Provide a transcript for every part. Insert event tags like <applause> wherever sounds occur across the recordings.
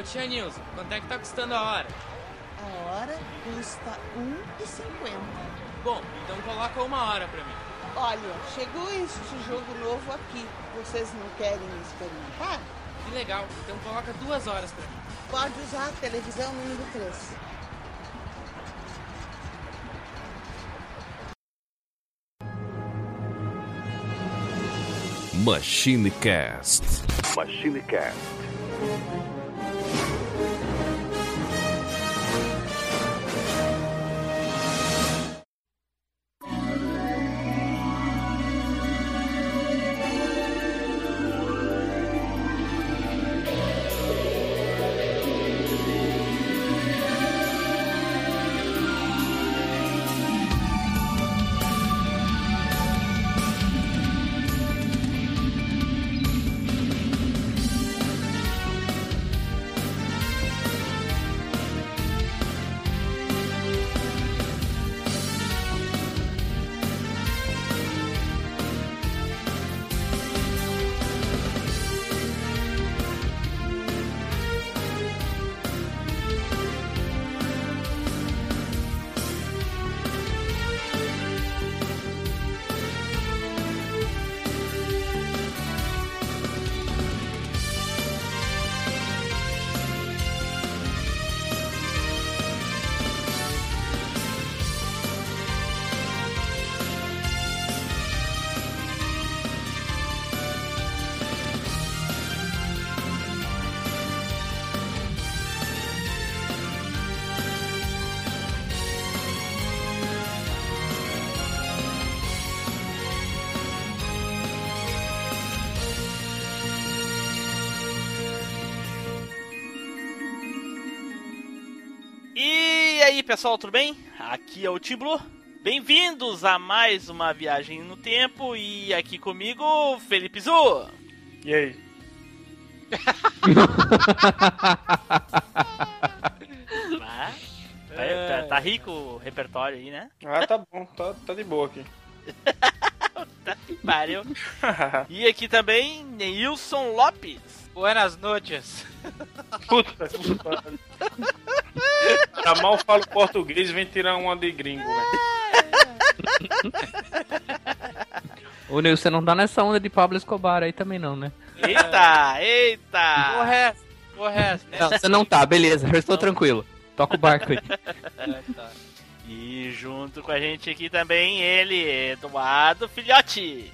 Ô tia Nilson, quanto é que tá custando a hora? A hora custa R$1,50. Bom, então coloca uma hora pra mim. Olha, chegou este jogo novo aqui. Vocês não querem experimentar? Que legal, então coloca duas horas pra mim. Pode usar a televisão número 3. MachineCast. MachineCast. E aí, pessoal, tudo bem? Aqui é o Tim Blue. Bem-vindos a mais uma viagem no tempo e aqui comigo, Felipe Zu. E aí? <laughs> Ah, tá, tá rico o repertório aí, né? Ah, tá bom, tá, tá de boa aqui. <laughs> Tá que pariu. <laughs> E aqui também, Nilson Lopes. Buenas noches. Puta que pariu. Tá mal falo português, vem tirar uma de gringo, velho. Ô, Nilson, você não tá nessa onda de Pablo Escobar aí também não, né? Eita, eita. Correto, correto. né? Não, você não tá, beleza, eu estou tranquilo. Toca o barco aí. É, <laughs> tá. E junto com a gente aqui também ele, Eduardo Filhote.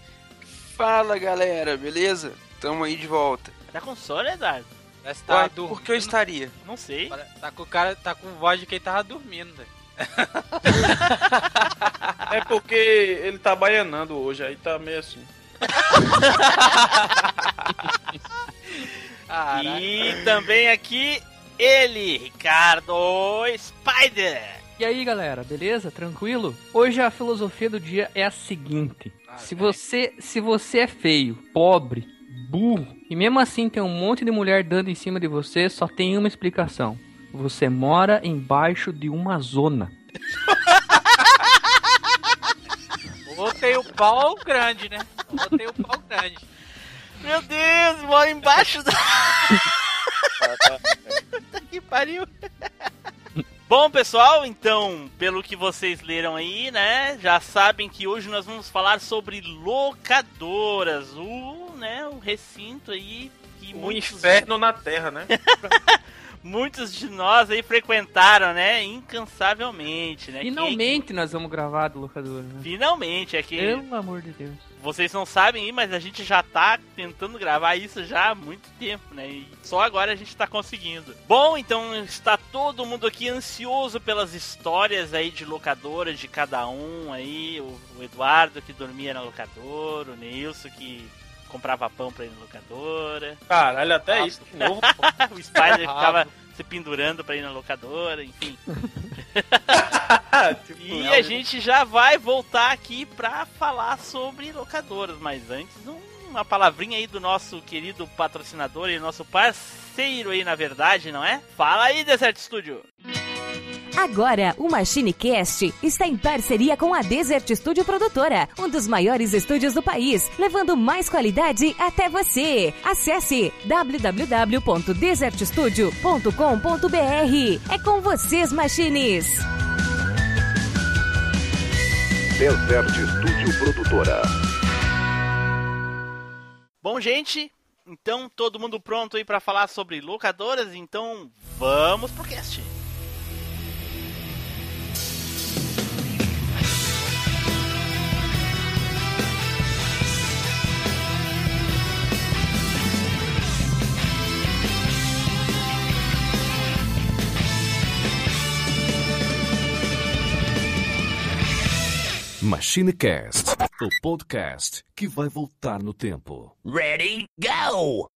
Fala galera, beleza? Tamo aí de volta. Tá com sono, Eduardo? Parece que tá Uai, por que eu estaria? Não sei. Tá com o cara, tá com voz de quem tava dormindo, velho. <laughs> É porque ele tá baianando hoje, aí tá meio assim. <laughs> E também aqui ele, Ricardo Spider. E aí, galera, beleza? Tranquilo? Hoje a filosofia do dia é a seguinte: se você, se você é feio, pobre, burro e mesmo assim tem um monte de mulher dando em cima de você, só tem uma explicação. Você mora embaixo de uma zona. <laughs> Tem o pau grande, né? Tem o pau grande. Meu Deus, mora embaixo da. <laughs> Que pariu. Bom, pessoal, então, pelo que vocês leram aí, né, já sabem que hoje nós vamos falar sobre locadoras, o, né, o recinto aí que Um muitos, inferno na terra, né? <laughs> muitos de nós aí frequentaram, né, incansavelmente, né? Finalmente nós vamos gravar do locador, né? Finalmente, é que Pelo amor de Deus. vocês não sabem aí, mas a gente já tá tentando gravar isso já há muito tempo, né? E só agora a gente tá conseguindo. Bom, então está todo mundo aqui ansioso pelas histórias aí de locadora de cada um aí. O, o Eduardo que dormia na locadora, o Nilson que comprava pão pra ir na locadora, Caralho, até isso de novo. <laughs> o Spider ficava se pendurando pra ir na locadora, enfim. <laughs> Tipo, E a gente já vai voltar aqui pra falar sobre locadoras, mas antes um- uma palavrinha aí do nosso querido patrocinador e nosso parceiro aí, na verdade, não é? Fala aí, Desert Studio! Agora, o MachineCast está em parceria com a Desert Studio Produtora, um dos maiores estúdios do país, levando mais qualidade até você. Acesse www.desertstudio.com.br. É com vocês, Machines! Desert Studio Produtora. Bom, gente, então todo mundo pronto aí pra falar sobre locadoras? Então vamos pro cast. MachineCast, o podcast que vai voltar no tempo. Ready, go!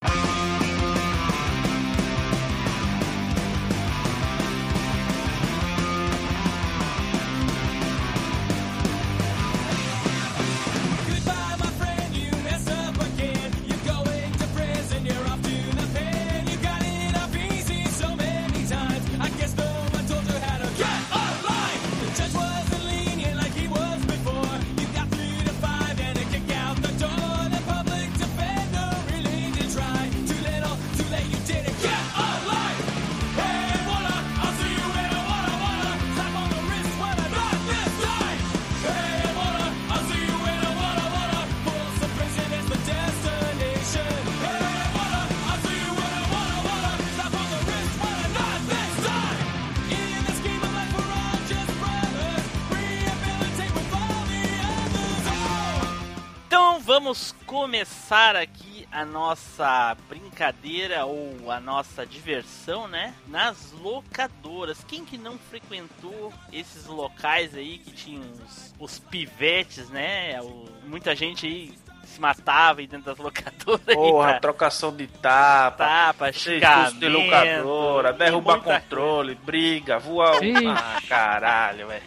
Vamos começar aqui a nossa brincadeira ou a nossa diversão, né? Nas locadoras. Quem que não frequentou esses locais aí que tinham os, os pivetes, né? O- muita gente aí se matava aí dentro das locadoras. aí Porra, pra- trocação de tapa, Tapa, xingamento, de locadora, muita controle, briga, voa. Ah, caralho, velho.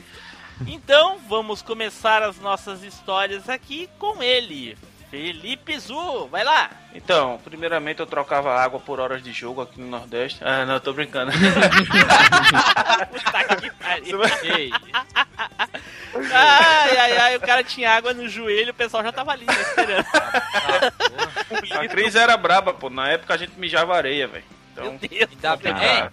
Então, vamos começar as nossas histórias aqui com ele, Felipe Zu. Vai lá. Então, primeiramente eu trocava água por horas de jogo aqui no Nordeste. Ah, não, tô brincando. Puta que pariu. Ai, ai, ai, o cara tinha água no joelho, o pessoal já tava ali, né, esperando. A crise era braba, pô. Na época a gente mijava areia, velho. Então. Ainda bem, complicado.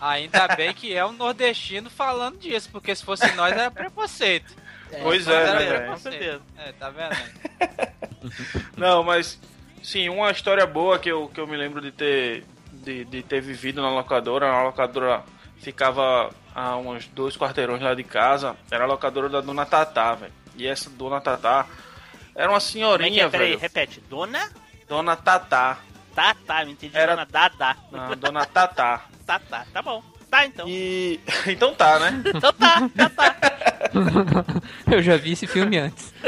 ainda bem que é um nordestino falando disso, porque se fosse nós era preconceito. Pois Mas é, né? Com certeza. É, tá vendo? <laughs> Não, mas sim, uma história boa que eu, que eu me lembro de ter de, de ter vivido na locadora. A locadora ficava a uns dois quarteirões lá de casa. Era a locadora da Dona Tatá, velho. E essa Dona Tatá era uma Como é que senhorinha, é? Peraí, velho. repete. Dona Dona Tatá. Tá, tá, eu entendi. Era- Dona Dada. Não, Dona Tatá. Tá, tá, tá bom. Tá, então. E. <laughs> Então tá, né? Então tá, tá, tá. <laughs> Eu já vi esse filme antes. <laughs>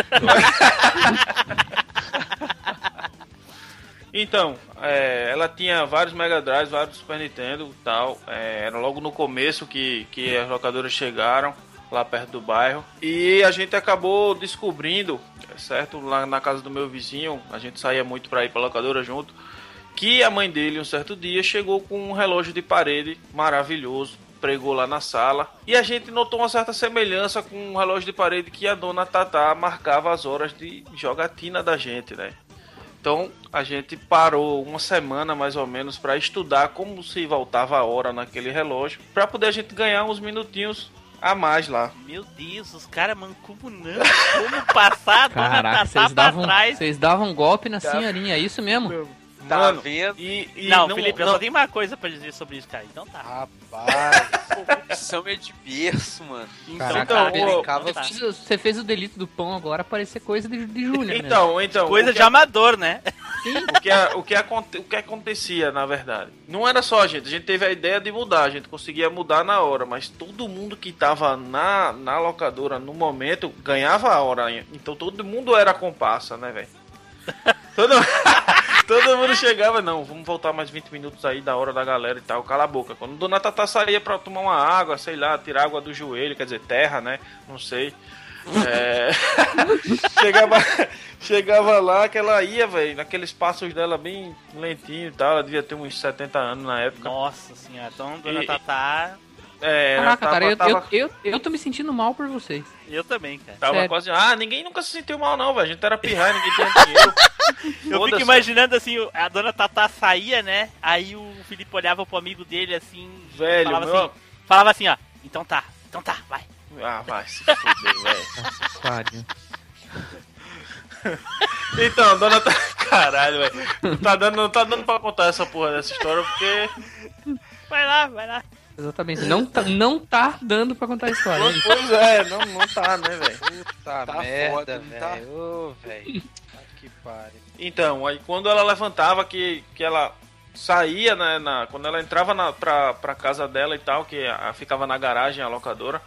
Então, é, ela tinha vários Mega Drives, vários Super Nintendo e tal. É, era logo no começo que, que as locadoras chegaram, lá perto do bairro. E a gente acabou descobrindo, certo? Lá na casa do meu vizinho, a gente saía muito pra ir pra locadora junto. Que a mãe dele, um certo dia, chegou com um relógio de parede maravilhoso. Pregou lá na sala. E a gente notou uma certa semelhança com um relógio de parede que a dona Tatá marcava as horas de jogatina da gente, né? Então a gente parou uma semana mais ou menos para estudar como se voltava a hora naquele relógio, para poder a gente ganhar uns minutinhos a mais lá. Meu Deus, os caras mancomunando. Como passar a Dona Caraca, Tatá pra davam, trás. vocês davam golpe na senhorinha, é isso mesmo? Tá Mano, vendo? E, e Não, Felipe, eu não- só tenho uma coisa pra dizer sobre isso, cara. Então tá. Rapaz, corrupção é de berço, mano. Então, Caraca, tá. então, Então tá. fez, o- você fez o delito do pão agora parecer coisa de, de Júnior, né? Então, então, Coisa o que, de amador, né? o que, a- o, que aconte- o que acontecia, na verdade? Não era só a gente, a gente teve a ideia de mudar, a gente conseguia mudar na hora, mas todo mundo que tava na, na locadora no momento ganhava a hora. Então todo mundo era comparsa, né, velho? Todo, <laughs> todo mundo chegava, não, vamos voltar mais 20 minutos aí da hora da galera e tal, cala a boca. Quando Dona Tata saía pra tomar uma água, sei lá, tirar água do joelho, quer dizer, terra, né? Não sei. É... <laughs> chegava, chegava lá que ela ia, velho, naqueles passos dela bem lentinho e tal. Ela devia ter uns 70 anos na época. Nossa senhora, então Dona E- Tatá. É, Caraca, tava, cara, eu, tava, eu, eu, eu tô me sentindo mal por vocês. Eu também, cara. tava sério. quase. Ah, ninguém nunca se sentiu mal, não, velho. A gente era pirraia, <laughs> ninguém tinha dinheiro. Eu fico imaginando assim, a dona Tatá saía, né? Aí o Felipe olhava pro amigo dele assim. Velho, falava meu- assim, falava assim, ó. Então tá, então tá, vai. Ah, vai se fuder, velho. <laughs> Então, dona tá. <laughs> Caralho, velho. Não tá dando, não tá dando pra contar essa porra dessa história porque. Vai lá, vai lá. Exatamente. Não tá, não tá dando pra contar a história. hein? Pois é, não, não tá, né, velho? Puta Tá merda, foda, tá? velho. Ô, velho. Que pariu. Então, aí quando ela levantava, que, que ela saía, né, na, quando ela entrava na, pra, pra casa dela e tal, que a- ficava na garagem, a locadora,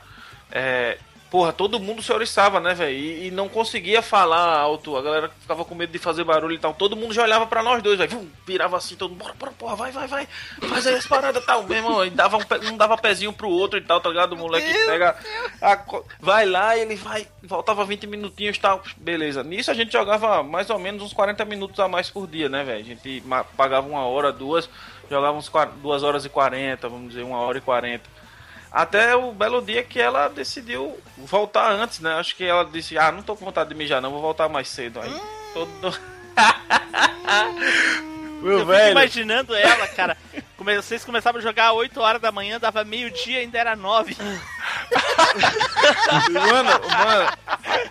é, porra, todo mundo se oriçava, né, velho, e, e não conseguia falar alto, a galera ficava com medo de fazer barulho e tal, todo mundo já olhava pra nós dois, velho, virava assim, todo mundo, bora, bora, porra, vai, vai, vai, faz aí as paradas e tal, meu irmão, e dava um, pe- um dava pezinho pro outro e tal, tá ligado, o moleque pega, a vai lá e ele vai, voltava 20 minutinhos e tal, beleza, nisso a gente jogava mais ou menos uns 40 minutos a mais por dia, né, velho, a gente pagava uma hora, duas, jogava uns qua- duas horas e 40, vamos dizer, uma hora e 40. Até o belo dia que ela decidiu voltar antes, né? Acho que ela disse, ah, não tô com vontade de mijar não, vou voltar mais cedo. Aí, todo... <laughs> Meu Eu fico velho, imaginando ela, cara. Come- Vocês começavam a jogar 8 horas da manhã, dava meio-dia ainda era 9. <laughs> mano, mano,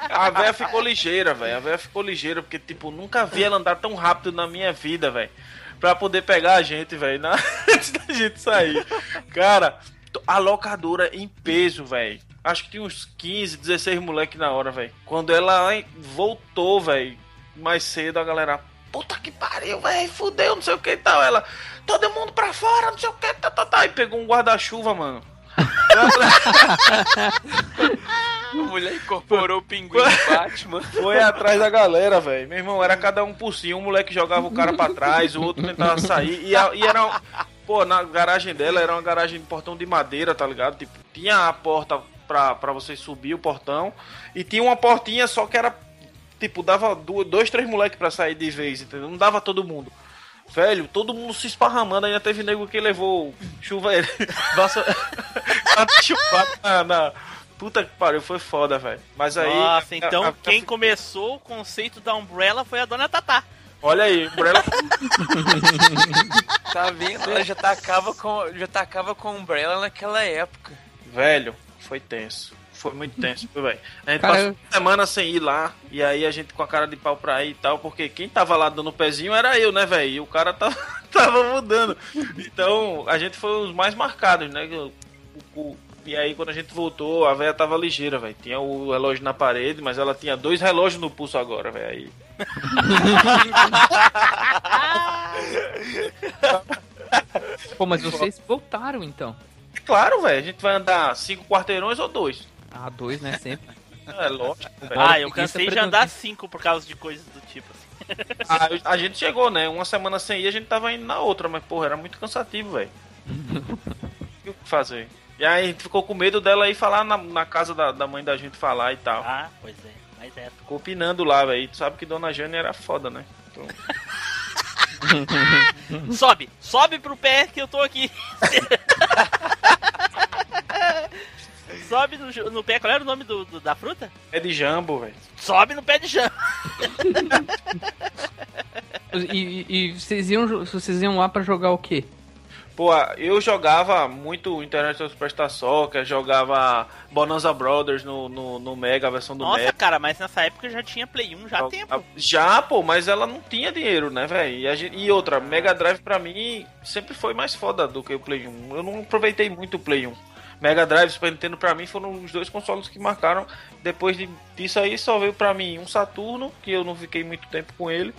a véia ficou ligeira, velho. A véia ficou ligeira, porque, tipo, nunca vi ela andar tão rápido na minha vida, velho. Pra poder pegar a gente, velho, na- <laughs> antes da gente sair. Cara, a locadora em peso, velho. Acho que tinha uns 15, 16 moleque na hora, velho. Quando ela voltou, velho, mais cedo, a galera, puta que pariu, velho, fudeu, não sei o que e tal. Ela, todo mundo pra fora, não sei o que, tá, tá, tá. E pegou um guarda-chuva, mano. <laughs> A mulher incorporou o pinguim do Batman. Foi atrás da galera, velho. Meu irmão, era cada um por si. Um moleque jogava o cara pra trás, o outro tentava sair. E, e era. Pô, na garagem dela era uma garagem de portão de madeira, tá ligado? Tipo, tinha a porta pra, pra você subir o portão. E tinha uma portinha só que era. Tipo, dava dois, três moleques pra sair de vez, entendeu? Não dava todo mundo. Velho, todo mundo se esparramando. Ainda teve nego que levou chuva. <laughs> Vassa... <laughs> chuvado na, na. Puta que pariu, foi foda, velho. Mas aí. Nossa, a- então a- quem começou o conceito da Umbrella foi a dona Tatá. Olha aí, Umbrella Tá vendo? Ela já tacava com, já tacava com Umbrella naquela época. Velho, foi tenso. Foi muito tenso, viu, velho. A gente Cara, passou uma semana sem ir lá, e aí a gente com a cara de pau pra ir e tal, porque quem tava lá dando pezinho era eu, né, velho? E o cara tava, <laughs> tava mudando. Então, a gente foi os mais marcados, né? O- o- e aí, quando a gente voltou, a velha tava ligeira, velho. Tinha o relógio na parede, mas ela tinha dois relógios no pulso agora, velho. Aí. <laughs> Pô, mas vocês voltaram então. Claro, velho, a gente vai andar cinco quarteirões ou dois. Ah, dois, né? Sempre. É lógico, velho. Ah, eu preguiça cansei de andar 5 por causa de coisas do tipo assim. A, <laughs> a gente chegou, né? Uma semana sem ir, a gente tava indo na outra, mas porra, era muito cansativo, velho. <laughs> O que fazer? E aí a gente ficou com medo dela ir falar na, na casa da, da mãe da gente falar e tal. Ah, pois é. Mas é. Ficou opinando lá, velho. Tu sabe que Dona Jane era foda, né? Então, <laughs> Sobe! Sobe pro pé que eu tô aqui. <laughs> Sobe no, no pé. Qual era o nome do, do- da fruta? é de jambo, velho. Sobe no pé de jam. <laughs> E, e- e vocês iam, vocês iam lá pra jogar o quê? Pô, eu jogava muito International Superstar Soccer, jogava Bonanza Brothers no, no, no Mega, a versão do Nossa, Mega. cara, mas nessa época já tinha Play 1 já há tempo. Já, pô, mas ela não tinha dinheiro, né, velho? E, e outra, Mega Drive pra mim sempre foi mais foda do que o Play 1. Eu não aproveitei muito o Play 1. Mega Drive e Super Nintendo pra mim foram os dois consoles que marcaram. Depois de- disso aí só veio pra mim um Saturno, que eu não fiquei muito tempo com ele.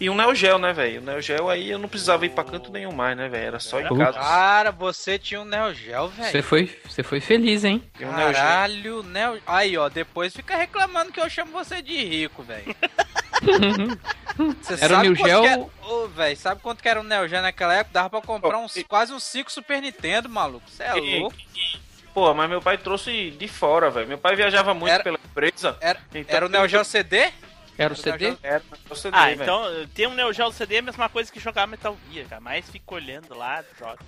E um Neo Geo, né, velho? O Neo Geo aí eu não precisava ir pra canto nenhum mais, né, velho? Era só em casa. Cara, você tinha um Neo Geo, Você velho. foi, você foi feliz, hein? Um Neo Geo. Caralho, Neo... Aí, ó, depois fica reclamando que eu chamo você de rico, velho. Você <laughs> Era o sabe Neo quanto Geo- que era- Ô, velho, sabe quanto que era o Neo Geo naquela época? Dava pra comprar uns, e- quase uns 5 Super Nintendo, maluco. Você é E- louco. Pô, mas meu pai trouxe de fora, velho. Meu pai viajava muito Era- pela empresa. Era, então era o Neo Geo CD? Era o CD? Era o CD, Ah, velho. então ter um Neo Geo CD é a mesma coisa que jogar Metal Gear, cara. Mas fica olhando lá, joga.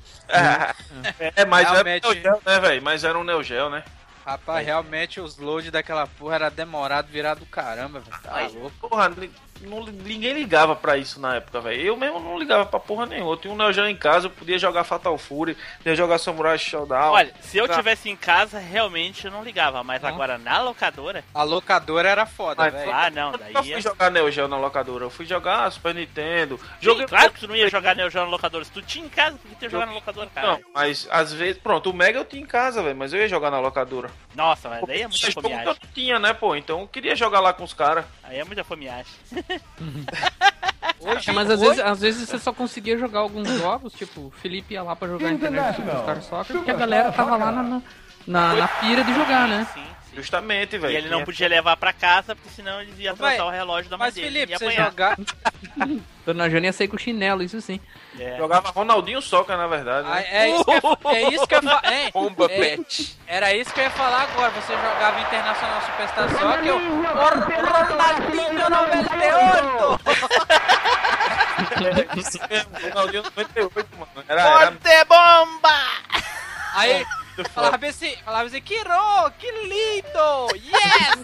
É, mas era um Realmente. Neo Geo, né, velho? Mas era um Neo Geo, né? Rapaz, realmente os loads daquela porra era demorado, virado do caramba, velho. Tá louco. porra, não- ninguém ligava pra isso na época, velho. Eu mesmo não ligava pra porra nenhuma. Eu tinha um Neo Geo em casa, eu podia jogar Fatal Fury, podia jogar Samurai Showdown. Olha, se eu Tá. tivesse em casa, realmente eu não ligava. Mas agora na locadora. A locadora era foda, velho. Ah, não, eu daí. nunca fui é- jogar Neo Geo na locadora. Eu fui jogar Super Nintendo. Sim, Joguei claro que tu não ia jogar Neo Geo na locadora. Se tu tinha em casa, por que tu ia jogar na locadora, cara? Não, mas às vezes, pronto, o Mega eu tinha em casa, velho, mas eu ia jogar na locadora. Nossa, mas daí é muita Tinha jogo que eu tinha, né, pô? Então eu queria jogar lá com os caras. Aí é muita fomiagem. <laughs> Hoje, É, mas às hoje- vezes, às vezes você só conseguia jogar alguns jogos, tipo, o Felipe ia lá pra jogar internet Star Soccer, porque a galera tava lá na, na, na, pira de jogar, né? Sim, sim. Justamente, velho. E ele não podia levar pra casa, porque senão ele ia Vai, atrasar o relógio da mãe Mas. Felipe, ia você jogar. <laughs> Dona Jane ia sair com chinelo, isso sim. É. Jogava Ronaldinho Soccer, na verdade. Ah, Né? É isso que eu, ia- é isso que eu ia fa- hein? Bomba É, pet. Era isso que eu ia falar agora. Você jogava Internacional Superstar só que eu. O Ronaldinho 98! Ronaldinho 98, mano. Era, era Forte bomba! Aí falava assim, falava assim, que ro, que lindo! Yes!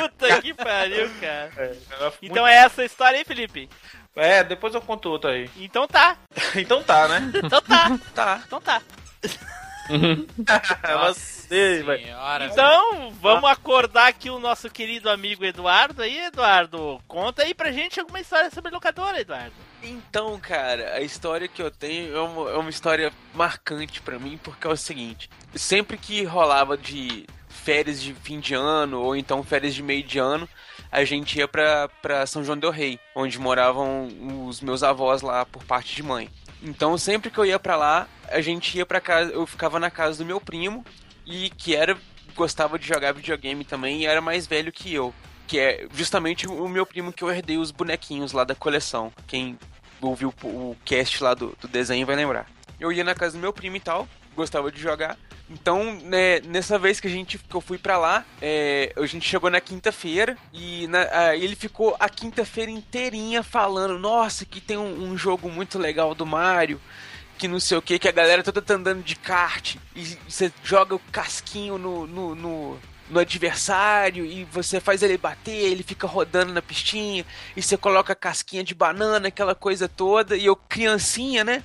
Ro!" Puta que pariu, cara. É, Então é essa a história aí, Felipe? É, depois eu conto outra aí. Então tá. <laughs> então tá, né? Então tá. Tá. Então tá. <laughs> Você, velho. Senhora, Então, vamos acordar aqui o nosso querido amigo Eduardo aí, Eduardo. Conta aí pra gente alguma história sobre locadora, Eduardo. Então, cara, a história que eu tenho é uma, é uma história marcante pra mim, porque é o seguinte: sempre que rolava de férias de fim de ano ou então férias de meio de ano, a gente ia pra São João del Rei, onde moravam os meus avós lá por parte de mãe. Então, sempre que eu ia pra lá, a gente ia pra casa, eu ficava na casa do meu primo e que era gostava de jogar videogame também e era mais velho que eu. Que é justamente o meu primo que eu herdei os bonequinhos lá da coleção. Quem ouviu o cast lá do, do desenho vai lembrar. Eu ia na casa do meu primo e tal, gostava de jogar. Então, né, nessa vez que a gente que eu fui pra lá, é, a gente chegou na quinta-feira e na- ah, ele ficou a quinta-feira inteirinha falando: Nossa, que tem um, um jogo muito legal do Mario que não sei o que, que a galera toda tá andando de kart e você joga o casquinho no, no, no, no adversário e você faz ele bater, ele fica rodando na pistinha e você coloca a casquinha de banana, aquela coisa toda, e eu, criancinha, né?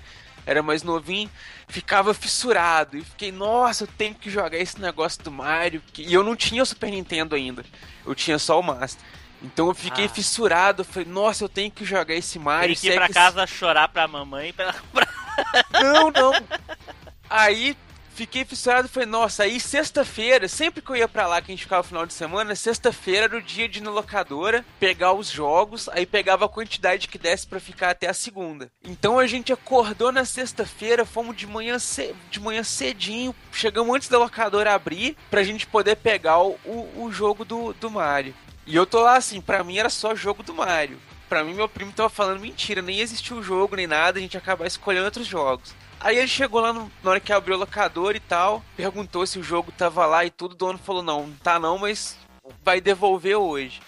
Era mais novinho, ficava fissurado e fiquei, nossa, eu tenho que jogar esse negócio do Mario. E eu não tinha o Super Nintendo ainda, eu tinha só o Master. Então eu fiquei Ah. fissurado, falei, nossa, eu tenho que jogar esse Mario. Tem que ir é pra casa chorar pra mamãe pra não, não. <laughs> Aí fiquei fissurado e falei, nossa, aí sexta-feira, sempre que eu ia pra lá, que a gente ficava no final de semana, sexta-feira era o dia de ir na locadora, pegar os jogos, aí pegava a quantidade que desse pra ficar até a segunda. Então a gente acordou na sexta-feira, fomos de manhã, ce- de manhã cedinho, chegamos antes da locadora abrir, pra gente poder pegar o, o, jogo do, do Mario. E eu tô lá assim, pra mim era só jogo do Mario. Pra mim, meu primo tava falando mentira, nem existiu o jogo nem nada, a gente acabar escolhendo outros jogos. Aí ele chegou lá no- na hora que abriu o locador e tal, perguntou se o jogo tava lá e tudo, o dono falou, não, não tá não, mas vai devolver hoje.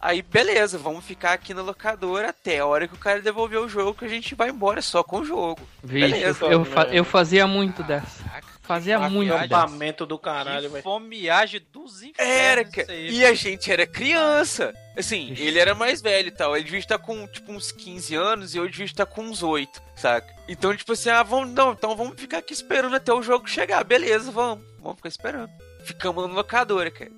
Aí, beleza, vamos ficar aqui na locadora até a hora que o cara devolver o jogo que a gente vai embora só com o jogo. Vixe, Beleza. eu, fa- eu fazia muito dessa. Fazia muito. Acampamento do caralho, velho. fomeagem dos infernos. Era, cara. aí, E a gente era criança. Assim, ele era mais velho e tal. Ele devia estar com, tipo, uns 15 anos e eu devia estar com uns 8, saca? Então, tipo assim, ah, vamos, não, então vamos ficar aqui esperando até o jogo chegar. Beleza, vamos. Vamos ficar esperando. Ficamos na locadora, cara.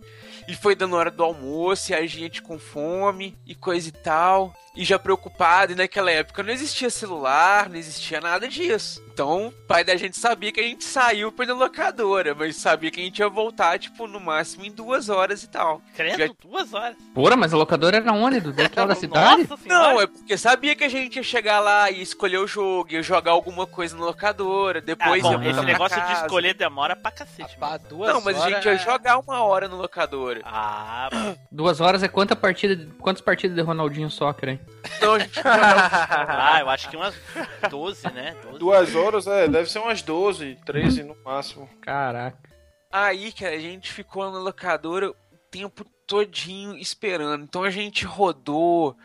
E foi dando hora do almoço e a gente com fome e coisa e tal. E já preocupado, e naquela época não existia celular, não existia nada disso. Então, o pai da gente sabia que a gente saiu na locadora, mas sabia que a gente ia voltar, tipo, no máximo em duas horas e tal. Credo, Já- duas horas. Porra, mas a locadora era onde? Do lado da cidade? Não, é porque sabia que a gente ia chegar lá e escolher o jogo, ia jogar alguma coisa na locadora, Ah, depois bom, ia voltar esse negócio de escolher demora pra cacete. Pra mano. duas Não, mas a gente ia é- jogar uma hora na locadora. Ah, <gasps> Duas horas é quanta partida, de- quantas partidas de Ronaldinho Soccer, hein? Então a gente <laughs> ah, eu acho que umas 12, né? 12. Duas horas, é, deve ser umas 12, 13 no máximo. Caraca. Aí, cara, a gente ficou na locadora tempo todinho esperando. Então a gente rodou,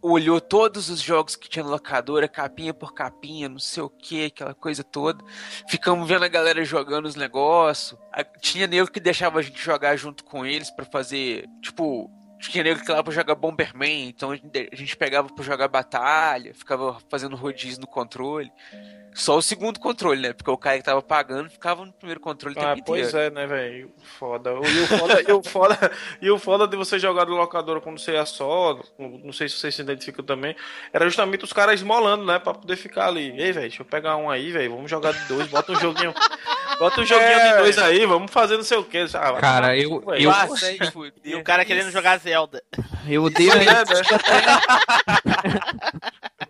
olhou todos os jogos que tinha na locadora, capinha por capinha, não sei o que, aquela coisa toda. Ficamos vendo a galera jogando os negócios. Tinha nego que deixava a gente jogar junto com eles pra fazer, tipo, tinha nego que lá pra jogar Bomberman, então a gente- a gente pegava pra jogar batalha, ficava fazendo rodízio no controle. Só o segundo controle, né? Porque o cara que tava pagando ficava no primeiro controle o Ah, pois inteiro. é, né, velho? Foda. E o foda, e, o foda, <laughs> e o foda de você jogar no locadora quando você ia só, não sei se vocês se identificam também, era justamente os caras esmolando, né? Pra poder ficar ali. Ei, velho, deixa eu pegar um aí, velho. Vamos jogar de dois, bota um joguinho. <laughs> Bota um joguinho É. de dois aí, vamos fazer não sei o que. Ah, Cara, eu- velho. eu- aí, <laughs> E o cara querendo jogar Zelda. Eu odeio é, né?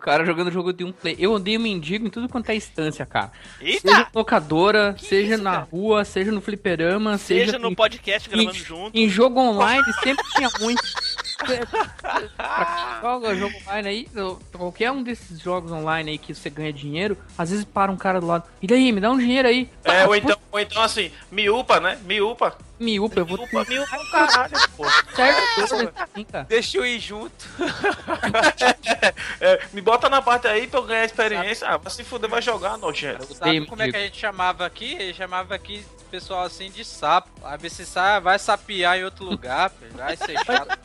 Cara jogando jogo de um play. Eu odeio mendigo em tudo quanto é instância, cara. Seja Eita! na locadora, seja isso, na cara? rua, seja no fliperama, seja, Seja no em- podcast gravando em, junto. em jogo online sempre tinha muito. <laughs> pra joga jogo online aí, qualquer um desses jogos online aí que você ganha dinheiro, às vezes para um cara do lado. E daí, me dá um dinheiro aí. É, ou então, ou então assim, miúpa, né? Miúpa. Me upa, eu vou Miúpa, miúpa, é caralho, pô. certo. cara. Deixa eu ir junto. <laughs> É, me bota na parte aí pra eu ganhar experiência. Ah, vai se fuder, vai jogar, nojento. Sabe como é que a gente chamava aqui? A gente chamava aqui pessoal assim de sapo. Aí você sai, vai sapiar em outro lugar, vai ser <laughs> chato.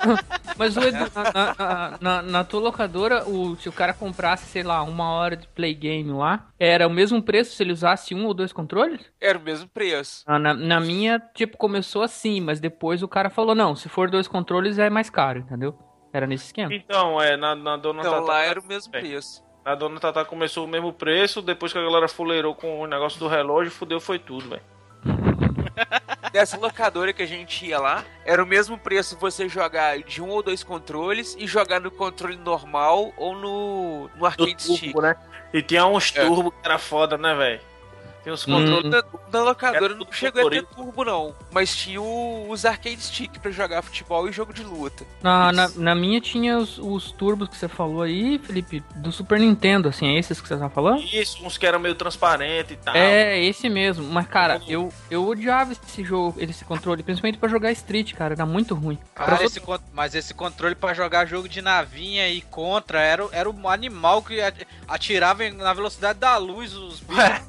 Mas o Edu, na, na- na- na tua locadora, o, se o cara comprasse, sei lá, uma hora de play game lá, era o mesmo preço se ele usasse um ou dois controles? Era o mesmo preço. Ah, Na, na minha, tipo, começou assim, mas depois o cara falou, não, se for dois controles é mais caro, entendeu? Era nesse esquema. Então, é, na, na Dona Então Tata. lá era o mesmo É. preço. A Dona Tata começou o mesmo preço, depois que a galera fuleirou com o negócio do relógio, fudeu foi tudo, velho. <laughs> Dessa locadora que a gente ia lá, era o mesmo preço você jogar de um ou dois controles e jogar no controle normal ou no, no arcade stick. turbo, né? E tinha uns É. turbo que era foda, né, velho? Tinha uns Hum. controles. Na, na locadora Era não chegou a ter turbo, não. Mas tinha o- os arcade stick pra jogar futebol e jogo de luta. Na, na, na minha tinha os, os turbos que você falou aí, Felipe, do Super Nintendo, assim, é esses que você tá falando? Isso, uns que eram meio transparente e tal. É, esse mesmo. Mas, cara, eu, eu odiava esse jogo, esse controle, principalmente pra jogar Street, cara, era muito ruim. Cara, esse con- mas esse controle pra jogar jogo de navinha e contra era, o- era um animal que at- atirava na velocidade da luz os <laughs> bichos.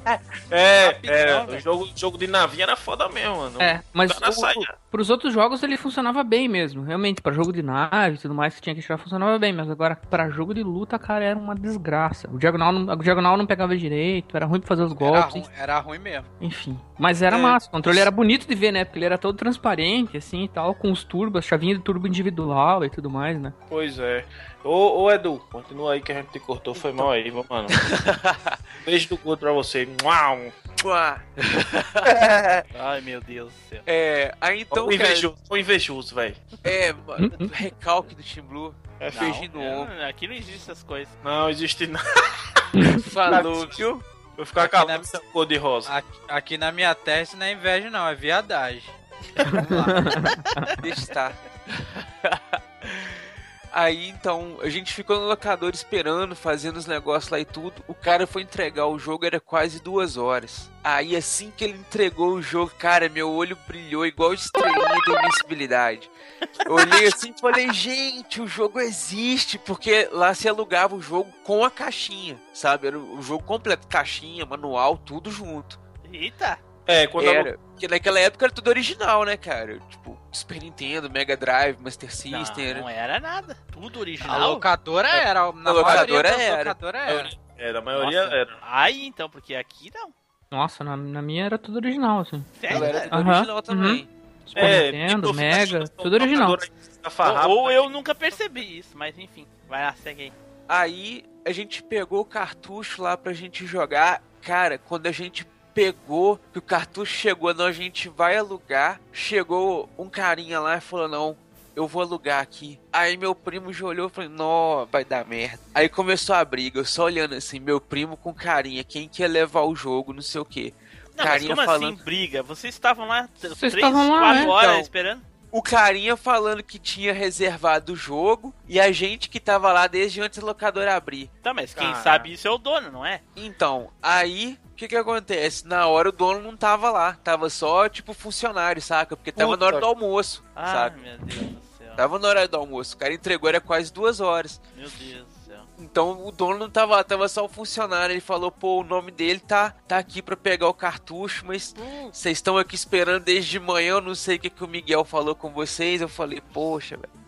É, Rapidão, é, velho. o jogo, jogo de navinha era foda mesmo, mano. É, mas Tá na o, pros outros jogos ele funcionava bem mesmo. Realmente, pra jogo de nave e tudo mais que tinha que tirar funcionava bem. Mas agora, pra jogo de luta, cara, era uma desgraça. O diagonal não, o diagonal não pegava direito, era ruim pra fazer os Era golpes, ruim, era ruim mesmo. enfim. Mas era É. massa. O controle era bonito de ver, né? Porque ele era todo transparente, assim e tal, com os turbos, chavinha de turbo individual e tudo mais, né? Pois é. Ô, ô Edu, continua aí que a gente te cortou, foi mal aí, mano. <laughs> Beijo do cu pra você. Uau. <laughs> Ai, meu Deus do céu. É, aí então, cara, invejoso, o invejoso, velho. é, mano, recalque do Team Blue. É Não, Beijinho no é, ombro. aqui não existe essas coisas. Não, existe não. <laughs> Falou, viu? Vou ficar Aqui calado na- essa cor de rosa. Aqui, aqui na minha terra isso não é inveja não, é viadagem. Vamos lá. Deixa estar. Aí então, a gente ficou no locador esperando, fazendo os negócios lá e tudo. O cara foi entregar o jogo, era quase duas horas. Aí assim que ele entregou o jogo, cara, meu olho brilhou igual estrelinha da invencibilidade. Olhei assim e falei, gente, o jogo existe, porque lá se alugava o jogo com a caixinha, sabe? Era o jogo completo, caixinha, manual, tudo junto. Eita! É, quando Era. Porque naquela época era tudo original, né, cara? Tipo, Super Nintendo, Mega Drive, Master Não, System. era- não era nada. Tudo A original. locadora era, na locadora maioria das era. locadora era. Era, a maioria Nossa. era. Aí então, porque aqui não. Nossa, na, na minha era tudo original, assim. Sério? Era cara? tudo Aham, original também. Super É, Nintendo, tipo, Mega, fica- tudo original. locadora Ou, ou né? eu nunca percebi isso, mas enfim. Vai lá, segue aí. Aí a gente pegou o cartucho lá pra gente jogar. Cara, quando a gente pegou, que o cartucho chegou, não, a gente vai alugar. Chegou um carinha lá e falou: Não, eu vou alugar aqui. Aí meu primo já olhou e falou: Nó, vai dar merda. Aí começou a briga, eu só olhando assim, meu primo com carinha, quem quer levar o jogo, não sei o que. Não, Carinha mas como falando- assim briga? Vocês estavam lá Vocês três, estavam lá, quatro né? horas Então. esperando? O carinha falando que tinha reservado o jogo e a gente que tava lá desde antes da locadora abrir. Tá, mas quem Cara. sabe isso é o dono, não é? Então, aí que que acontece? Na hora o dono não tava lá. Tava só, tipo, funcionário, saca? Porque tava Puta. na hora do almoço, Ah, saca? meu Deus do céu. Tava na hora do almoço. O cara entregou, era quase duas horas. Meu Deus do céu. Então o dono não tava lá, tava só o funcionário. Ele falou, pô, o nome dele tá, tá aqui pra pegar o cartucho, mas vocês estão aqui esperando desde de manhã. Eu não sei o que, que o Miguel falou com vocês. Eu falei, poxa, velho.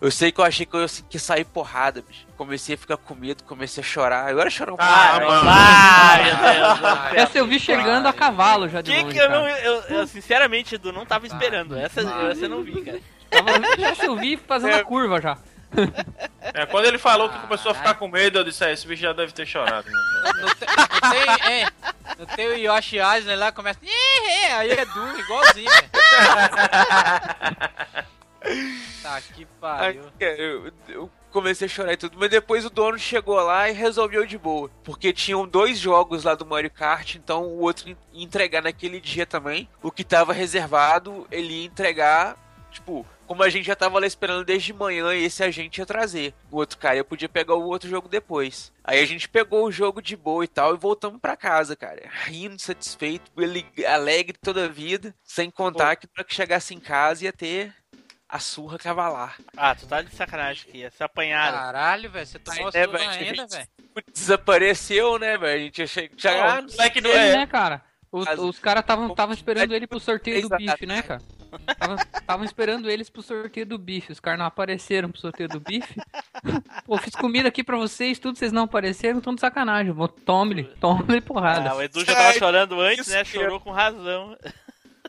Eu sei que eu achei que eu ia que sair porrada, bicho. Comecei a ficar com medo, comecei a chorar. Agora chorar um Ah, pouco. mano. Ah, meu Deus. Essa eu vi chegando a cavalo já de Que longe, que eu cara. não. Eu, eu, sinceramente, Edu, não tava esperando. Essa, essa eu não vi, cara. Tava, essa eu vi fazendo a curva já. É, quando ele falou que começou a ficar com medo, eu disse, é, esse bicho já deve ter chorado. né? Não tem, não tem, é, não tem o Yoshi Island lá, começa. "Ih, é", Aí é duro, igualzinho, velho. <laughs> <laughs> Tá que Aí, pariu. cara, eu, eu comecei a chorar e tudo, mas depois o dono chegou lá e resolveu de boa. Porque tinham dois jogos lá do Mario Kart, então o outro ia entregar naquele dia também. O que tava reservado, ele ia entregar, tipo, como a gente já tava lá esperando desde manhã, esse a gente ia trazer. O outro cara podia pegar o outro jogo depois. Aí a gente pegou o jogo de boa e tal e voltamos pra casa, cara. Rindo, satisfeito, ele alegre toda a vida. Sem contar que pra que chegasse em casa ia ter a surra cavalar. Ah, tu tá de sacanagem aqui. Ia ser apanhado. Caralho, velho, você tomou Aí, né, surra velho, ainda, <laughs> velho. <laughs> Desapareceu, né, velho? A gente ia che- chegar. Não, moleque não Ele, é. né, cara? Os, As- os caras estavam esperando ele pro sorteio do bife, né, cara? <laughs> Estavam esperando eles pro sorteio do bife. Os caras não apareceram pro sorteio do bife. Pô, fiz comida aqui pra vocês, tudo, vocês não apareceram, tão de sacanagem. Vou- Tome-lhe, tome-lhe porrada. Ah, o Edu já tava chorando antes, né? Chorou com razão.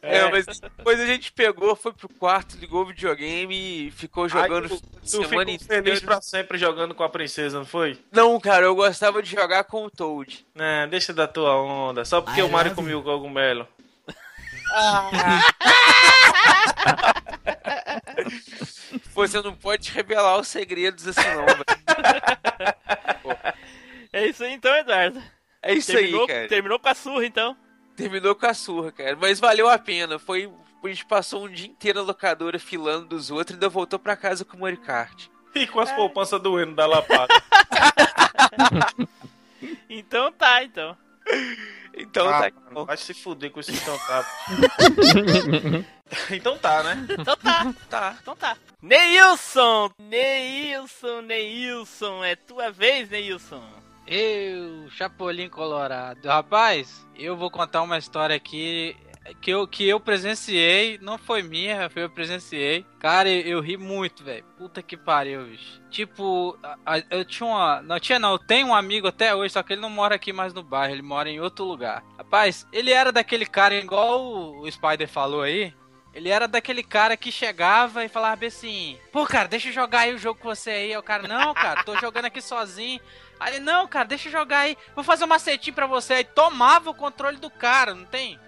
É, mas depois a gente pegou, foi pro quarto, ligou o videogame e ficou jogando Aí tu, tu semana ficou feliz inteira. pra sempre jogando com a princesa, não foi? Não, cara, eu gostava de jogar com o Toad. Né, deixa da tua onda. Só porque I o Mario comeu o cogumelo. <laughs> Você não pode revelar os segredos assim, não, velho. É isso aí então, Eduardo. É isso terminou, aí, cara. terminou com a surra, então. Terminou com a surra, cara. Mas valeu a pena. Foi. A gente passou um dia inteiro na locadora filando dos outros e ainda voltou pra casa com o Mario Kart. E com as poupanças doendo da lapada. <laughs> Então tá, então. Então Ah, tá mano, vai se fuder com esse então tá. <laughs> então tá, né? Então tá, Tá. então tá. Neilson! Neilson, Neilson, é tua vez, Neilson. Eu, Chapolin Colorado. Rapaz, eu vou contar uma história aqui que eu, que eu presenciei. Não foi minha, foi eu presenciei. Cara, eu, eu ri muito, velho. Puta que pariu, bicho. Tipo, a- a- eu tinha uma. Não tinha, não. Eu tenho um amigo até hoje, só que ele não mora aqui mais no bairro, ele mora em outro lugar. Rapaz, ele era daquele cara, igual o, o Spider falou aí. Ele era daquele cara que chegava e falava assim: Pô, cara, deixa eu jogar aí o jogo com você. Aí o cara, não, cara, tô jogando aqui sozinho. Aí ele, não, cara, deixa eu jogar aí. Vou fazer um macetinho pra você. Aí tomava o controle do cara, não tem?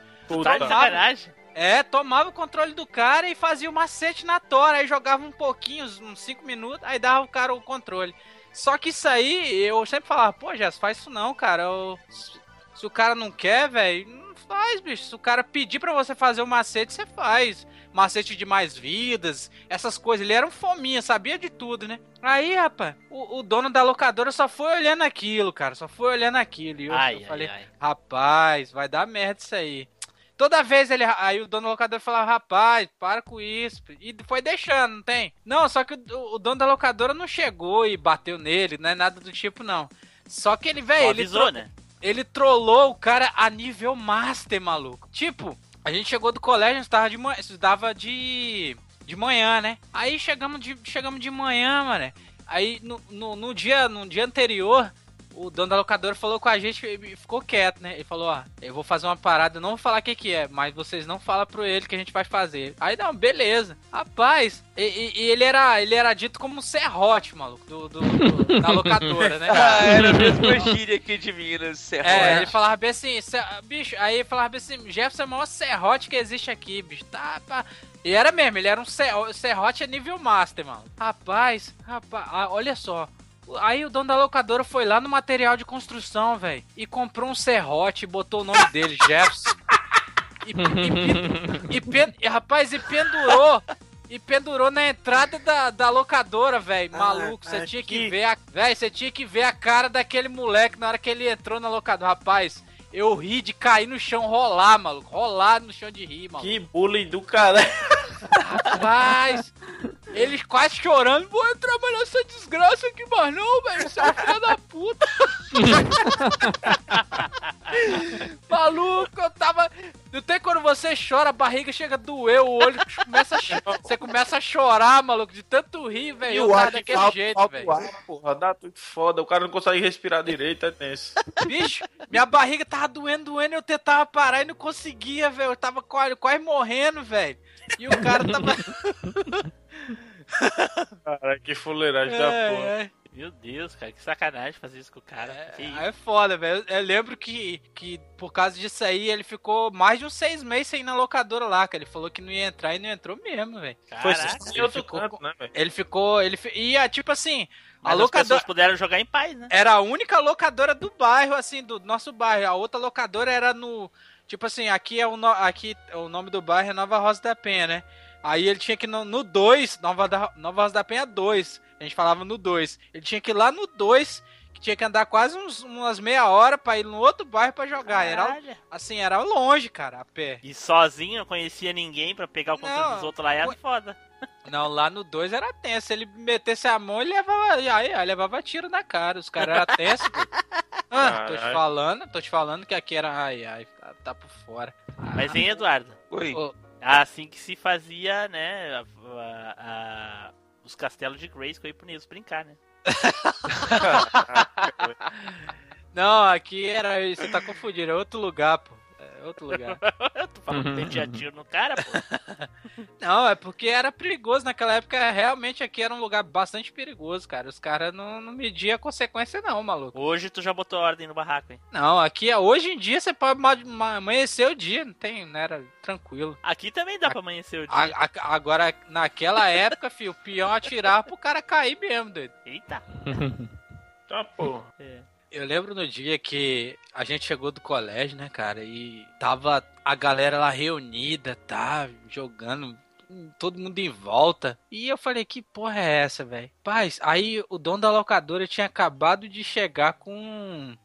Tá de sacanagem. É, tomava o controle do cara e fazia o macete na tora. Aí jogava um pouquinho, uns- uns 5 minutos, aí dava o cara o controle. Só que isso aí, eu sempre falava, pô, Jess, faz isso não, cara. Eu- se, se o cara não quer, velho, não faz, bicho. Se o cara pedir pra você fazer o macete, você faz. Macete de mais vidas, essas coisas. Ele era um fominha, sabia de tudo, né? Aí, rapaz, o, o dono da locadora só foi olhando aquilo, cara. Só foi olhando aquilo. E eu, Ai, eu ai, falei, ai. rapaz, vai dar merda isso aí. Toda vez ele. Aí o dono do locador falava, rapaz, para com isso. E foi deixando, não tem? Não, só que o, o dono da locadora não chegou e bateu nele, não é nada do tipo, não. Só que ele, velho, ele, avisou, tro- né? ele trollou o cara a nível master, maluco. Tipo, a gente chegou do colégio, a gente estava de manhã, estudava de, de manhã, né? Aí chegamos de, chegamos de manhã, mano. Aí no, no, no dia, no dia anterior, o dono da locadora falou com a gente e ficou quieto, né? Ele falou, ó, eu vou fazer uma parada, eu não vou falar o que que é, mas vocês não falam pro ele que a gente vai fazer. Aí não, beleza. Rapaz, e, e- e ele, era, ele era dito como um serrote, maluco, do, do- do- da locadora, né? <laughs> Ah, era a mesma gíria aqui de Minas, Serra. É, ele falava bem assim, "Cê- bicho, aí ele falava bem assim, Jefferson é o maior serrote que existe aqui, bicho. Tá, pá. E era mesmo, ele era um serro- serrote a nível master, mano. Rapaz, rapaz, ah, olha só. Aí o dono da locadora foi lá no material de construção, velho, e comprou um serrote e botou o nome dele, <laughs> Jefferson. E, e, e, e pen- e, rapaz, e pendurou. E pendurou na entrada da, da locadora, velho. Maluco, você tinha que ver a. Velho, você tinha que ver a cara daquele moleque na hora que ele entrou na locadora. Rapaz, Eu ri de cair no chão, rolar, maluco. Rolar no chão de rir, maluco. Que bullying do caralho. Rapaz, eles quase chorando. Vou trabalhar nessa desgraça aqui, mas não, velho. Você é um filho da puta. <laughs> Maluco, eu tava. Não tem quando você chora, a barriga chega a doer, o olho começa a Você começa a chorar, maluco, de tanto rir, velho. E Eu o tava ar que daquele falta, jeito, falta velho. o ar, porra. Dá tudo foda. O cara não consegue respirar direito, é tenso. Bicho, minha barriga tava doendo, doendo, eu tentava parar e não conseguia, velho. Eu tava quase, quase morrendo, velho. E o cara tava. <laughs> Cara, que fuleiragem da porra. É, é. Meu Deus, cara, que sacanagem fazer isso com o cara. Aí é foda, velho. Eu lembro que, que por causa disso aí ele ficou mais de uns seis meses sem ir na locadora lá, que ele falou que não ia entrar e não entrou mesmo, velho. Caraca, ele outro ficou canto, né, velho? Ele ficou. Ele fi- ia, tipo assim, a mas as locadora. pessoas puderam jogar em paz, né? Era a única locadora do bairro, assim, do nosso bairro. A outra locadora era no. Tipo assim, aqui é o, no- aqui, o nome do bairro é Nova Rosa da Penha, né? Aí ele tinha que ir no 2, Nova, da- Nova Rosa da Penha 2. A gente falava no 2. Ele tinha que ir lá no 2, que tinha que andar quase uns, umas meia hora pra ir no outro bairro pra jogar. Era, assim, era longe, cara, a pé. E sozinho, não conhecia ninguém pra pegar o controle Não, dos outros lá, era foi- foda. Não, lá no 2 era tenso. Se ele metesse a mão, ele levava, aí, aí levava tiro na cara. Os caras eram tensos. pô. <laughs> Ah, tô te falando, tô te falando que aqui era. Ai, ai, tá, tá por fora. Mas, hein, Eduardo? Oi. Assim que se fazia, né, a- a- a- os castelos de Grayskull aí pro Nilson brincar, né? <laughs> Não, aqui era. Você tá confundindo, é outro lugar, pô. É outro lugar. <laughs> Eu tô falando que metia tiro no cara, pô. <laughs> Não, é porque era perigoso naquela época. Realmente aqui era um lugar bastante perigoso, cara. Os caras não, não mediam a consequência, não, maluco. Hoje tu já botou ordem no barraco, hein? Não, aqui hoje em dia você pode ma- ma- amanhecer o dia, não tem, não era tranquilo. Aqui também dá pra amanhecer o dia. A- a- agora, naquela época, filho, o peão atirava pro cara cair mesmo, doido. Eita. <laughs> Tá, porra. É. Eu lembro no dia que a gente chegou do colégio, né, cara, e tava a galera lá reunida, tá, jogando, todo mundo em volta. E eu falei, que porra é essa, velho? Paz, aí o dono da locadora tinha acabado de chegar com.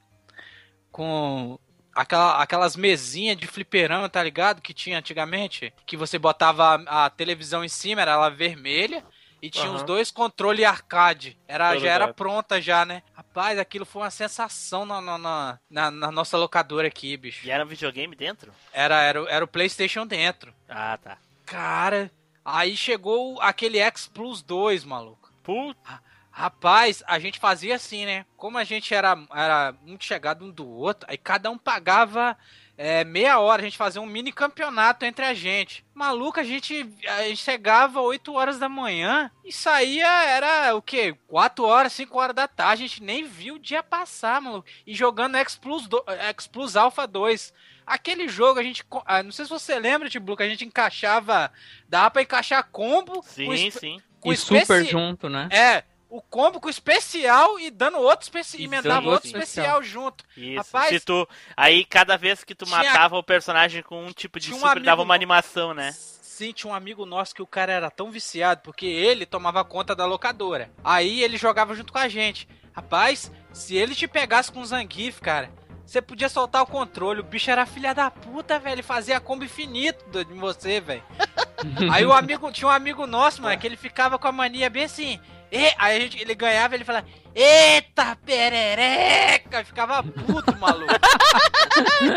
com. Aquela, aquelas mesinhas de fliperama, tá ligado? Que tinha antigamente. Que você botava a, a televisão em cima, era ela vermelha. E tinha os Aham. dois controle arcade. Era, já era pronta já, né? Rapaz, aquilo foi uma sensação na, na, na, na- na nossa locadora aqui, bicho. E era um videogame dentro? Era, era, o- era o Playstation dentro. Ah, tá. Cara, aí chegou aquele X Plus 2, maluco. Puta. Rapaz, a gente fazia assim, né? Como a gente era, era muito chegado um do outro, aí cada um pagava é, meia hora, a gente fazia um mini campeonato entre a gente. Maluco, a gente, a gente chegava 8 horas da manhã e saía, era o quê? 4 horas, 5 horas da tarde, a gente nem viu o dia passar, maluco. E jogando X Plus, do, X Plus Alpha 2. Aquele jogo a gente. ah, Não sei se você lembra, Tiblu, que a gente encaixava. Dava pra encaixar combo. com Sim, sim. com E super junto, né? é, o combo com especial e dando outro especial. E Emendava dando outro especial junto. Isso. Rapaz, Se tu... Aí cada vez que tu tinha- matava o personagem com um tipo de um super, amigo dava uma no- animação, né? Sim, tinha um amigo nosso que o cara era tão viciado, porque ele tomava conta da locadora. Aí ele jogava junto com a gente. Rapaz, se ele te pegasse com o Zangief, cara, você podia soltar o controle. O bicho era filha da puta, velho. Ele fazia combo infinito do- de você, velho. <laughs> Aí o amigo, tinha um amigo nosso, mano, que ele ficava com a mania bem assim. E, aí a gente, ele ganhava, ele falava, eita perereca! Ficava puto, maluco.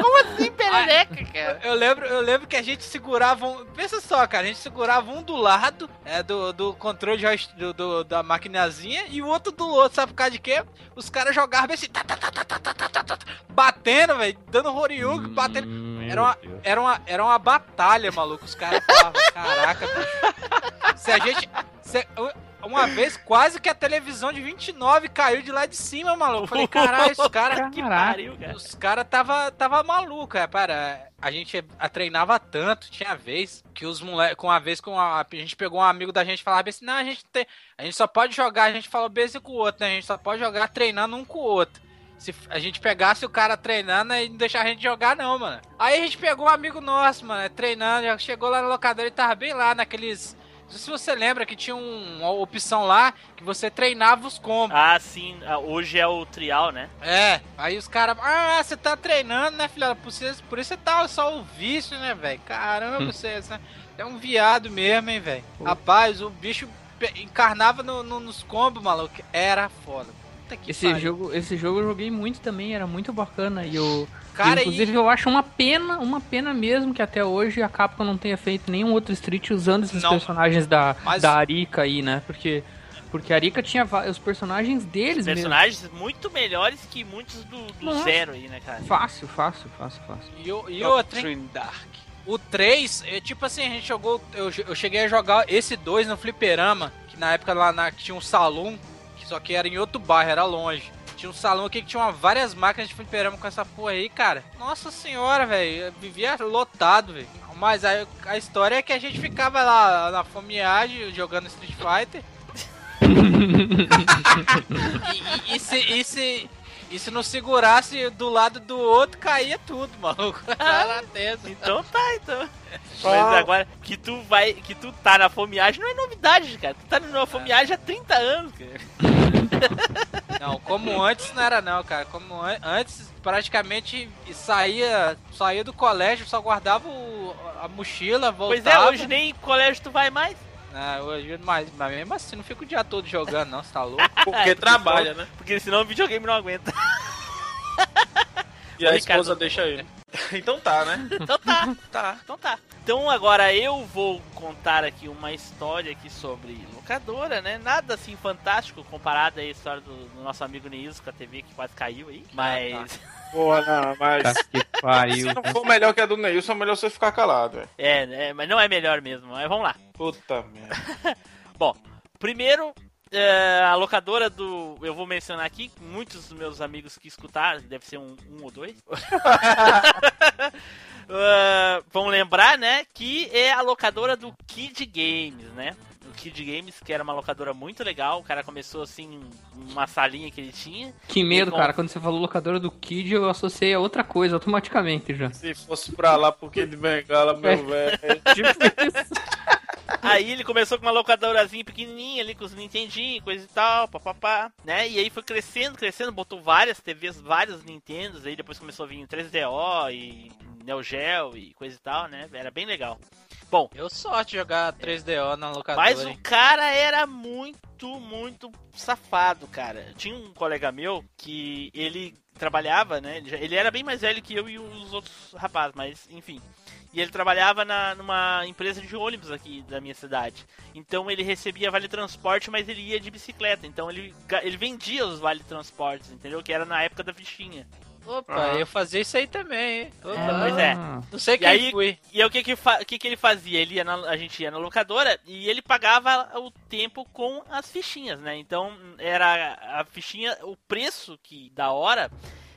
Como assim, perereca, cara? Eu lembro, eu lembro que a gente segurava um. Pensa só, cara, a gente segurava um do lado é, do, do controle de do, do- da maquinazinha e o outro do outro, sabe por causa de quê? Os caras jogavam assim, tá, tá, tá, tá, tá, tá, tá, tá, tá, batendo, velho, dando batendo. Hum, Era uma, era, uma, era uma batalha, maluco. Os caras falavam, caraca, bicho. Se a gente. se- uma vez quase que a televisão de 29 caiu de lá de cima, maluco. Falei, caralho, os caras. Que pariu, cara. Os caras tava, tava maluco, é, para. A gente a- treinava tanto, tinha vez que os moleques, com uma vez com a, a gente pegou um amigo da gente e falava assim, não, a gente tem, a gente só pode jogar, a gente falou bem com o outro, né? A gente só pode jogar treinando um com o outro. Se a gente pegasse o cara treinando e não deixar a gente jogar, não, mano. Aí a gente pegou um amigo nosso, mano, treinando, já chegou lá no locador e tava bem lá naqueles se você lembra que tinha um- uma opção lá que você treinava os combos. Ah, sim. ah, Hoje é o trial, né? É, aí os caras, ah, você tá treinando, né, filha? Por isso, por isso você tá só o vício, né, velho? Caramba, você você é um viado mesmo, hein, velho? Rapaz, o bicho encarnava no- no- nos combos, maluco. Era foda. Puta que Esse pariu. jogo, esse jogo eu joguei muito também, era muito bacana. E eu. Cara, inclusive, eu acho uma pena, uma pena mesmo que até hoje a Capcom não tenha feito nenhum outro Street usando esses Não. personagens da, Mas- da Arika aí, né? Porque, porque a Arika tinha os personagens deles mesmo. Personagens muito melhores que muitos do, do zero aí, né, cara? Fácil, fácil, fácil, fácil. E, o- e outra, Dark. O 3, é, tipo assim, a gente jogou. Eu, eu cheguei a jogar esse 2 no Fliperama, que na época lá na, que tinha um salão, que só que era em outro bairro, era longe. Tinha um salão aqui que tinha várias máquinas de fliperama com essa porra aí, cara. Nossa senhora, velho. Vivia lotado, velho. Mas a, a história é que a gente ficava lá na fomeagem jogando Street Fighter. <laughs> e, e, e se, e, se, e se não segurasse do lado do outro, caía tudo, maluco. <laughs> Tenso. Então tá, então. <laughs> Mas agora que tu vai, que tu tá na fomeagem não é novidade, cara. Tu tá na fomeagem há 30 anos, cara. <laughs> Não, como antes não era não, cara. Como an- antes, praticamente saía, saía do colégio, só guardava o- a mochila, Pois voltava. é, hoje nem colégio tu vai mais. Ah, hoje, mas, mas mesmo assim, não fica o dia todo jogando, não, você tá louco? <laughs> Porque trabalha, né? Porque senão o videogame não aguenta. E a Ô, esposa Ricardo. deixa ele. <laughs> então tá, né? Então tá, <laughs> tá, então tá. Então agora eu vou contar aqui uma história aqui sobre locadora, né? Nada assim fantástico comparado à história do, do nosso amigo Neilson com a TV que quase caiu aí. Mas. Porra, não, mas. Tá que pariu. Se não for melhor que a do Neilson, é melhor você ficar calado, velho. É, né? Mas não é melhor mesmo. Mas vamos lá. Puta merda. <laughs> Bom, primeiro, é, a locadora do. Eu vou mencionar aqui, muitos dos meus amigos que escutaram, deve ser um, um ou dois. <laughs> <laughs> Ah, vão lembrar, né? Que é a locadora do Kid Games, né? O Kid Games, que era uma locadora muito legal. O cara começou assim, uma salinha que ele tinha. Que medo, com- cara. Quando você falou locadora do Kid, eu associei a outra coisa automaticamente já. Se fosse pra lá porque de bengala, meu velho. <laughs> Tipo isso. Aí ele começou com uma locadorazinha pequenininha ali com os Nintendinho, coisa e tal, papapá, né? E aí foi crescendo, crescendo, botou várias TVs, vários Nintendos, aí depois começou a vir 3DO e Neo Geo e coisa e tal, né? Era bem legal. Bom, Eu sorte jogar 3DO na locadora. mas o cara era muito, muito safado, cara. Tinha um colega meu que ele trabalhava, né? Ele era bem mais velho que eu e os outros rapazes, mas enfim. E ele trabalhava na, numa empresa de ônibus aqui da minha cidade. Então ele recebia vale transporte, mas ele ia de bicicleta. Então ele, ele vendia os vale transportes, entendeu? Que era na época da fichinha. Opa, eu fazia isso aí também, hein? Opa, É, pois é. Ah, Não sei E quem aí- fui. E aí o que que, que que ele fazia? Ele ia na- a gente ia na locadora e ele pagava o tempo com as fichinhas, né? Então era a fichinha, o preço que da hora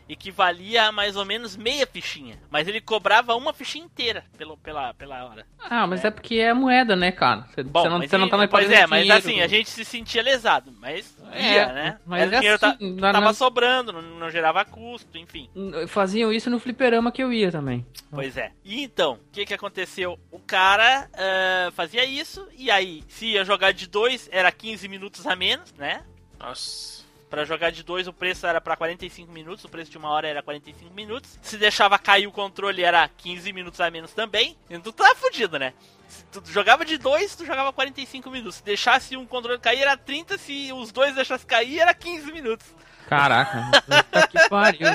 equivalia a mais ou menos meia fichinha. Mas ele cobrava uma fichinha inteira pelo, pela, pela hora. Ah, mas é porque é moeda, né, cara? Você, Bom, você não, você não e- tá mais Pois é, mas dinheiro. assim, a gente se sentia lesado. Mas É, ia, né? mas Era é dinheiro ta- assim, tava na- sobrando, não, não gerava custo, enfim. Faziam isso no fliperama que eu ia também. Pois é. E então, o que que aconteceu? O cara ah, fazia isso, e aí, se ia jogar de dois, era 15 minutos a menos, né? Nossa. Pra jogar de dois, o preço era pra 45 minutos, o preço de uma hora era 45 minutos. Se deixava cair o controle, era 15 minutos a menos também. Então tu tava fudido, né? Se tu jogava de dois, tu jogava 45 minutos. Se deixasse um controle cair, era 30. Se os dois deixassem cair, era 15 minutos. Caraca, <laughs> puta que pariu.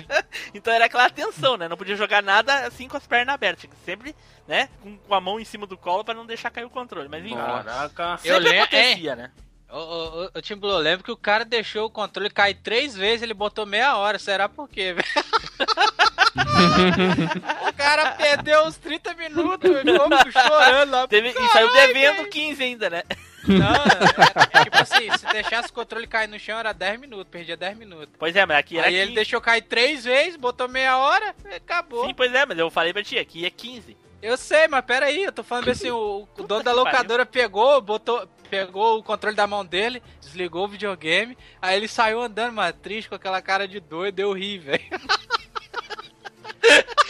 Então era aquela tensão, né? Não podia jogar nada assim com as pernas abertas. Tinha que Sempre, né? Com, a mão em cima do colo pra não deixar cair o controle. Mas enfim, Caraca. Eu sempre lembro- acontecia, né? Ô, ô, ô, Timbu, eu lembro que o cara deixou o controle cair três vezes, ele botou meia hora. Será por quê, velho? <laughs> o cara perdeu uns 30 minutos, ficou chorando lá. Teve, e saiu devendo 15 ainda, né? Não, <laughs> é, é tipo assim, se deixasse o controle cair no chão era 10 minutos, perdia 10 minutos. Pois é, mas aqui era Aí ele 15. deixou cair três vezes, botou meia hora, e acabou. Sim, pois é, mas eu falei pra ti, aqui é 15. Eu sei, mas pera aí, eu tô falando assim, o, o <laughs> dono da locadora pegou, botou, pegou o controle da mão dele, desligou o videogame, aí ele saiu andando, mas triste, com aquela cara de doido, eu ri, velho. <laughs>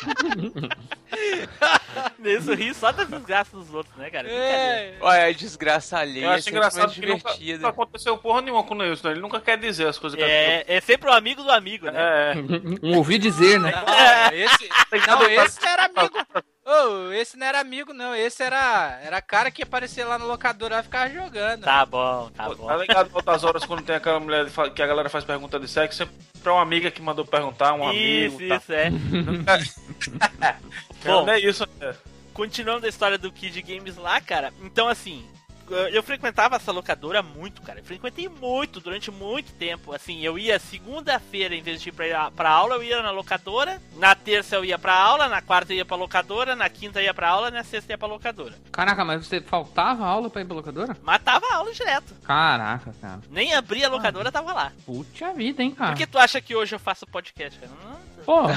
<laughs> Isso ri só das desgraças dos outros, né, cara? É. Olha, a desgraça alheia Eu é acho sempre engraçado que nunca, nunca aconteceu porra nenhuma com o Neilson. né? Ele nunca quer dizer as coisas que É, é sempre o amigo do amigo, né? É, <laughs> Um ouvi dizer, né? Não, esse, Tem não, esse era amigo. <laughs> Ô, esse não era amigo, não. Esse era, era cara que aparecia lá no locador e ficava jogando. Tá bom, tá Pô, bom. Tá ligado outras horas quando tem aquela mulher que a galera faz pergunta de sexo, sempre pra uma amiga que mandou perguntar, um isso, amigo. tá. isso, é. <laughs> Não, Bom. não é isso. é. Continuando a história do Kid Games lá, cara. Então, assim, eu frequentava essa locadora muito, cara. Eu frequentei muito, durante muito tempo. Assim, eu ia segunda-feira, em vez de ir pra, pra aula, eu ia na locadora. Na terça eu ia pra aula, na quarta eu ia pra locadora, na quinta eu ia pra aula, na sexta eu ia pra locadora. Caraca, mas você faltava aula pra ir pra locadora? Matava a aula direto. Caraca, cara. Nem abria a locadora, tava lá. Puta vida, hein, cara. Por que tu acha que hoje eu faço podcast, cara? Pô, <laughs>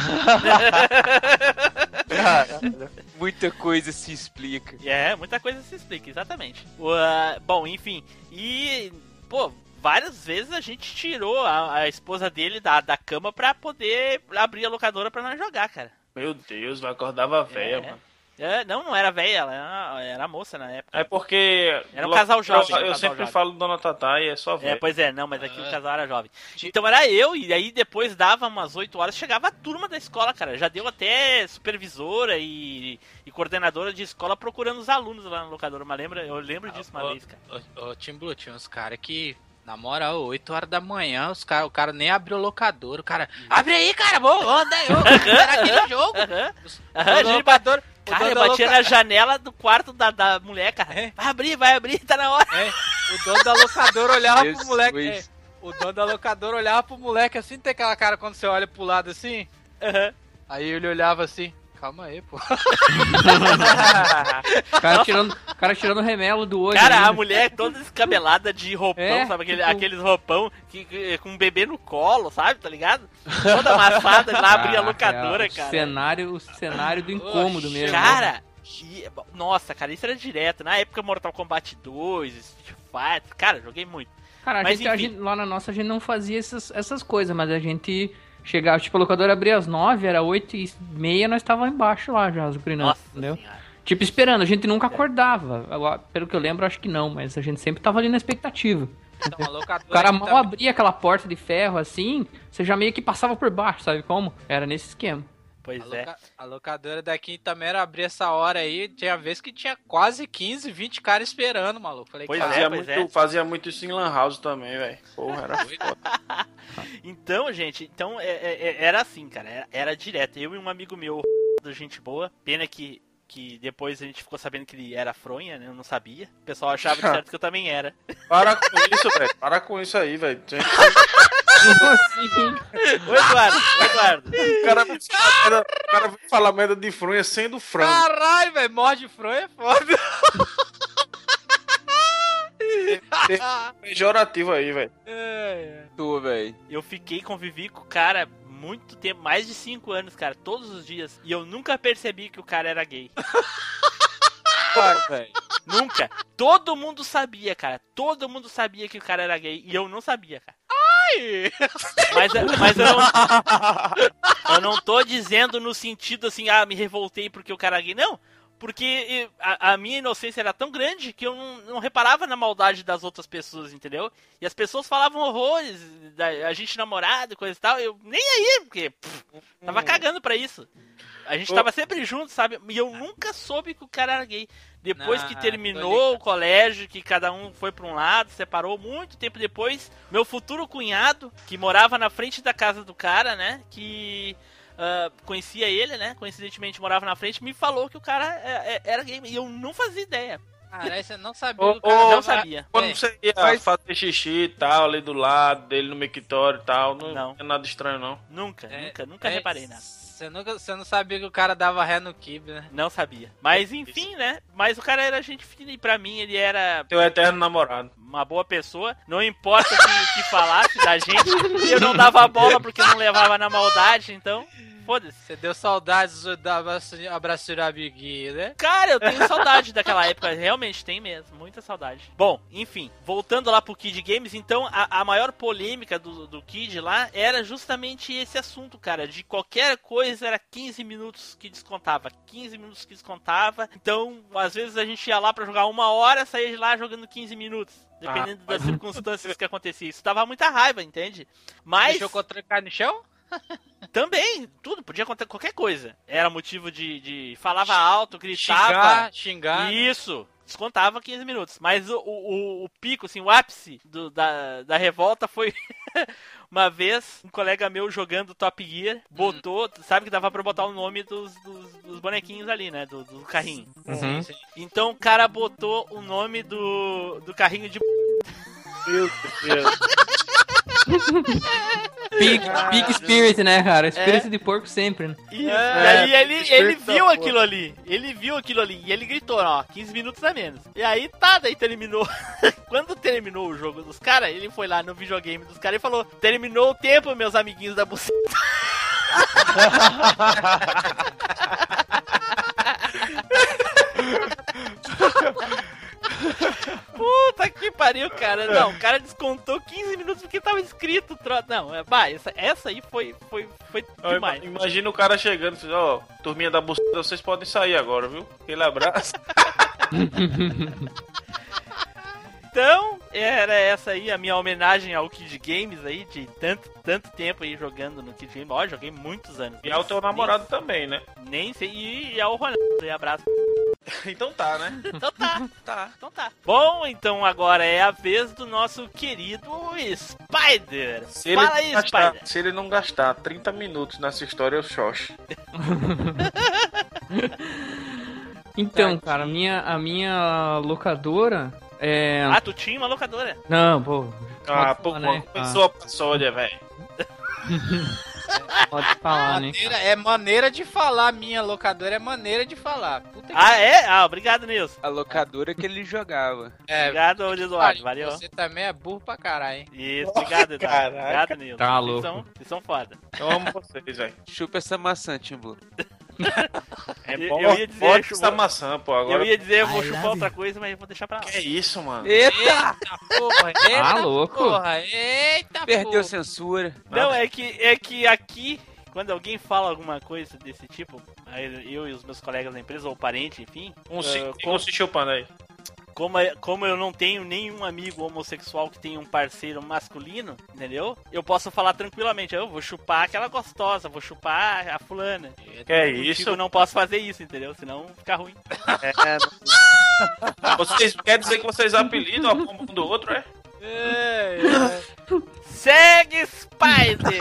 Muita coisa se explica. É, muita coisa se explica, exatamente. O, ah, bom, enfim. E, pô, várias vezes a gente tirou a, a esposa dele da, da cama pra poder abrir a locadora pra nós jogar, cara. Meu Deus, vai acordava a véia, É. mano. É, não, não era velha, ela era, era moça na época. É porque. Era um casal jovem, Eu, um eu casal sempre jovem. falo Dona Tatá e é só É, velha. pois é, não, mas aqui o Ah. casal era jovem. Então era eu, e aí depois dava umas 8 horas, chegava a turma da escola, cara. Já deu até supervisora e, e coordenadora de escola procurando os alunos lá no locador. Mas lembra, eu lembro disso uma vez, cara. Ô, ô, Tim Blue, tinha uns caras que, na moral, 8 horas da manhã, os cara, o cara nem abriu o locador. O cara, abre aí, cara, vou, anda aí, ô, será aquele jogo? Aham. Os- Aham, o a gente locador, Cara, eu batia na janela do quarto da, da mulher, cara. É. Vai abrir, vai abrir, tá na hora. É, o dono da locadora olhava pro moleque. é, o dono da locadora olhava pro moleque assim, tem aquela cara quando você olha pro lado assim. Aham. Aí ele olhava assim, calma aí, pô. <laughs> o cara tirando, o cara tirando remelo do olho. Cara, a ainda. mulher toda descabelada de roupão, É, sabe? Aquele, tipo- Aqueles roupão que, que- com um bebê no colo, sabe? Tá ligado? Toda amassada, lá abria a locadora, é, o cara. Cenário, o cenário do incômodo Oxe, mesmo. né? Cara, que- nossa, cara, isso era direto. Na época Mortal Kombat 2, Street Fighter, cara, joguei muito. Cara, a Mas gente, a gente- lá na nossa a gente não fazia essas, essas coisas, mas a gente chegava, tipo, a locadora abria às nove, era oito e meia, nós tava embaixo lá já, zucrinando, Nossa entendeu? senhora. Tipo, esperando, a gente nunca acordava. Agora, pelo que eu lembro, acho que não, mas a gente sempre tava ali na expectativa. Então, locadora O cara mal também- abria aquela porta de ferro assim, você já meio que passava por baixo, sabe como? Era nesse esquema. Pois A, é. loca- a locadora daqui também era abrir essa hora aí. Tinha vez que tinha quase 15, 20 caras esperando, maluco. Falei, Pois cara, é, Fazia, pois muito, é. fazia muito isso em Lan House também, velho. Porra, era foda. <laughs> Então, gente, então é- é- é- era assim, cara. Era, era direto. Eu e um amigo meu, do gente boa. Pena que, que depois a gente ficou sabendo que ele era fronha, né? Eu não sabia. O pessoal achava de <laughs> certo que eu também era. Para com isso, velho. Para com isso aí, velho. <laughs> Gente, Ô, Eduardo, ô, Eduardo. O cara vai falar merda- o cara vai falar merda de fronha sendo frango. Caralho, velho, morde fronha é foda. Pejorativo aí, velho. É, Tu, velho. Eu fiquei, convivi com o cara muito tempo, mais de 5 anos, cara, todos os dias. E eu nunca percebi que o cara era gay. <laughs> Claro, velho. Nunca. Todo mundo sabia, cara. Todo mundo sabia que o cara era gay. E eu não sabia, cara. Mas, mas eu, não, <laughs> eu não tô dizendo no sentido assim, ah, me revoltei porque o cara gay. Não. Porque a, a minha inocência era tão grande que eu não, não reparava na maldade das outras pessoas, entendeu? E as pessoas falavam horrores, da, a gente namorado coisa e tal. Eu nem aí, porque pff, tava cagando pra isso. A gente Ô. tava sempre junto, sabe? E eu nunca soube que o cara era gay. Depois Ah, que terminou o colégio, que cada um foi pra um lado, separou muito tempo depois, meu futuro cunhado, que morava na frente da casa do cara, né? Que ah, conhecia ele, né? Coincidentemente morava na frente, me falou que o cara é- é- era gay. E eu não fazia ideia. Caralho, você não sabia o cara ô, não não sabia. Quando você ia Mas- fazer xixi e tal, ali do lado dele no mictório e tal, não, Não. é nada estranho, não. Nunca, É, nunca, nunca é, reparei nada. Você, nunca, você não sabia que o cara dava ré no kibe, né? Não sabia. Mas enfim, né? Mas o cara era gente fina e pra mim ele era Teu eterno namorado. uma boa pessoa. Não importa o que, que falasse da gente. Eu não dava bola porque não levava na maldade, então. Foda-se. Você deu saudades da abraço, da amiguinha, né? Cara, eu tenho saudade daquela época, realmente tem mesmo, muita saudade. Bom, enfim, voltando lá pro Kid Games, então a, a maior polêmica do, do Kid lá era justamente esse assunto, cara, de qualquer coisa era 15 minutos que descontava, 15 minutos que descontava. Então, às vezes a gente ia lá pra jogar uma hora, saía de lá jogando 15 minutos. Dependendo Ah, das circunstâncias que acontecia. Isso dava muita raiva, entende? Mas. Deixou contra no chão? <laughs> Também, tudo, podia acontecer qualquer coisa. Era motivo de, de falava alto, gritava. Xingar, xingar. né? Isso, descontava 15 minutos. Mas o, o, o pico, assim, o ápice do- da, da revolta foi <laughs> uma vez um colega meu jogando Top Gear, botou, sabe que dava pra botar o nome dos, dos, dos bonequinhos ali, né? Do, do carrinho. Uhum. Sim, sim. Então o cara botou o nome do, do carrinho de. Meu Deus. <laughs> Pig, Pig Spirit, né, cara? Spirit de porco sempre, né? Isso. É, e aí ele, espírito ele viu porra. aquilo ali. Ele viu aquilo ali. E ele gritou, ó, 15 minutos a menos. E aí tá, daí terminou. Quando terminou o jogo dos caras, ele foi lá no videogame dos caras e falou: Terminou o tempo, meus amiguinhos da buceta. <laughs> Puta que pariu, cara. Não, o cara descontou 15 minutos porque tava escrito. Tro... Não, é, bah, essa, essa aí foi, foi, foi demais. ima- Imagina o cara chegando e ó, turminha da buceta, vocês podem sair agora, viu? Aquele abraço. <laughs> Então, era essa aí a minha homenagem ao Kid Games aí, de tanto, tanto tempo aí jogando no Kid Games. Ó, joguei muitos anos. E ao teu namorado também, né? Nem, nem sei. E, e ao Ronaldo, aí, abraço. <laughs> Então tá, né? Então tá, <laughs> tá, então tá. Bom, então agora é a vez do nosso querido Spider. Se Fala aí, gastar, Spider. se ele não gastar 30 minutos nessa história, eu xoxo. <laughs> Então, cara, a minha, a minha locadora é. Ah, tu tinha uma locadora? Não, pô. Ah, pô, né? começou a paçolha, velho. Ah, <laughs> pode falar, né? Maneira, é maneira de falar, minha locadora é maneira de falar. Puta que Ah, é? Ah, obrigado, Nilson. A locadora que ele jogava. <laughs> É, Obrigado, Eduardo. Valeu. Valeu. Você também é burro pra caralho, hein? Isso, obrigado, Eduardo. Caraca. Obrigado, Nilson. Tá Vocês louco. são, vocês são foda. Eu amo vocês, velho. Chupa essa maçã, Timbu. É Eu- bom, eu ia dizer, acho- essa maçã, pô. Agora. Eu ia dizer, eu vou I chupar outra coisa, mas eu vou deixar pra lá. Que é isso, mano? Eita porra, eita Ah, louco. porra, eita Perdeu porra. censura. Não, é que, é que aqui, quando alguém fala alguma coisa desse tipo, eu e os meus colegas da empresa, ou parente, enfim, Um, se, ah, um se chupando aí. Como, é- como eu não tenho nenhum amigo homossexual que tenha um parceiro masculino, entendeu? Eu posso falar tranquilamente, eu vou chupar aquela gostosa, vou chupar a fulana. É isso? eu não posso fazer isso, entendeu? Senão fica ruim. É, não- <laughs> vocês quer dizer que vocês apelidam a pomba um do outro, é? É, Segue Spider!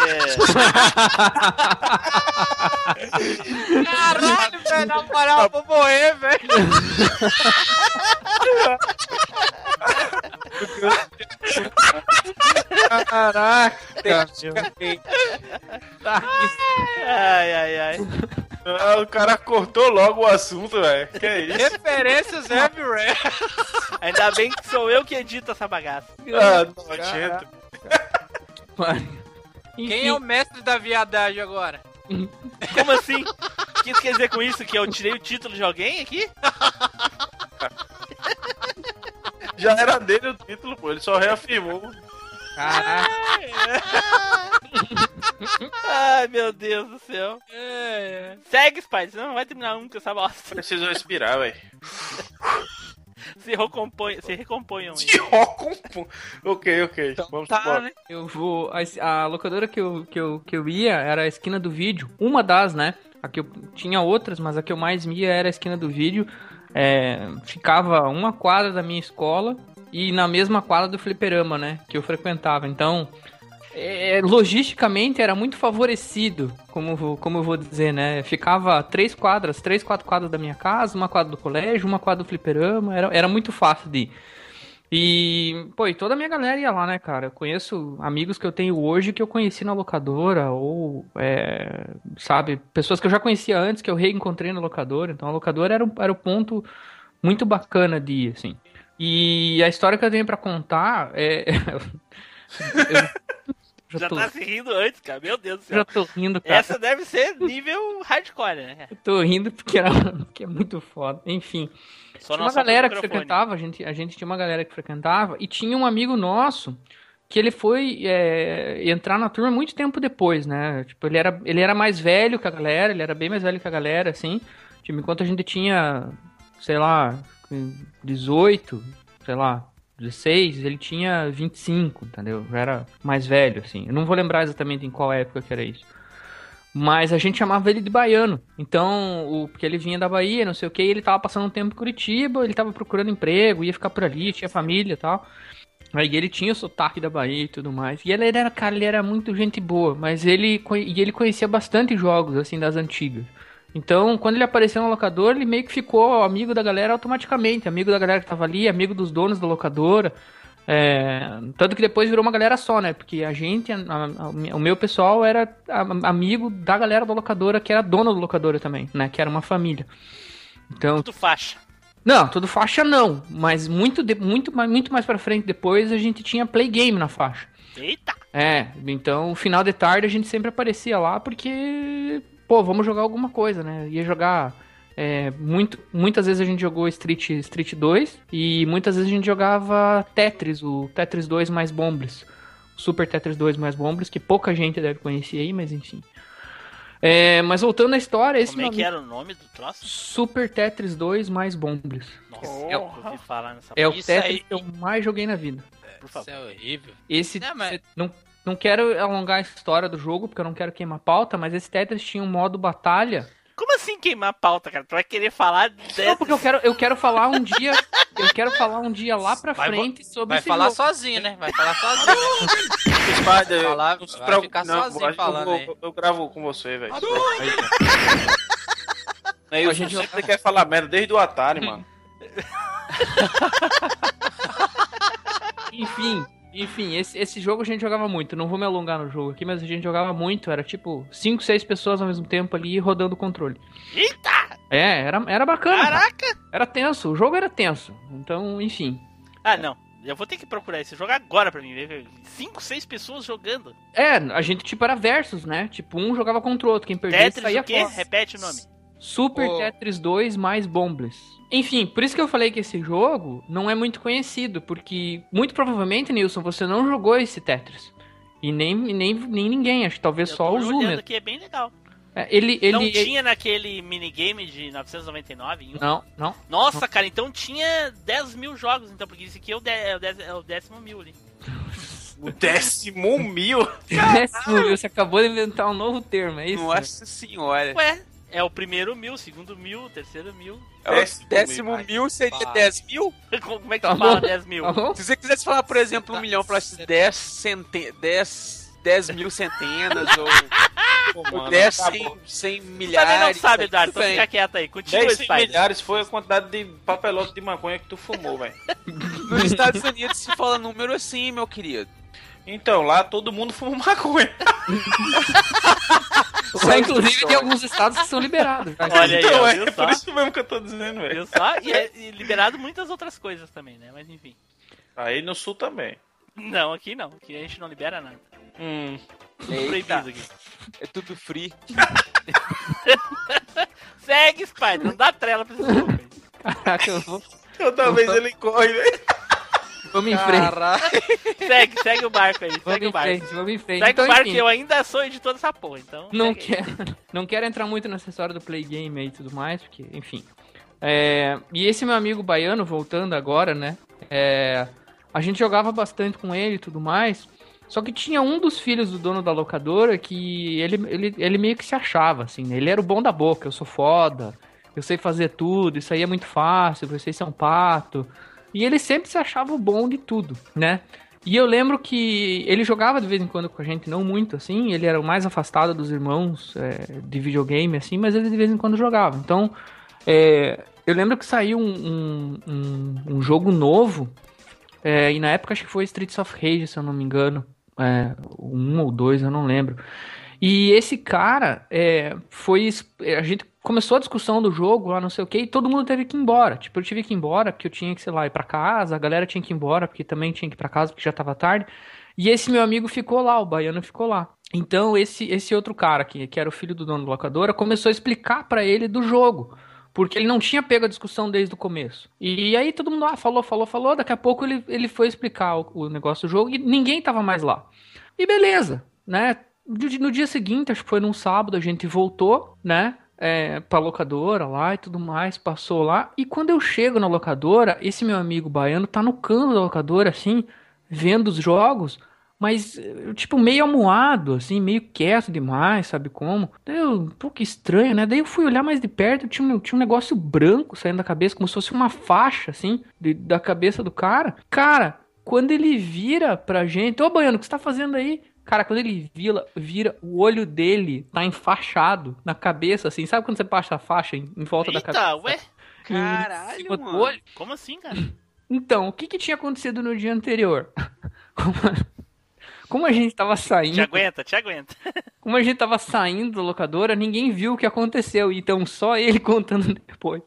Caralho, velho, na moral, eu vou morrer, velho. Caraca! ai, ai, ai. Ah, o cara cortou logo o assunto, velho. Que é isso? Referências everywhere. Ainda bem que sou eu que edito essa bagaça. <laughs> Ah, <laughs> nojento. Quem é o mestre da viadagem agora? <laughs> Como assim? O que isso quer dizer com isso? Que eu tirei o título de alguém aqui? Já era dele o título, pô. Ele só reafirmou. Caraca! Ai, meu Deus do céu. É, Segue, Spider, senão não vai terminar nunca essa bosta. Preciso respirar, velho. Se recompõe, se recomponham. Que óculos, pô. Ok, ok. Vamos Tá, embora. né? Eu vou. A, a locadora que eu, que, eu, que eu ia era a esquina do vídeo. Uma das, né? A que eu tinha outras, mas a que eu mais ia era a esquina do vídeo. É, ficava uma quadra da minha escola e na mesma quadra do fliperama, né? Que eu frequentava. Então, é, logisticamente era muito favorecido, como, como eu vou dizer, né? Ficava três quadras, três, quatro quadras da minha casa, uma quadra do colégio, uma quadra do fliperama. Era, era muito fácil de ir. E, pô, e toda a minha galera ia lá, né, cara? Eu conheço amigos que eu tenho hoje que eu conheci na locadora, ou, é, sabe, pessoas que eu já conhecia antes, que eu reencontrei na locadora. Então a locadora era, um- era o ponto muito bacana de ir, assim. E a história que eu tenho pra contar é. <laughs> Já, Já tô, tá se rindo antes, cara. Meu Deus do céu. já tô rindo, cara. Essa deve ser nível hardcore, né? Eu tô rindo porque, era, porque é muito foda. Enfim. Só tinha uma galera que frequentava, a gente, a gente tinha uma galera que frequentava, e tinha um amigo nosso que ele foi é, entrar na turma muito tempo depois, né? Tipo, ele era, ele era mais velho que a galera, ele era bem mais velho que a galera, assim. Tipo, enquanto a gente tinha, sei lá, 18, sei lá, 16, ele tinha 25, entendeu? Já era mais velho, assim. Eu não vou lembrar exatamente em qual época que era isso. Mas a gente chamava ele de baiano. Então, o, porque ele vinha da Bahia, não sei o que, ele tava passando um tempo em Curitiba, ele tava procurando emprego, ia ficar por ali, tinha família e tal. Aí ele tinha o sotaque da Bahia e tudo mais. E ele era, cara, ele era muito gente boa, mas ele, e ele conhecia bastante jogos, assim, das antigas. Então, quando ele apareceu no locador, ele meio que ficou amigo da galera automaticamente. Amigo da galera que tava ali, amigo dos donos da locadora. É, tanto que depois virou uma galera só, né? Porque a gente, a- a- o meu pessoal era amigo da galera da locadora, que era dona da locadora também, né? Que era uma família. Então, Tudo faixa. não, tudo faixa não, mas muito, de- muito, muito mais pra frente depois a gente tinha play game na faixa. Eita! É, então final de tarde a gente sempre aparecia lá porque, pô, vamos jogar alguma coisa, né? Ia jogar. é, muito, muitas vezes a gente jogou Street, Street 2 e muitas vezes a gente jogava Tetris, o Tetris 2 mais Bombles. O Super Tetris 2 mais Bombles, que pouca gente deve conhecer aí, mas enfim. É, mas voltando à história, esse Como é que amigo- era o nome do troço? Super Tetris 2 mais Bombles. Nossa, É o- eu ouvi falar nessa É o Isso Tetris aí- que eu mais joguei na vida. por Isso favor. é horrível. Esse Não, mas- não, não quero alongar a história do jogo, porque eu não quero queimar pauta, mas esse Tetris tinha um modo batalha. Como assim queimar a pauta, cara? Tu vai querer falar Não, dessa... porque eu quero, eu quero falar um dia. Eu quero falar um dia lá pra Vai- frente sobre Vai esse falar jogo. sozinho, né? Vai falar sozinho. <laughs> né? Spider, Falar- não vai ficar não, sozinho eu- falando eu, aí. eu, eu gravo com você, velho. A A gente gente sempre quer falar merda desde o Atari, mano. <laughs> Enfim, enfim, esse, esse jogo a gente jogava muito. Não vou me alongar no jogo aqui, mas a gente jogava muito. Era tipo 5, 6 pessoas ao mesmo tempo ali rodando o controle. Eita! É, era, era bacana. cara. Caraca! Era tenso, o jogo era tenso. Então, enfim. Ah, não. Eu vou ter que procurar esse jogo agora pra mim ver. Cinco, seis pessoas jogando. É, a gente tipo era versus, né? Tipo, um jogava contra o outro, quem perdesse Tetris saía o quê? fora. Repete o nome. Super Ô. Tetris 2 mais Bombless. Enfim, por isso que eu falei que esse jogo não é muito conhecido, porque muito provavelmente, Nilson, você não jogou esse Tetris. E nem, nem, nem ninguém, acho que talvez Eu só o Zu olhando mesmo. aqui, é bem legal. É, ele, ele, não ele- tinha naquele minigame de 999? em um? Não, não. Nossa, cara, então tinha 10 mil jogos, então, porque esse aqui é o, de, é o, dez- é o décimo mil ali. O décimo mil. <laughs> Décimo mil, você acabou de inventar um novo termo, é isso? Nossa senhora. Ué, é o primeiro mil, segundo mil, terceiro mil. É Décimo décimo mil. mil seria Vai. 10 mil? Como é que Tá tu fala bom. 10 mil? Tá? Se você quisesse falar, por exemplo, um milhão, falasse 10 centen... 10, 10 mil centenas ou, <laughs> 10 tá cem, bom. 100 Tu milhares. também não sabe, Eduardo, tudo então fica quieto aí. Continua, 10 Spider. milhares foi a quantidade de papelote de maconha que tu fumou, velho. Nos Estados Unidos se fala número assim, meu querido. Então, lá todo mundo fuma maconha. <laughs> Lá, inclusive, tem alguns estados que são liberados. já. Olha aí, Então, ó, é, é só? por isso mesmo que eu tô dizendo, velho. Só? E é e liberado muitas outras coisas também, né? Mas enfim. Aí no sul também. Não, aqui não. Aqui a gente não libera nada. Hum. Tudo Eita. proibido aqui. É tudo free. <laughs> Segue, Spider. Não dá trela pra esse jogo. aí. Caraca, eu vou, Toda vez ele corre, velho. Vamos em frente. <laughs> Segue, segue o barco aí. Segue o barco. frente, vamos em frente. Segue Então, o barco enfim. que eu ainda sou editor dessa porra, então. Não aí. quero, não quero entrar muito nessa história do play game aí e tudo mais, porque, enfim. É, e esse meu amigo baiano, voltando agora, né? é, a gente jogava bastante com ele e tudo mais. Só que tinha um dos filhos do dono da locadora que ele, ele, ele meio que se achava, assim, né? Ele era o bom da boca, eu sou foda, eu sei fazer tudo, isso aí é muito fácil, vocês são pato. E ele sempre se achava bom de tudo, né? E eu lembro que ele jogava de vez em quando com a gente, não muito, assim. Ele era o mais afastado dos irmãos é, de videogame, assim, mas ele de vez em quando jogava. Então, é, eu lembro que saiu um, um, um- jogo novo, é, e na época acho que foi Streets of Rage, se eu não me engano. É, um ou dois, eu não lembro. E esse cara é, foi. A gente começou a discussão do jogo lá, não sei o que, e todo mundo teve que ir embora. Tipo, eu tive que ir embora, porque eu tinha que, sei lá, ir pra casa, a galera tinha que ir embora, porque também tinha que ir pra casa, porque já tava tarde. E esse meu amigo ficou lá, o baiano ficou lá. Então esse esse outro cara que, que era o filho do dono da locadora começou a explicar pra ele do jogo. Porque ele não tinha pego a discussão desde o começo. E aí todo mundo ah, falou, falou, falou. Daqui a pouco ele, ele foi explicar o, o negócio do jogo e ninguém tava mais lá. E beleza, né? No dia seguinte, acho que foi num sábado, a gente voltou, né? É, pra locadora lá e tudo mais, passou lá. E quando eu chego na locadora, esse meu amigo baiano tá no canto da locadora, assim, vendo os jogos, mas, eh, tipo, meio amuado, assim, meio quieto demais, sabe como? Eu, pô, que estranho, né? Daí eu fui olhar mais de perto, tinha um, tinha um negócio branco saindo da cabeça, como se fosse uma faixa, assim, de- da cabeça do cara. Cara, quando ele vira pra gente, ô Baiano, o que você tá fazendo aí? Cara, quando ele vira, vira, o olho dele tá enfaixado na cabeça, assim. Sabe quando você passa a faixa em, em volta da Eita, cabeça? ué? Caralho, mano. olho? Como assim, cara? <laughs> Então, o que, que tinha acontecido no dia anterior? <laughs> Como, como a gente tava Te saindo, <laughs> aguenta, te aguenta. como a gente tava saindo da locadora, ninguém viu o que aconteceu. Então, só ele contando depois.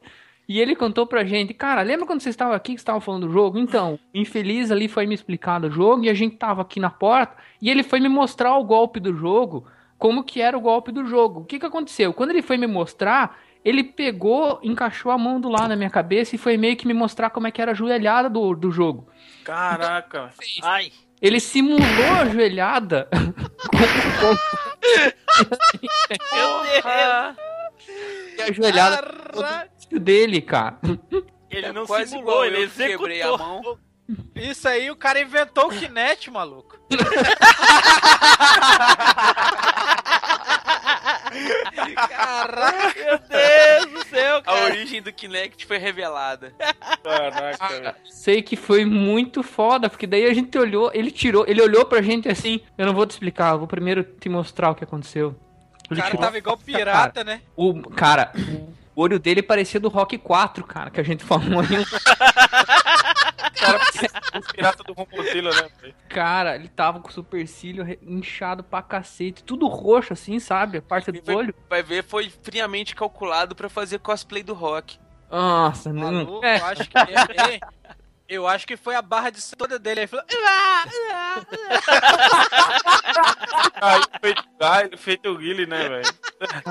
E ele contou pra gente, cara, lembra quando você estava aqui que estavam falando do jogo? Então, o infeliz ali foi me explicar do jogo e a gente tava aqui na porta e ele foi me mostrar o golpe do jogo, como que era o golpe do jogo. O que que aconteceu? Quando ele foi me mostrar, ele pegou, encaixou a mão do lado na minha cabeça e foi meio que me mostrar como é que era a joelhada do, do jogo. Caraca. Ai, Ele simulou a joelhada <laughs> <laughs> meu Deus. como a joelhada dele, cara. Ele É não quase simulou, igual ele eu que quebrei a executou. mão. Isso aí, o cara inventou o Kinect, maluco. <laughs> Caraca. Meu Deus do céu, A cara. origem do Kinect foi revelada. Caraca, velho. Sei que foi muito foda, porque daí a gente olhou, ele tirou, ele olhou pra gente assim, eu não vou te explicar, eu vou primeiro te mostrar o que aconteceu. O cara tava igual pirata, né? o cara, o olho dele parecia do Rock 4, cara, que a gente falou aí. um <laughs> Cara, os piratas do né? Cara, ele tava com o supercílio inchado pra cacete, tudo roxo assim, sabe? A parte do Vai- olho. Vai ver, foi friamente calculado pra fazer cosplay do rock. Nossa, não. Maluco, É, eu acho que. é, <laughs> é, eu acho que foi a barra de toda dele. Ele falou. "Ah, ah, Aí, feito, Guy- feito o Guile, né, velho?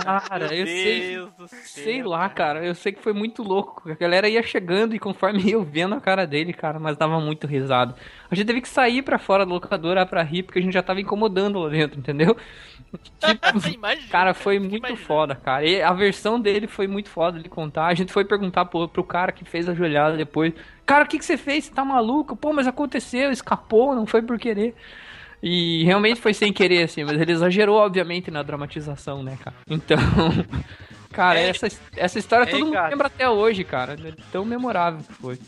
cara, eu Meu sei. Deus do céu. Sei lá, cara. Eu sei que foi muito louco. A galera ia chegando e conforme ia eu vendo a cara dele, cara, mas dava muito risado. A gente teve que sair pra fora da locadora pra rir, porque a gente já tava incomodando lá dentro, entendeu? <laughs> Tipo, Imagina, cara, foi muito imaginando. foda, cara. E a versão dele foi muito foda de contar. A gente foi perguntar pro, pro cara que fez a joelhada depois. Cara, o que, que você fez? Você tá maluco? Pô, mas aconteceu, escapou, não foi por querer. E realmente foi sem querer, assim, mas ele exagerou, obviamente, na dramatização, né, cara? Então. <laughs> Cara, É. essa, essa história É, todo mundo cara. lembra até hoje, cara. É Tão memorável que foi.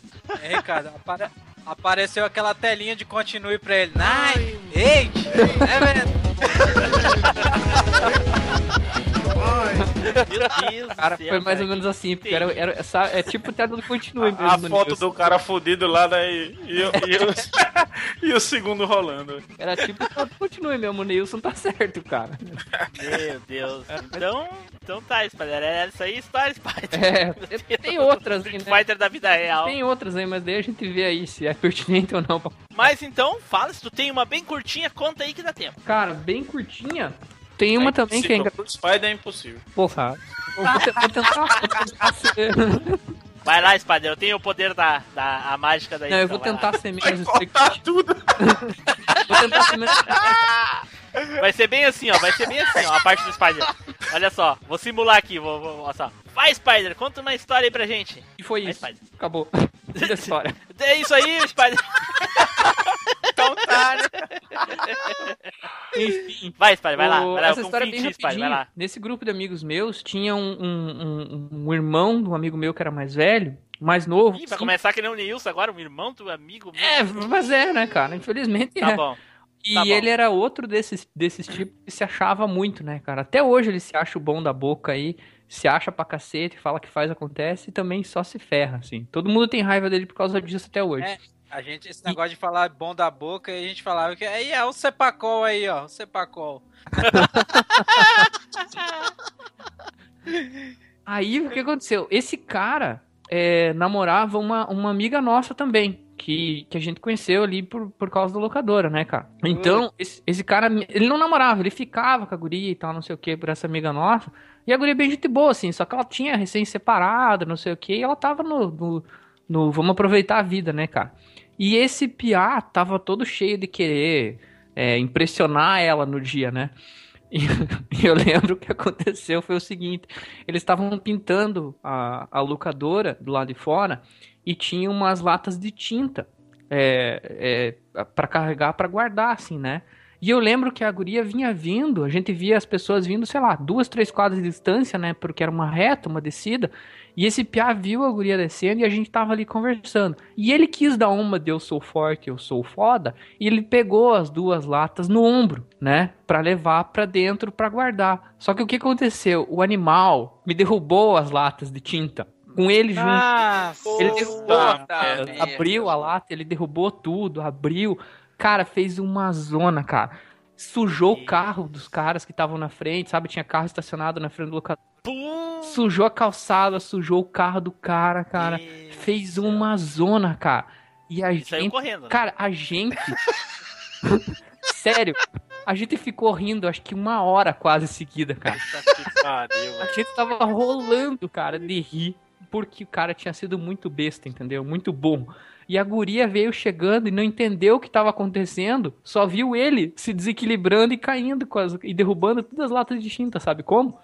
É, Ricardo, apare- apareceu aquela telinha de continue pra ele. Nine, eight, seven. Meu Deus Cara, foi mais ou menos assim, porque era, era essa, é tipo tela do continue mesmo. A foto do cara fudido lá, né? E, e, o- e o, <laughs> e o segundo rolando. Era tipo tela do continue mesmo, o Nilson tá certo, cara. Meu Deus. Então, então tá, Spider. É isso aí, história, Spider. É, tem outras, Street né? Fighter da vida real. Tem outras aí, mas daí a gente vê aí se é pertinente ou não. Mas então, fala, se tu tem uma bem curtinha, conta aí que dá tempo. Cara, bem curtinha. Tem uma também que é engraçada. Spider é impossível. Porra. Vou, te- vou tentar, vou tentar ser... Vai lá, Spider, eu tenho o poder da, da a mágica da Não, eu vou vai lá. tentar ser menos explicativo. tudo. Vou tentar ser menos... <laughs> Vai ser bem assim, ó. Vai ser bem assim, ó. A parte do Spider. Olha só, vou simular aqui, vou, vou, olha só. Vai, Spider, conta uma história aí pra gente. E foi Vai, isso. Spider. Acabou. <laughs> Fim da história. É isso aí, Spider. Então tá, né? Enfim. Vai, Spider, vai lá. O- Vai lá, Essa história é bem em ti, Spider, vai lá. Nesse grupo de amigos meus, tinha um, um, um- um irmão de um amigo meu que era mais velho, mais novo. Ih, vai começar que nem o Nilson agora, um irmão do amigo meu. É, mas é, né, cara? Infelizmente Tá é. bom. E tá ele era outro desses, desses tipos que se achava muito, né, cara? Até hoje ele se acha o bom da boca aí, se acha pra cacete, fala que faz, acontece e também só se ferra, assim. Todo mundo tem raiva dele por causa disso até hoje. É. A gente, esse negócio de falar bom da boca, e a gente falava que aí é o Cepacol aí, ó. O Cepacol. <laughs> Aí o que aconteceu? Esse cara é, namorava uma, uma amiga nossa também. Que, que a gente conheceu ali por, por causa da locadora, né, cara? Então, esse, esse cara, ele não namorava, ele ficava com a guria e tal, não sei o que, por essa amiga nossa. E a guria é bem gente boa, assim, só que ela tinha recém-separada, não sei o que, e ela tava no, no, no vamos aproveitar a vida, né, cara? E esse piá tava todo cheio de querer é, impressionar ela no dia, né? E, <laughs> e eu lembro que aconteceu foi o seguinte: eles estavam pintando a, a locadora do lado de fora e tinha umas latas de tinta é, é, para carregar, para guardar, assim, né? E eu lembro que a guria vinha vindo, a gente via as pessoas vindo, sei lá, duas, três quadras de distância, né? Porque era uma reta, uma descida. E esse piá viu a guria descendo e a gente tava ali conversando. E ele quis dar uma de eu sou forte, eu sou foda. E ele pegou as duas latas no ombro, né? Pra levar pra dentro pra guardar. Só que o que aconteceu? O animal me derrubou as latas de tinta. Com ele junto. Nossa, Ele derrubou, é, abriu a lata, ele derrubou tudo, abriu. Cara, fez uma zona, cara. Sujou o carro dos caras que estavam na frente, sabe? Tinha carro estacionado na frente do locador. Pum! Sujou a calçada, sujou o carro do cara, cara. Fez uma zona, cara. E a E saiu gente. correndo. né? Cara, a gente. <laughs> Sério, a gente ficou rindo acho que uma hora quase seguida, cara. A gente tava rolando, cara, de rir. Porque o cara tinha sido muito besta, entendeu? Muito bom. E a guria veio chegando e não entendeu o que tava acontecendo. Só viu ele se desequilibrando e caindo e derrubando todas as latas de tinta, sabe como?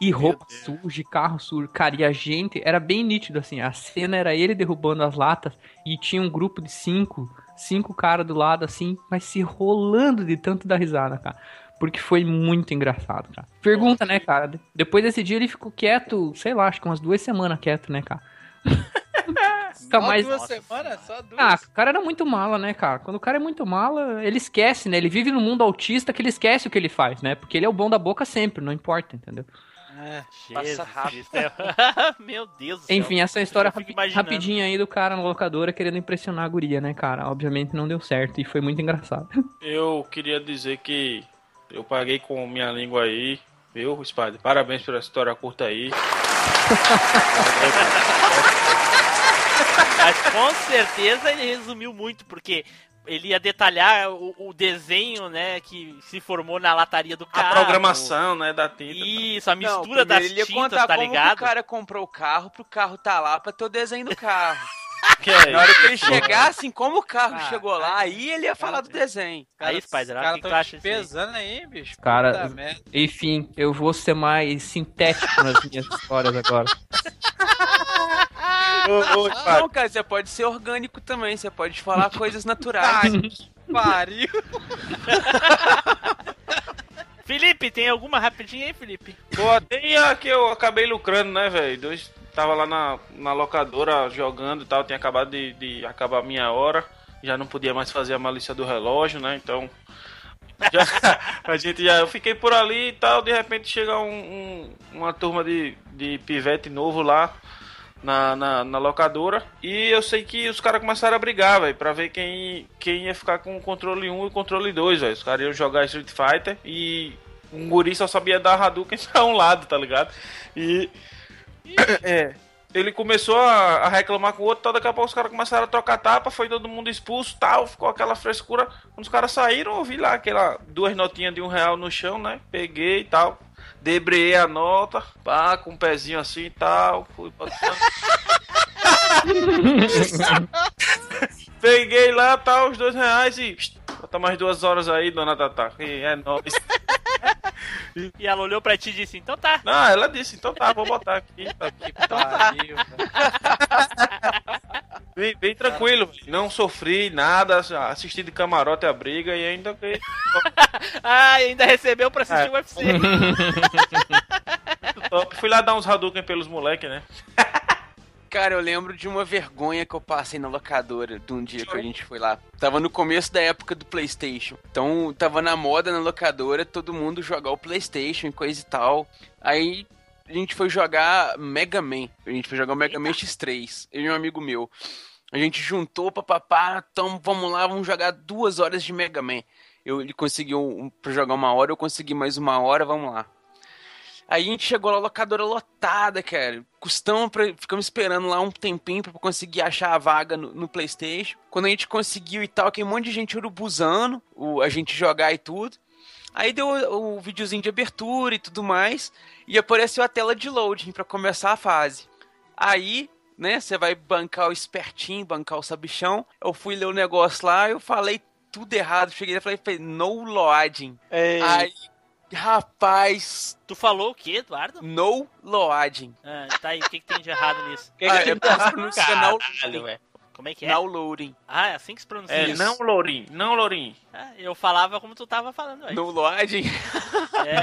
E roupa suja, carro sujo. Cara, e a gente era bem nítido, assim. A cena era ele derrubando as latas e tinha um grupo de cinco, cinco caras do lado, assim, mas se rolando de tanto dar risada, cara. Porque foi muito engraçado, cara. Pergunta, né, cara? De- Depois desse dia ele ficou quieto, sei lá, acho que umas duas semanas quieto, né, cara? <laughs> Só mais. duas semanas? Só duas? Ah, o cara era muito mala, né, cara? Quando o cara é muito mala, ele esquece, né? Ele vive no mundo autista que ele esquece o que ele faz, né? Porque ele é o bom da boca sempre, não importa, entendeu? É. Jesus Passa rápido. É- <laughs> <laughs> Meu Deus do céu. Enfim, essa é a história rapi- imaginando. rapidinha aí do cara na locadora querendo impressionar a guria, né, cara? Obviamente não deu certo e foi muito engraçado. Eu queria dizer que eu paguei com minha língua aí, viu, Spider? Parabéns pela história curta aí. Mas com certeza ele resumiu muito, porque ele ia detalhar o, o desenho, né, que se formou na lataria do A carro. programação, né, da tinta. Isso, a Não, mistura primeiro das ele ia tintas, contar tá como ligado? o cara comprou o carro pro carro tá lá pra ter o desenho do carro. <laughs> Que é Na hora que ele chegasse, em como o carro Ah, chegou lá, aí ele ia falar do desenho. Aí, Spider, caras que que tu tão acha te disso aí? pesando aí, bicho. Cara. Enfim, eu vou ser mais sintético nas minhas histórias agora. <laughs> Ô, ô, Spider, Não, cara, você pode ser orgânico também, você pode falar <laughs> coisas naturais. Pariu. Felipe, tem alguma rapidinha aí, Felipe? Pô, tem a que eu acabei lucrando, né, velho? Dois tava lá na, na locadora jogando e tal, tinha acabado de, de acabar a minha hora, já não podia mais fazer a malícia do relógio, né? Então. já- <laughs> a gente já. Eu fiquei por ali e tal, de repente chega um, um- uma turma de, de pivete novo lá. Na, na, na locadora e eu sei que os caras começaram a brigar, velho, pra ver quem, quem ia ficar com o controle 1 e o controle 2, velho. Os caras iam jogar Street Fighter e um guri só sabia dar Hadouken <laughs> pra um lado, tá ligado? E. É. Ele começou a, reclamar com o outro, tal, daqui a pouco os caras começaram a trocar tapa, foi todo mundo expulso tal, ficou aquela frescura. Quando os caras saíram, eu vi lá aquela duas notinhas de um real no chão, né? Peguei e tal. Debreei a nota, pá, com um pezinho assim e tal. Fui botando. <laughs> Peguei lá, tal, os dois reais e. Bota mais duas horas aí, dona Tata. E é nóis. E ela olhou pra ti e disse, então tá. Não, ela disse, então tá, vou botar aqui. Tá aqui. Que pariu, velho. Bem, bem tranquilo, não sofri nada, assisti de camarote a briga e ainda. <laughs> Ah, ainda recebeu pra assistir É. o UFC. <laughs> top. Fui lá dar uns Hadouken pelos moleques, né? <laughs> Cara, eu lembro de uma vergonha que eu passei na locadora de um dia que a gente foi lá. Tava no começo da época do PlayStation. Então, tava na moda na locadora todo mundo jogar o PlayStation e coisa e tal. Aí a gente foi jogar Mega Man. A gente foi jogar o Mega Man X3. Eu e um amigo meu. A gente juntou, papapá, então vamos lá, vamos jogar duas horas de Mega Man. Eu, ele conseguiu um, pra jogar uma hora, eu consegui mais uma hora, vamos lá. Aí a gente chegou na locadora lotada, cara. Custamos pra, ficamos esperando lá um tempinho pra conseguir achar a vaga no, no Playstation. Quando a gente conseguiu e tal, que um monte de gente urubuzando, o, a gente jogar e tudo. Aí deu o, o videozinho de abertura e tudo mais. E apareceu a tela de loading pra começar a fase. Aí, né, você vai bancar o espertinho, bancar o sabichão. Eu fui ler o negócio lá, eu falei tudo errado. Cheguei e falei, falei, no loading. Ei. Aí, rapaz, Tu falou o quê, Eduardo? no loading. Ah, tá aí, o que, que tem de errado nisso? Que Ah, que é não Caralho, velho. Como é que é? Now loading. Ah, é assim que se pronuncia. É, não, Lourinho, não, Lourinho. Ah, eu falava como tu tava falando, velho. No loading. É,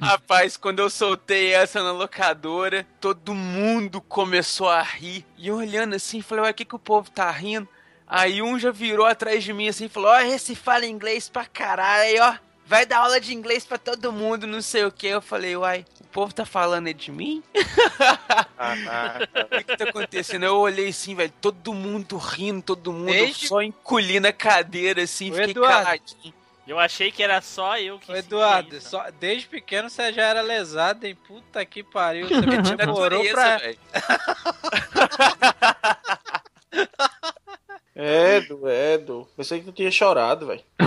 <laughs> Rapaz, quando eu soltei essa na locadora, todo mundo começou a rir. E eu olhando assim, falei, ué, o que, que o povo tá rindo? Aí um já virou atrás de mim assim e falou, ó, esse fala inglês pra caralho, aí, ó. Vai dar aula de inglês pra todo mundo, não sei o que. Eu falei, uai, o povo tá falando é de mim? Caraca. <laughs> O que, que tá acontecendo? Eu olhei assim, velho, todo mundo rindo, todo mundo Desde- só encolhendo a cadeira assim, Ô, fiquei Eduardo. caladinho. eu achei que era só eu que Ô, Eduardo, isso. só, desde pequeno você já era lesado, hein? Puta que pariu. Você <laughs> demorou Natureza, <laughs> pra. velho. Edo, Edo. Pensei que tu tinha chorado, velho. <laughs>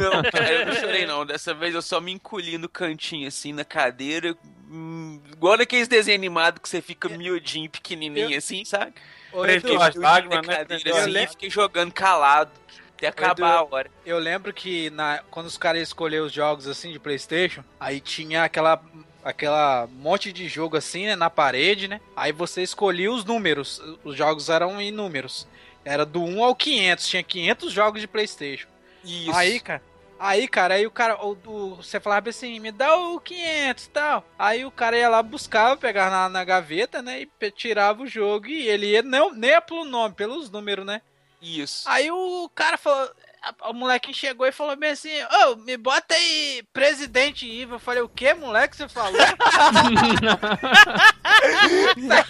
Não, cara, eu não chorei não. Dessa vez eu só me encolhi no cantinho, assim, na cadeira. hum, igual naqueles desenhos animados que você fica miudinho, pequenininho, assim, sabe? Ô, Eduardo, as lágrimas, na né? cadeira, Eu assim, lembro- e fiquei jogando calado. Até acabar a hora. eu lembro que na, quando os caras escolheram os jogos assim de Playstation, aí tinha aquela aquela monte de jogo assim, né, na parede, né? Aí você escolhia os números. Os jogos eram em números. Era do 1 ao 500, tinha 500 jogos de Playstation. Isso. Aí, cara, aí, cara, aí o cara, o, o- você falava assim, me dá o 500 e tal. Aí o cara ia lá, buscava, pegava na, na gaveta, né, e tirava o jogo e ele ia, não, nem ia pelo nome, pelos números, né. Isso. Aí o cara falou, o molequinho chegou e falou bem assim, ô, me bota aí Presidente Evil. Eu falei, o que, moleque, você falou? <laughs>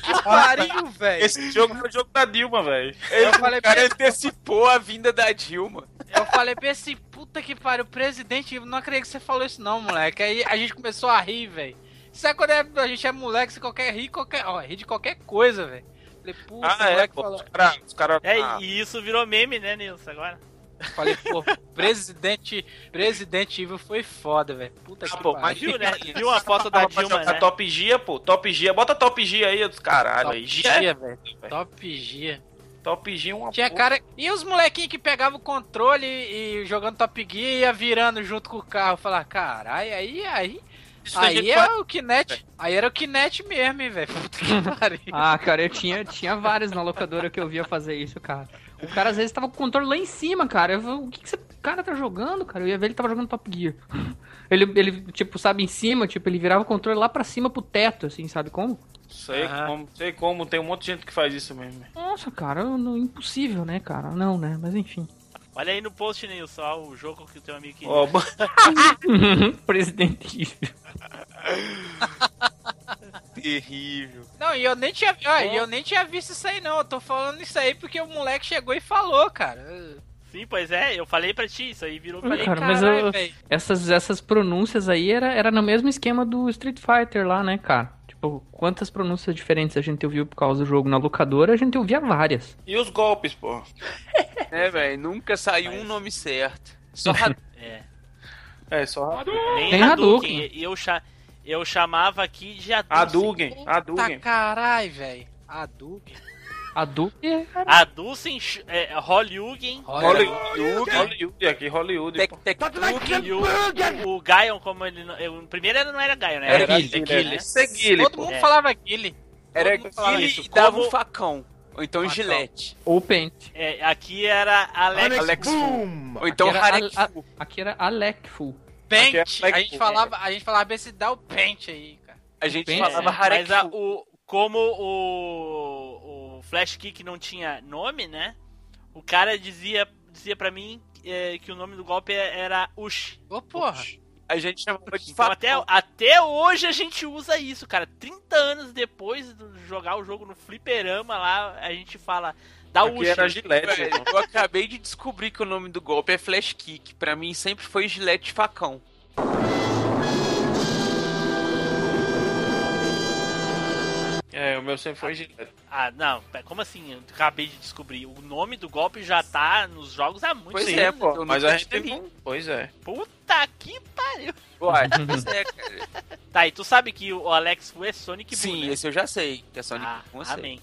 Que pariu, velho. Esse jogo é o jogo da Dilma, velho. Eu falei, O cara antecipou a vinda da Dilma. Eu falei bem assim, puta que pariu, presidente, Evil, não acredito que você falou isso não, moleque. Aí a gente começou a rir, velho. Sabe quando é- a gente é moleque, você qualquer rir, qualquer, ó, rir de qualquer coisa, velho. Falei, puta, Ah, é, moleque pô. falou. Os caras. Os cara, É, ah, e isso virou meme, né, Nilson, agora? Falei, pô, presidente, presidente Evil foi foda, velho. Puta Ah, que pô, pariu. mas Viu, né? Viu a foto da Dilma, né? Top Gia, pô. Top Gia. Bota Top Gia aí, dos caralho. Top Gia, Gia, velho. Top Gia. Top Gia é uma Tinha porra. cara. E os molequinhos que pegavam o controle e, e jogando Top Gear e ia virando junto com o carro. Falar, caralho, aí, aí. Isso Aí é faz- o Kinect. Aí era o Kinect mesmo, hein, velho. <laughs> Puta que pariu. Ah, cara, eu tinha, tinha vários na locadora que eu via fazer isso, cara. O cara às vezes tava com o controle lá em cima, cara. Eu falei, o que, que esse cara tá jogando, cara? Eu ia ver ele tava jogando Top Gear. <laughs> Ele, ele, tipo, sabe, em cima, tipo, ele virava o controle lá pra cima pro teto, assim, sabe como? Sei Aham. como, sei como. Tem um monte de gente que faz isso mesmo. Nossa, cara, não- impossível, né, cara? Não, né? Mas enfim. Olha aí no post, Nilson, ó, o jogo que o teu amigo queria. Ó, bo- <laughs> <laughs> Presidente. Terrível. Não, e eu nem tinha. ó, e eu nem tinha visto isso aí, não. Eu tô falando isso aí porque o moleque chegou e falou, cara. Sim, pois é, eu falei pra ti, isso aí virou Olha, meme. cara, mas eu-. Essas, essas pronúncias aí era, era no mesmo esquema do Street Fighter lá, né, cara? Tipo, quantas pronúncias diferentes a gente ouviu por causa do jogo na locadora, a gente ouvia várias. E os golpes, pô. <laughs> É, velho, nunca saiu um nome certo. <laughs> Só É. É, só Nem Tem Hadouken. Hadouken. Eu, cha... eu chamava aqui de Hadouken. Hadouken. Puta Hadouken. caralho, velho. Hadouken. A Duke Hadouken, é, Holyugen Hollywood. Hollywood aqui, Hollywood. Tec, tec, tuc. e o, o Gaion, como ele... não- eu- primeiro ele não era Gaion, né? Era Era Guile, Guile, né? Isso é Guile, Todo pô. mundo É. falava Guile. Era Guile e dava Como- um facão. Ou então Facão. gilete. ou Paint. É, aqui era Alex... Alex Fu. Ou então Harek Fu. Aqui era Alec-Fu. Paint. Aqui é a gente falava, a gente falava esse dá o paint aí, cara. A gente Bem- falava É, mas a- o, como o, o Flash Kick não tinha nome, né? O cara dizia, dizia pra mim é, que o nome do golpe era Ush. Ô, porra. A gente chamava de Então até, até hoje a gente usa isso, cara. 30 anos depois de jogar o jogo no fliperama lá, a gente fala Ush. era gilete, Velho. Eu acabei de descobrir que o nome do golpe é Flash Kick. Pra mim sempre foi gilete facão. É, o meu sempre foi Gillette. Ah, não, como assim? Eu acabei de descobrir. O nome do golpe já tá nos jogos há muito Pois tempo. é, pô. Mas a gente teve um. Pois é. Puta que pariu. Uai, <laughs> pois é, cara. Tá, e tu sabe que o Alex Fu é Sonic Boom, Sim, né? esse eu já sei. Que é Sonic Ah, Boom, eu sei. amém.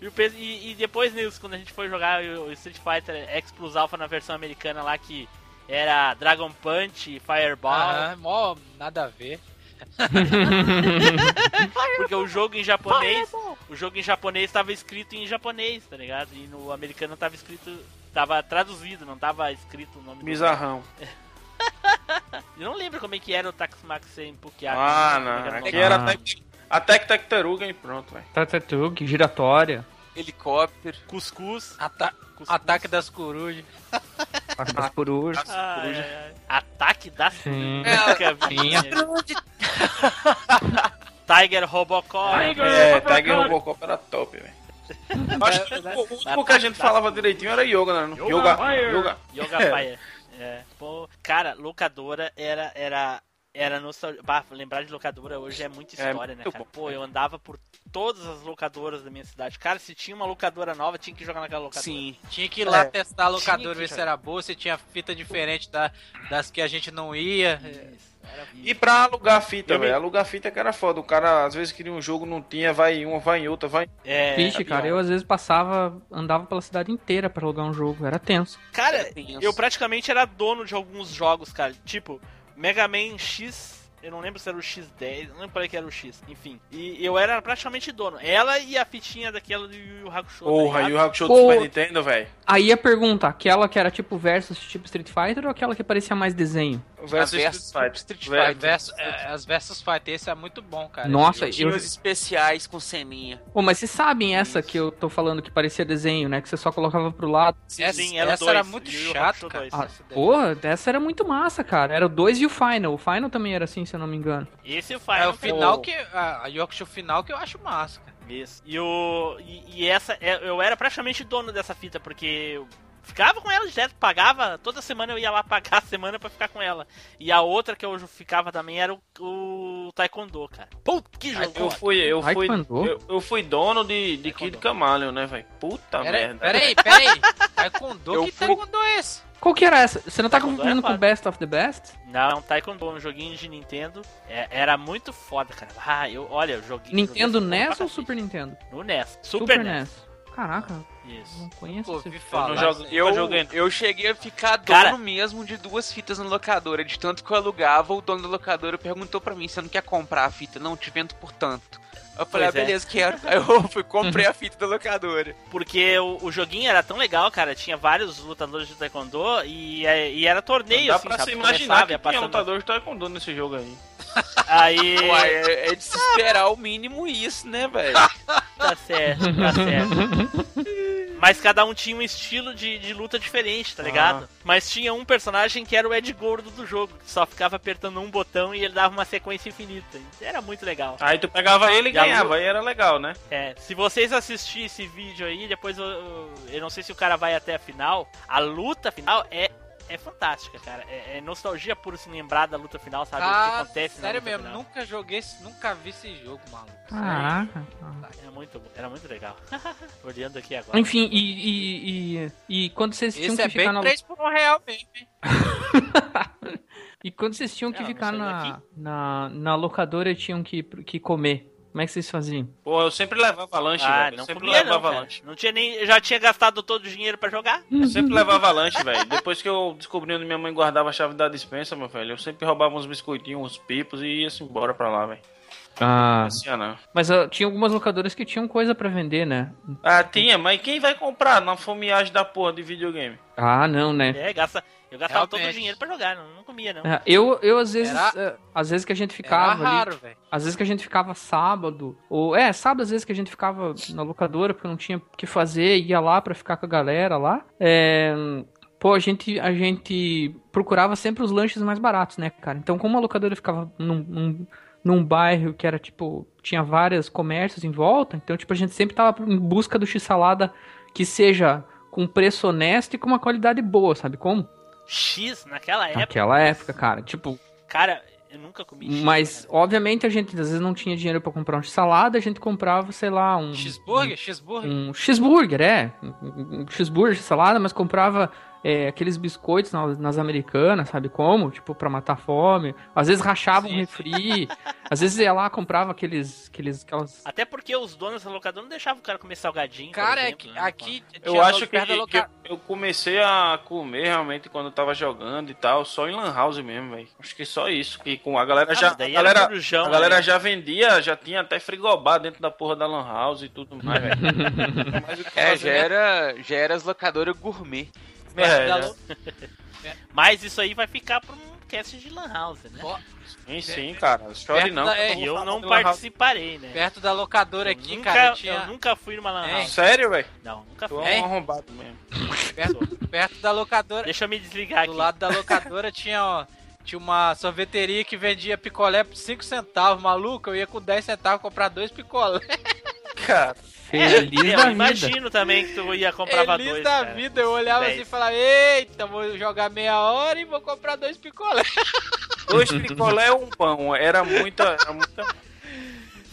E, e- e depois, Nils, quando a gente foi jogar o Street Fighter X Plus Alpha na versão americana lá, que era Dragon Punch, Fireball, Ah, mó nada a ver. <laughs> porque o jogo em japonês, o jogo em japonês estava escrito em japonês, tá ligado? E no americano tava escrito, tava traduzido, não tava escrito o nome do Bizarrão. <laughs> Eu não lembro como é que era o Taxmax sem Pukiaku. Ah, né? não. Como é Aqui era nome? Tec- a Tec Tec Taruga e pronto, velho. Tatatug, giratória. Helicóptero. Cuscuz. Ata Cuscuz. Ataque das corujas. Parque das corujas. Ai, ai, ai. Ataque da Sim. Nunca vi. Tinha. Tiger Robocop. É, Tiger Robocop era top, velho. <laughs> Acho que o único que a gente falava direitinho era Yoga, né? Yoga, Yoga. Yoga Fire. É. Pô, cara, locadora era. era... Era nostalgia. Bah, lembrar de locadora hoje é muita É história, né, muito cara? bom. Pô, eu andava por todas as locadoras da minha cidade. Cara, se tinha uma locadora nova, tinha que jogar naquela locadora. Sim. Tinha que ir lá É. testar a locadora, ver se era boa, se tinha fita diferente da, das que a gente não ia. Isso, era E pra alugar fita, Eu me- velho. Alugar fita que era foda. O cara às vezes queria um jogo, não tinha, vai em uma, vai em outra, vai em É, Vixe, cara, eu às vezes passava, andava pela cidade inteira pra alugar um jogo, era tenso. Cara, tenso. eu praticamente era dono de alguns jogos, cara. Tipo, Mega Man X. Eu não lembro se era o X10, não lembro qual é que era o X, enfim. E eu era praticamente dono. Ela e a fitinha daquela do Yu Yu Hakusho. tá Porra, e o Hakusho do. Super Nintendo, velho. Aí a pergunta, aquela que era tipo versus tipo Street Fighter ou aquela que parecia mais desenho? Versus Street Fighter. Street Fighter. Versus, é, as Versus Fight, esse é muito bom, cara. Nossa, Tinha eu... os especiais com ceninha. Pô, mas vocês sabem essa que eu tô falando que parecia desenho, né? Que você só colocava pro lado. essa, Sim, era essa dois, era muito Yu Yu chato, cara. Ah, essa porra, essa era muito massa, cara. Era o 2 e o Final. O Final também era assim, se eu não me engano. Esse e o É Final. o final que. A, a Yorkshire final que eu acho massa, cara. Isso. E o. E, e essa. é- Eu era praticamente dono dessa fita, porque eu ficava com ela direto, pagava. Toda semana eu ia lá pagar a semana pra ficar com ela. E a outra que eu ficava também era o, o Taekwondo, cara. Puta, que jogo! Eu fui, eu fui, eu, eu fui dono de, de Kid Camaleon, né, velho? Puta Pera, merda. pera aí, pera aí. Taekwondo, Eu que fui- Taekwondo é esse? Qual que era essa? Você não tá Taekwondo confundindo é com. Best of the Best? Não, é um Taekwondo, um joguinho de Nintendo. É- era muito foda, cara. Ah, eu, olha, eu joguei. Nintendo joguei NES ou. Super Nintendo? No NES. Super, NES. Caraca, Isso. não conheço Pô, esse Eu falar. não jogo, Eu, eu eu cheguei a ficar dono Cara- mesmo de duas fitas na locadora. De tanto que eu alugava, o dono da locadora perguntou pra mim: Você não quer comprar a fita? Não, te vendo por tanto. Eu falei: Pois Ah, é. beleza, quero. <laughs> Aí eu fui, comprei a fita da locadora. Porque o, o joguinho era tão legal, cara. Tinha vários lutadores de Taekwondo e, é- e era torneio, Dá assim, pra sabe? se Começava, imaginar que tinha passando- lutador de Taekwondo nesse jogo aí. Aí. Uai, é, é de se esperar o mínimo isso, né, velho? Tá certo, tá certo. Mas cada um tinha um estilo de, de luta diferente, tá ligado? Mas tinha um personagem que era o Ed Gordo do jogo, que só ficava apertando um botão e ele dava uma sequência infinita. Era muito legal. Aí tu pegava ele e ganhava, aí era legal, né? É, se vocês assistirem esse vídeo aí, depois eu, eu não sei se o cara vai até a final. A luta final é, é fantástica, cara. É, é nostalgia pura se lembrar da luta final, sabe? o que Ah, acontece na sério luta mesmo, final. nunca joguei, nunca vi esse jogo, maluco. Caraca. É muito, bom, era muito legal. <laughs> Olhando aqui agora. Enfim, e, e, e, e quando vocês tinham Esse que é ficar bem na 3 por 1 real mesmo, hein? <laughs> E quando vocês tinham que ficar na, na, na locadora tinham que, que comer, como é que vocês faziam? Pô, eu sempre levava lanche, Ah, velho. Eu não sempre comia não, levava cara. lanche. Não tinha nem... Já tinha gastado todo o dinheiro pra jogar? Eu sempre levava lanche, velho. Depois que eu descobri onde minha mãe guardava a chave da dispensa, meu velho, eu sempre roubava uns biscoitinhos, uns pipos e ia-se embora pra lá, velho. Ah, Assim, não. mas ah, tinha algumas locadoras que tinham coisa pra vender, né? Ah, tinha, mas quem vai comprar na fomeagem da porra de videogame? Ah, não, né? É, gasta... eu gastava todo o Realmente. dinheiro pra jogar, não, não comia não. Ah, Eu, eu às vezes, Era- ah, às vezes que a gente Era ficava ali, raro, velho. às vezes que a gente ficava sábado, ou é, sábado às vezes que a gente ficava na locadora porque não tinha o que fazer, ia lá pra ficar com a galera lá. É, pô, a gente a gente procurava sempre os lanches mais baratos, né, cara? Então, como a locadora ficava num, num, num bairro que era tipo, tinha vários comércios em volta, então tipo a gente sempre tava em busca do x-salada que seja com preço honesto e com uma qualidade boa, sabe como? X, naquela época, Naquela época, cara, tipo, cara, Eu nunca comi X, Mas, cara. obviamente, a gente às vezes não tinha dinheiro pra comprar um salada, a gente comprava, sei lá, um. Cheeseburger? Cheeseburger? Um cheeseburger, é. Um, um cheeseburger salada, mas comprava é, aqueles biscoitos nas, nas americanas, sabe como? Tipo, pra matar fome. Às vezes rachava um refri. às vezes ia lá, comprava aqueles. aqueles aquelas... Até porque os donos da locadora não deixavam o cara comer salgadinho. Cara, é exemplo, que né? aqui. Eu acho que, que loca- eu, eu comecei a comer realmente quando eu tava jogando e tal, só em Lan House mesmo, velho. Acho que só isso. Que com a galera Ah, já. a era galera, corujão, a galera né? já vendia, já tinha até frigobar dentro da porra da Lan House e tudo mais, velho. <laughs> Mas o que É, já era, já era as locadoras gourmet. É, lo- Mas isso aí vai ficar pra um cast de Lan House, né? Sim, sim, cara. Chore não. da- é, E eu não participarei, né? Perto da locadora Eu aqui, nunca, cara, tinha. eu nunca fui numa Lan É. House. Sério, velho? Não, nunca fui. é É? um arrombado mesmo. Perto, perto da locadora. Deixa eu me desligar Do aqui. lado da locadora tinha, ó, tinha uma sorveteria que vendia picolé por 5 centavos, maluco. Eu ia com 10 centavos comprar dois picolé. Cara, Feliz É, eu imagino também que tu ia comprar Feliz dois, da cara. vida. Eu olhava Dez. assim e falava: Eita, vou jogar meia hora e vou comprar dois picolé. <laughs> dois picolé um pão. Era muita. Era muita...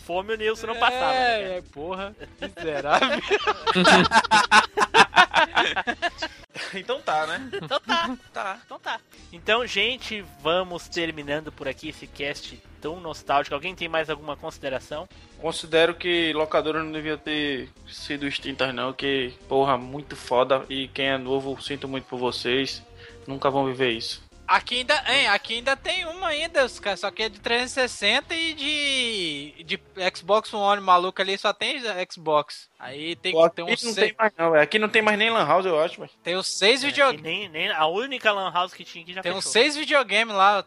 Fome o Nilson não passava, né, cara? é, é, porra, miserável. <laughs> Então tá, né? Então tá, tá, então tá. Então, gente, vamos terminando por aqui esse cast tão nostálgico. Alguém tem mais alguma consideração? Considero que locadora não devia ter sido extintas, não. Que, porra, muito foda. E quem é novo, sinto muito por vocês. Nunca vão viver isso. Aqui ainda, hein, aqui ainda tem uma ainda, os só que é de 360 e de, de Xbox One maluco ali, só tem Xbox. Aí tem, Pô, tem, aqui uns não seis, tem mais, não, velho. Aqui não tem mais nem Lan House, eu acho, velho. tem uns seis É, videogames. que nem, nem a única lan house que tinha aqui já Tem uns seis videogames lá,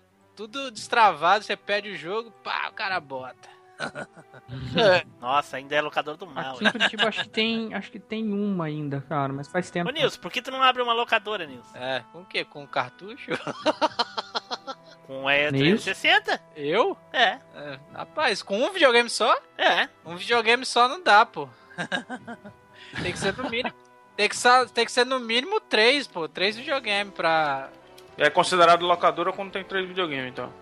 tudo destravado, você pede o jogo, pá, o cara bota. <laughs> Nossa, ainda é locador do mal. Aqui né? em Curitiba acho que tem. Acho que tem uma ainda, cara, mas faz tempo. Ô, Nilson, por que tu não abre uma locadora, Nilson? É, com o quê? Com cartucho? <laughs> Com é Nilson? 360? Eu? É, É, rapaz, com um videogame só? é. Um videogame só não dá, pô. <laughs> tem que ser no mínimo. Tem que, sa- tem que ser no mínimo três, pô. Três videogames pra. É considerado locadora quando tem três videogames, então.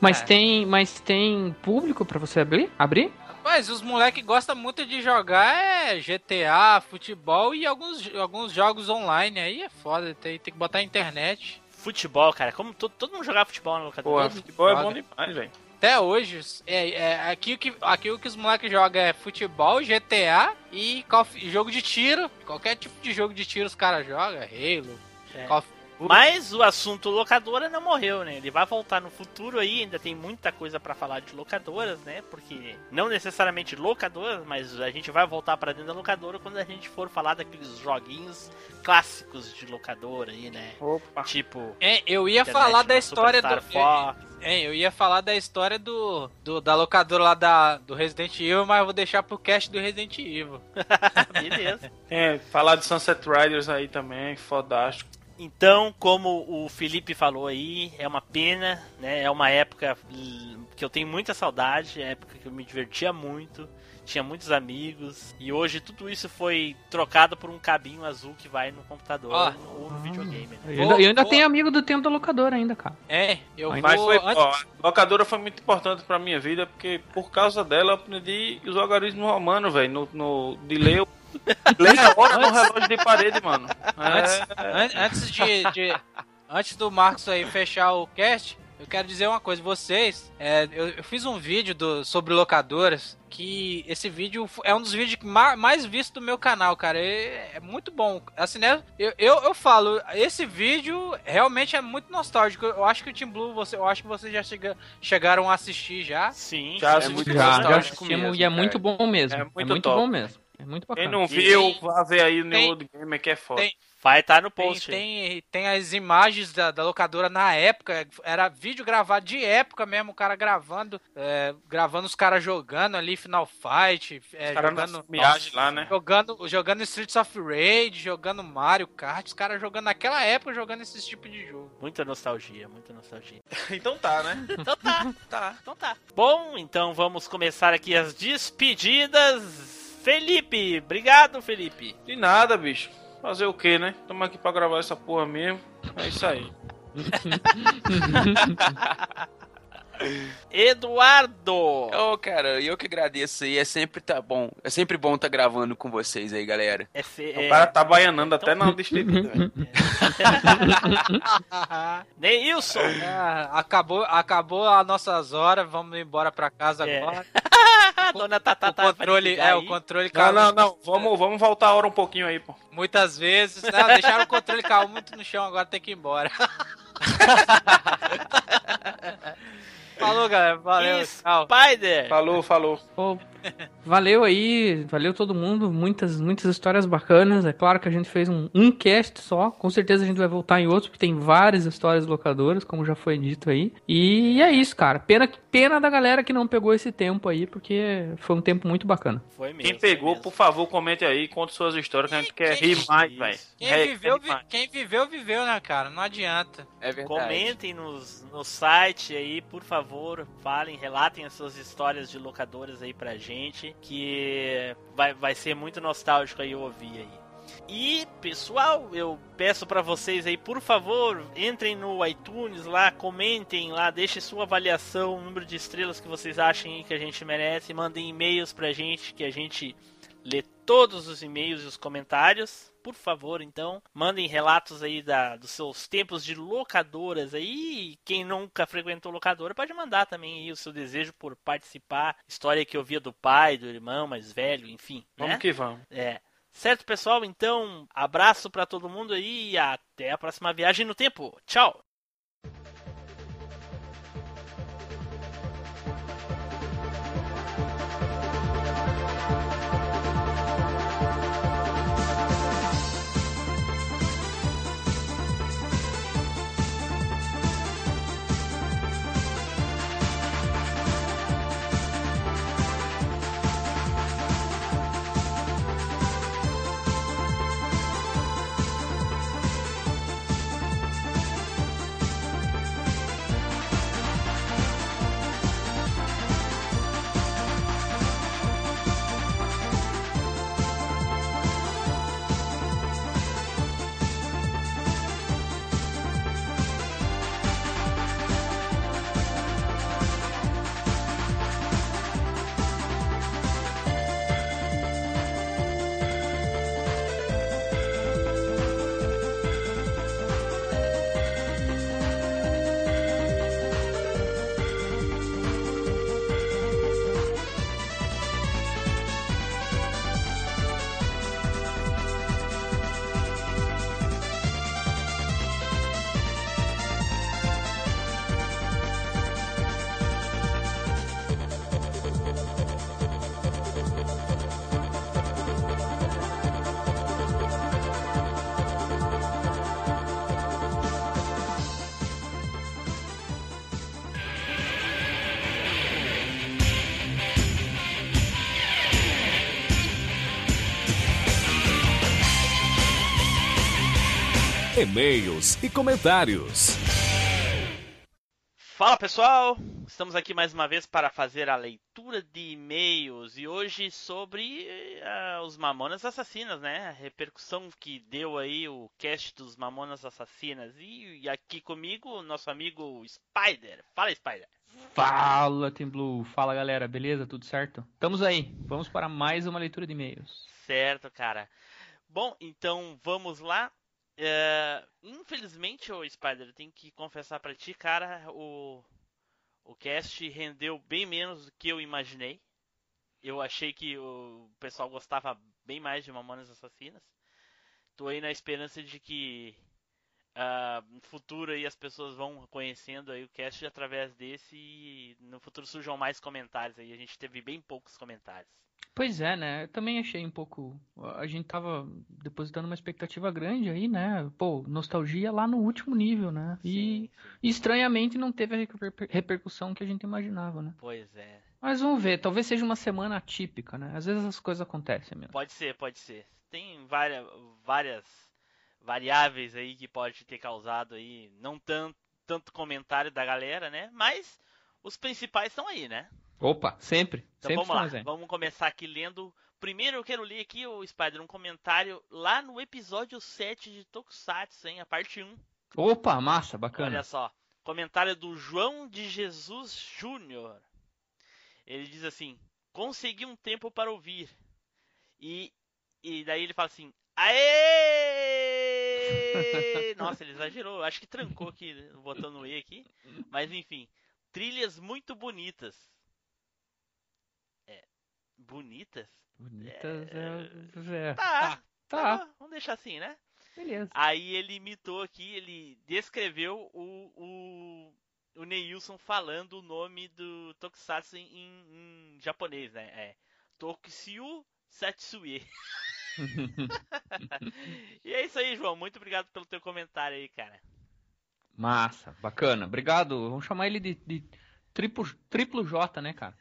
Mas É. tem, mas tem público pra você abrir? Abrir? Rapaz, os moleques gostam muito de jogar é GTA, futebol e alguns, alguns jogos online. Aí é foda, tem, tem que botar na internet. Futebol, cara. Como to- todo mundo jogava futebol na locadora? Porra, futebol é bom demais, velho. Até hoje, é, é, aqui, o que, aqui o que os moleques jogam é futebol, GTA e Call of- jogo de tiro. Qualquer tipo de jogo de tiro os caras jogam. Halo, É. Call of Mas o assunto locadora não morreu, né? Ele vai voltar no futuro aí, ainda tem muita coisa pra falar de locadoras, né? Porque não necessariamente locadoras, mas a gente vai voltar pra dentro da locadora quando a gente for falar daqueles joguinhos clássicos de locadora aí, né? Opa. Tipo, É, eu ia Internet falar da no história do. Superstar Fox. É, eu ia falar da história do, do da locadora lá da, do Resident Evil, mas eu vou deixar pro cast do Resident Evil. <laughs> Beleza. É, falar de Sunset Riders aí também, fodástico. Então, como o Felipe falou aí, é uma pena, né? É uma época que eu tenho muita saudade, é época que eu me divertia muito, tinha muitos amigos, e hoje tudo isso foi trocado por um cabinho azul que vai no computador Ó. ou no videogame. né? Eu ainda, eu ainda vou- tenho amigo do tempo da locadora ainda, cara. É, eu Mas Mas vou. foi, antes- ó, a locadora foi muito importante pra minha vida, porque por causa dela eu aprendi os algarismos romanos, velho, no, no, de ler. o- <laughs> Ler a hora no relógio de parede, mano. Antes, É, an- antes de, de- Antes do Marcos aí fechar o cast, eu quero dizer uma coisa. Vocês, é, eu, eu fiz um vídeo do- sobre locadoras. Que esse vídeo é um dos vídeos que ma- mais vistos do meu canal, cara. É, é muito bom. Assim, né? Eu, eu, eu falo, esse vídeo realmente é muito nostálgico. Eu acho que o Team Blue, você, eu acho que vocês já chega- chegaram a assistir já. Sim, Já é muito Já, Já, já nostálgico assistimos mesmo, e é cara. muito bom mesmo. É É muito muito, top. bom mesmo. É muito bacana. Quem não viu, vá ver aí no tem- New Gamer que é foda. tem- Vai estar no Tem, post. aí. tem, tem as imagens da, da locadora na época, era vídeo gravado de época mesmo, o cara gravando, é, gravando os caras jogando ali Final Fight, é, Os caras jogando, viagem lá, né? jogando, jogando Streets of Rage, jogando Mario Kart, os caras jogando naquela época, jogando esse tipo de jogo. Muita nostalgia, muita nostalgia. <laughs> Então tá, né? <laughs> Então tá, tá, então tá. Bom, então vamos começar aqui as despedidas. Felipe, obrigado, Felipe. De nada, bicho. Fazer o que, né? Tamo aqui pra gravar essa porra mesmo. É isso aí. <laughs> Eduardo! Ô, cara, eu que agradeço aí. É sempre tá bom. É sempre bom tá gravando com vocês aí, galera. É fe- O é- cara tá baianando até na distrito. velho. <laughs> Neilson! Ah, acabou, acabou as nossas horas, vamos embora pra casa É. agora. <laughs> Dona Tatá o vai controle, é, o controle Não, caiu não, não. Vamos, vamos voltar a hora um pouquinho aí, pô. muitas vezes. Não, <laughs> deixaram o controle cair muito no chão, agora tem que ir embora. <laughs> Falou, galera. Valeu. Tchau. Spider! Falou, falou. Pô, <laughs> valeu aí, valeu todo mundo, muitas, muitas histórias bacanas. É claro que a gente fez um, um cast só, com certeza a gente vai voltar em outros, porque tem várias histórias locadoras, como já foi dito aí. E é isso, cara. Pena, pena da galera que não pegou esse tempo aí, porque foi um tempo muito bacana. Foi mesmo. Quem pegou, mesmo. por favor, comente aí, conte suas histórias que a gente quer rir mais, velho. Quem viveu, vi- quem viveu, viveu, né, cara? Não adianta. É verdade. Comentem nos, no site aí, por favor, falem, relatem as suas histórias de locadoras aí pra gente, que vai, vai ser muito nostálgico aí ouvir aí. E, pessoal, eu peço pra vocês aí, por favor, entrem no iTunes lá, comentem lá, deixem sua avaliação, o número de estrelas que vocês achem que a gente merece, mandem e-mails pra gente, que a gente lê todos os e-mails e os comentários. Por favor, então, mandem relatos aí da, dos seus tempos de locadoras aí. E Quem nunca frequentou locadora pode mandar também aí o seu desejo por participar. História que eu via do pai, do irmão mais velho, enfim. Vamos né? que vamos. É. Certo, pessoal? Então, abraço pra todo mundo aí e até a próxima viagem no tempo. Tchau! E-mails e comentários. Fala pessoal, estamos aqui mais uma vez para fazer a leitura de e-mails e hoje sobre eh, os Mamonas Assassinas, né? A repercussão que deu aí o cast dos Mamonas Assassinas e, e aqui comigo nosso amigo Spider. Fala Spider. Fala, Team Blue. Fala, galera. Beleza? Tudo certo? Estamos aí. Vamos para mais uma leitura de e-mails. Certo, cara. Bom, então vamos lá. É, infelizmente, o Spider, tenho que confessar pra ti, cara, o, o cast rendeu bem menos do que eu imaginei. Eu achei que o pessoal gostava bem mais de Mamonas Assassinas. Tô aí na esperança de que no futuro aí as pessoas vão conhecendo aí o cast através desse e no futuro surjam mais comentários aí. A gente teve bem poucos comentários. Pois é, né? Eu também achei um pouco. A gente tava depositando uma expectativa grande aí, né? Pô, nostalgia lá no último nível, né? E Sim, sim. estranhamente não teve a reper- repercussão que a gente imaginava, né? Pois é. Mas vamos ver, talvez seja uma semana atípica, né? Às vezes as coisas acontecem mesmo. Pode ser, pode ser. Tem várias, várias variáveis aí que pode ter causado aí não tanto, tanto comentário da galera, né? Mas os principais estão aí, né? Opa, sempre. Então sempre vamos lá, vamos começar aqui lendo. Primeiro eu quero ler aqui, o Spider, um comentário lá no episódio 7 de Tokusatsu, hein? A parte 1. Opa, massa, bacana. Olha só. Comentário do João de Jesus Júnior. Ele diz assim: consegui um tempo para ouvir. E, e daí ele fala assim: Aê! Nossa, ele exagerou. Acho que trancou aqui, o botão no E aqui. Mas enfim, trilhas muito bonitas. É. Bonitas? Bonitas é. é. Tá, Tá. tá. Vamos deixar assim, né? Beleza. Aí ele imitou aqui, ele descreveu o, o, o Neilson falando o nome do Tokusatsu em, em japonês, né? É Tokusatsu Satsue. <laughs> <laughs> e é isso aí, João. Muito obrigado pelo teu comentário aí, cara. Massa, bacana. Obrigado. Vamos chamar ele de, de triplo, triplo J, né, cara?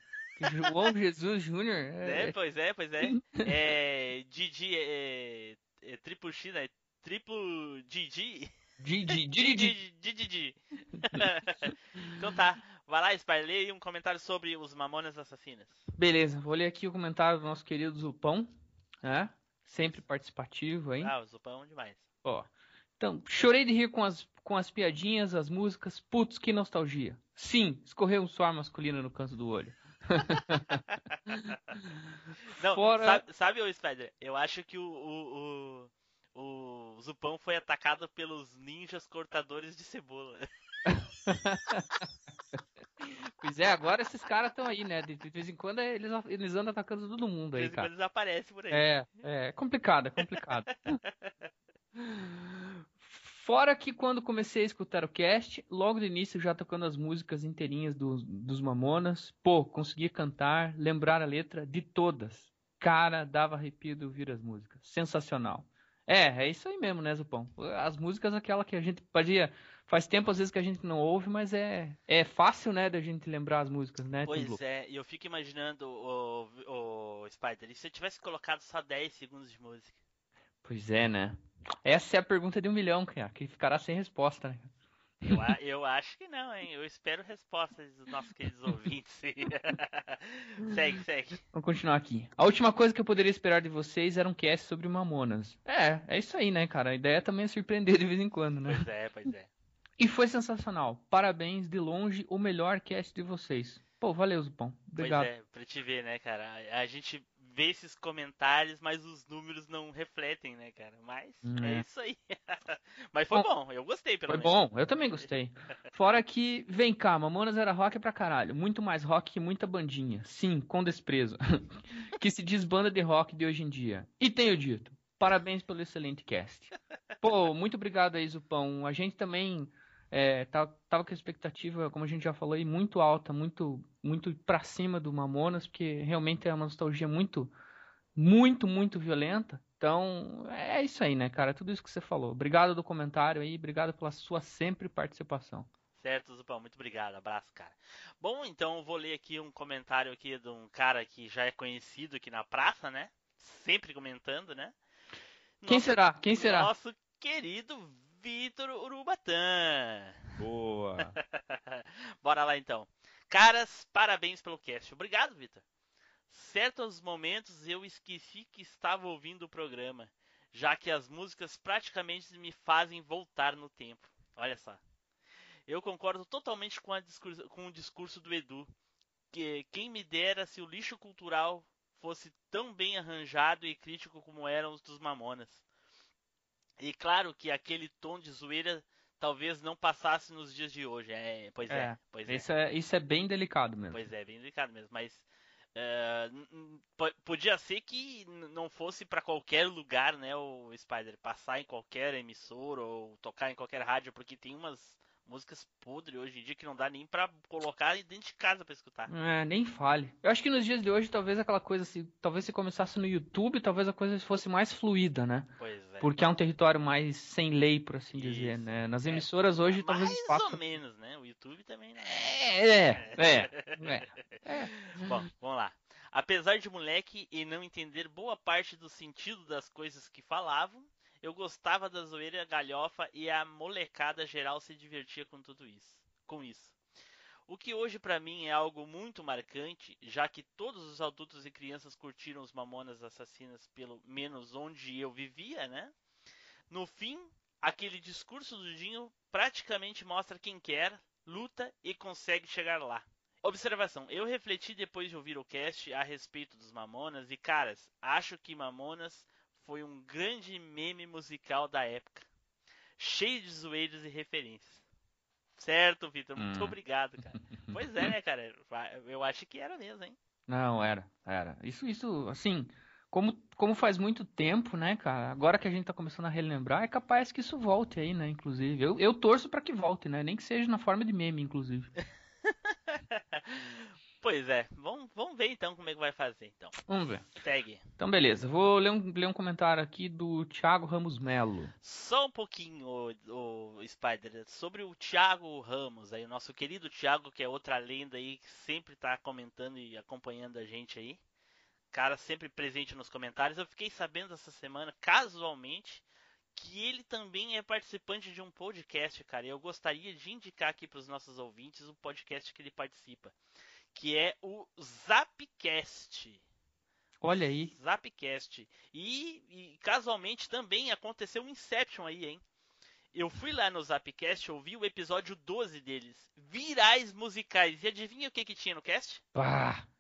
João <laughs> Jesus Júnior. É, É, pois é, pois é. <laughs> É. Didi é, é triplo X, né? Triplo Didi. Didi, Didi, Didi. Então tá. Vai lá, aí um comentário sobre os Mamonas Assassinas. Beleza, vou ler aqui o comentário do nosso querido Zupão, né? Sempre participativo aí. Ah, o Zupão demais. Ó. Então, chorei de rir com as, com as piadinhas, as músicas. Putz, que nostalgia. Sim, escorreu um suor masculino no canto do olho. <laughs> Não, Fora- sabe, sabe, ô Spider? Eu acho que o, o, o, o Zupão foi atacado pelos ninjas cortadores de cebola. <laughs> Pois é, agora esses caras estão aí, né? De, vez em quando eles, eles andam atacando todo mundo De aí, vez em cara. quando eles aparecem por aí. É, é complicado, é complicado. <laughs> Fora que quando comecei a escutar o cast, logo do início já tocando as músicas inteirinhas dos, dos Mamonas, pô, conseguia cantar, lembrar a letra de todas. Cara, dava arrepio de ouvir as músicas. Sensacional. É, é isso aí mesmo, né, Zupão? As músicas, aquela que a gente podia. Faz tempo às vezes que a gente não ouve, mas é, é fácil, né, da gente lembrar as músicas, né? Pois é, e eu fico imaginando o, o Spider, e se eu tivesse colocado só 10 segundos de música? Pois é, né? Essa é a pergunta de um milhão, cara, que ficará sem resposta, né? Eu, <laughs> eu acho que não, hein? Eu espero respostas dos nossos queridos ouvintes. <laughs> segue, segue. Vamos continuar aqui. A última coisa que eu poderia esperar de vocês era um cast sobre Mamonas. É, é isso aí, né, cara? A ideia também é surpreender de vez em quando, né? Pois é, pois é. E foi sensacional. Parabéns, de longe, o melhor cast de vocês. Pô, valeu, Zupão. Obrigado. Pois é, pra te ver, né, cara? A, gente vê esses comentários, mas os números não refletem, né, cara? Mas Hum, é é. isso aí. <laughs> mas foi bom, eu gostei pelo Foi menos. bom, eu também gostei. Fora que, vem cá, Mamonas era rock pra caralho. Muito mais rock que muita bandinha. Sim, com desprezo. <laughs> que se diz banda de rock de hoje em dia. E tenho dito, parabéns pelo excelente cast. Pô, muito obrigado aí, Zupão. A gente também é, tá- tava com a expectativa, como a gente já falou aí, muito alta, muito, muito pra cima do Mamonas, porque realmente é uma nostalgia muito, muito, muito violenta. Então, é isso aí, né, cara? Tudo isso que você falou. Obrigado do comentário aí, obrigado pela sua sempre participação. Certo, Zupão, muito obrigado, abraço, cara. Bom, então eu vou ler aqui um comentário aqui de um cara que já é conhecido aqui na praça, né? Sempre comentando, né? Quem Nosso- será? Quem será? Nosso querido Vitor Urubatã. Boa. <laughs> Bora lá então. Caras, parabéns pelo cast. Obrigado, Vitor. Certos momentos eu esqueci que estava ouvindo o programa, já que as músicas praticamente me fazem voltar no tempo. Olha só. Eu concordo totalmente com, discurso, com o discurso do Edu. Que quem me dera se o lixo cultural fosse tão bem arranjado e crítico como eram os dos Mamonas. E claro que aquele tom de zoeira talvez não passasse nos dias de hoje. É, pois é, É, pois é. Isso é, isso é bem delicado mesmo. Pois é, bem delicado mesmo, mas é, po- podia ser que não fosse pra qualquer lugar, né, o Spider, passar em qualquer emissora ou tocar em qualquer rádio, porque tem umas músicas podres hoje em dia que não dá nem pra colocar dentro de casa pra escutar. É, nem fale. Eu acho que nos dias de hoje, talvez aquela coisa, se, talvez se começasse no YouTube, talvez a coisa fosse mais fluida, né? Pois é. Porque é um território mais sem lei, por assim dizer, Isso. né? Nas emissoras hoje, talvez Mais espaço... ou menos, né? O YouTube também, né? É, é, é. <laughs> Bom, vamos lá. Apesar de moleque e não entender boa parte do sentido das coisas que falavam, eu gostava da zoeira galhofa e a molecada geral se divertia com tudo isso. Com isso. O que hoje pra mim é algo muito marcante, já que todos os adultos e crianças curtiram os Mamonas Assassinas pelo menos onde eu vivia, né? No fim, aquele discurso do Dinho praticamente mostra quem quer, luta e consegue chegar lá. Observação: eu refleti depois de ouvir o cast a respeito dos Mamonas e, caras, acho que Mamonas foi um grande meme musical da época, cheio de zoeiros e referências. Certo, Vitor? Muito Hum. obrigado, cara. <laughs> pois é, né, cara? Eu acho que era mesmo, hein? Não, era, era. Isso, isso, assim, como, como faz muito tempo, né, cara? Agora que a gente tá começando a relembrar, é capaz que isso volte aí, né, inclusive. Eu, eu torço pra que volte, né? Nem que seja na forma de meme, inclusive. <laughs> Pois é, vamos, vamos ver então como é que vai fazer, então. Vamos ver. Segue. Então, beleza. Vou ler um, ler um comentário aqui do Thiago Ramos Melo. Só um pouquinho, o, o Spider, sobre o Thiago Ramos, aí, o nosso querido Thiago, que é outra lenda aí, que sempre tá comentando e acompanhando a gente aí. Cara sempre presente nos comentários. Eu fiquei sabendo essa semana, casualmente, que ele também é participante de um podcast, cara. E eu gostaria de indicar aqui para os nossos ouvintes o podcast que ele participa, que é o Zapcast. Olha aí. Zapcast. E, e casualmente também aconteceu um Inception aí, hein? Eu fui lá no Zapcast, ouvi o episódio 12 deles, Virais Musicais. E adivinha o que que tinha no cast?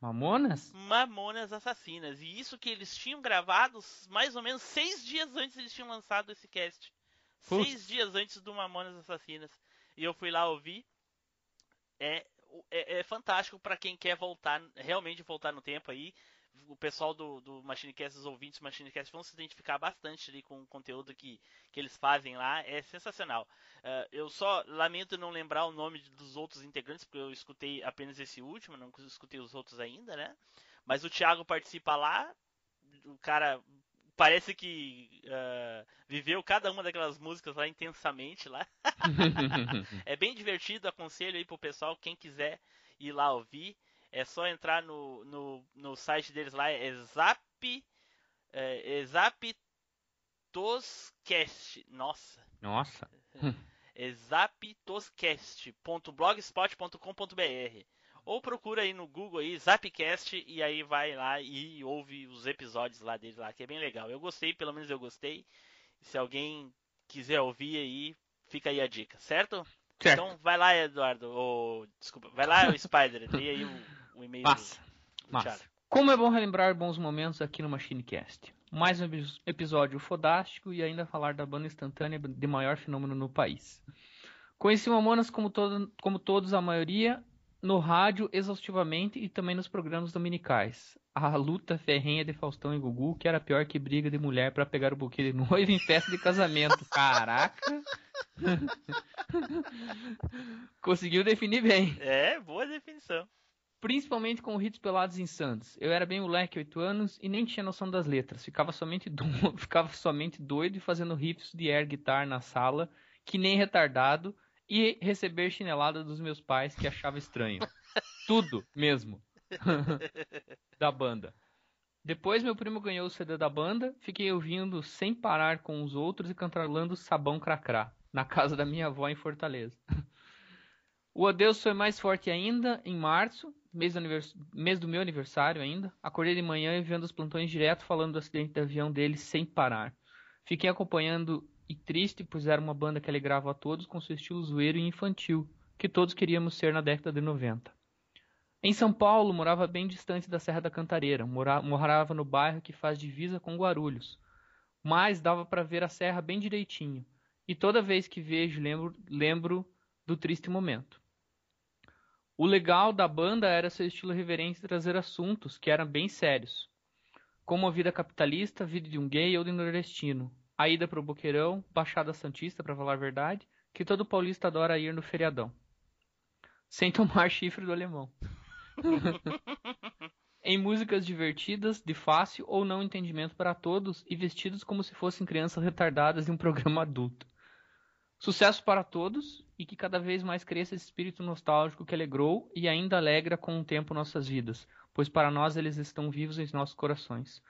Mamonas? Mamonas Assassinas. E isso que eles tinham gravado mais ou menos seis dias antes eles tinham lançado esse cast. Seis dias antes do Mamonas Assassinas. E eu fui lá ouvir. É, é, é fantástico para quem quer voltar, realmente voltar no tempo aí. O pessoal do, do MachineCast, os ouvintes do MachineCast vão se identificar bastante ali com o conteúdo que, que eles fazem lá. É sensacional. Uh, eu só lamento não lembrar o nome dos outros integrantes, porque eu escutei apenas esse último, não escutei os outros ainda, né? Mas o Thiago participa lá. O cara parece que uh, viveu cada uma daquelas músicas lá intensamente lá. <laughs> é bem divertido, aconselho aí pro pessoal, quem quiser ir lá ouvir. É só entrar no, no, no site deles lá, é Zap. É, é Zaptoscast. Nossa. Nossa. É zaptoscast.blogspot.com.br ou procura aí no Google aí Zapcast e aí vai lá e ouve os episódios lá deles lá, que é bem legal. Eu gostei, pelo menos eu gostei. Se alguém quiser ouvir aí, fica aí a dica, certo? Certo. Então vai lá, Eduardo. Ou, desculpa, vai lá, o Spider, lê aí o, o e-mail Massa. do, do Massa. Como é bom relembrar bons momentos aqui no MachineCast. Mais um epi- episódio fodástico e ainda falar da banda instantânea de maior fenômeno no país. Conheci Mamonas como, todo, como todos, a maioria, no rádio exaustivamente e também nos programas dominicais. A luta ferrenha de Faustão e Gugu, que era pior que briga de mulher para pegar o buquê de noiva em festa de casamento. Caraca! <laughs> Conseguiu definir bem É, boa definição. principalmente com hits pelados em Santos. Eu era bem moleque, 8 anos, e nem tinha noção das letras. Ficava somente, do... <laughs> Ficava somente doido e fazendo riffs de air guitar na sala, que nem retardado, e receber chinelada dos meus pais, que achava estranho. <laughs> Tudo mesmo. <laughs> da banda. Depois meu primo ganhou o CD da banda, fiquei ouvindo sem parar com os outros e cantarolando Sabão Cracrá, na casa da minha avó em Fortaleza. <laughs> O adeus foi mais forte ainda em março, mês do, anivers- mês do meu aniversário ainda. Acordei de manhã e vendo os plantões direto falando do acidente de avião dele sem parar. Fiquei acompanhando e triste, pois era uma banda que alegrava a todos com seu estilo zoeiro e infantil, que todos queríamos ser na década de 90. Em São Paulo, morava bem distante da Serra da Cantareira, mora- morava no bairro que faz divisa com Guarulhos. Mas dava para ver a serra bem direitinho. E toda vez que vejo, lembro, lembro do triste momento. O legal da banda era seu estilo reverente e trazer assuntos que eram bem sérios, como a vida capitalista, a vida de um gay ou de um nordestino, a ida para o Boqueirão, Baixada Santista, para falar a verdade, que todo paulista adora ir no feriadão, sem tomar <laughs> chifre do alemão. <laughs> em músicas divertidas, de fácil ou não entendimento para todos e vestidos como se fossem crianças retardadas de um programa adulto. Sucesso para todos e que cada vez mais cresça esse espírito nostálgico que alegrou e ainda alegra com o tempo nossas vidas, pois para nós eles estão vivos em nossos corações.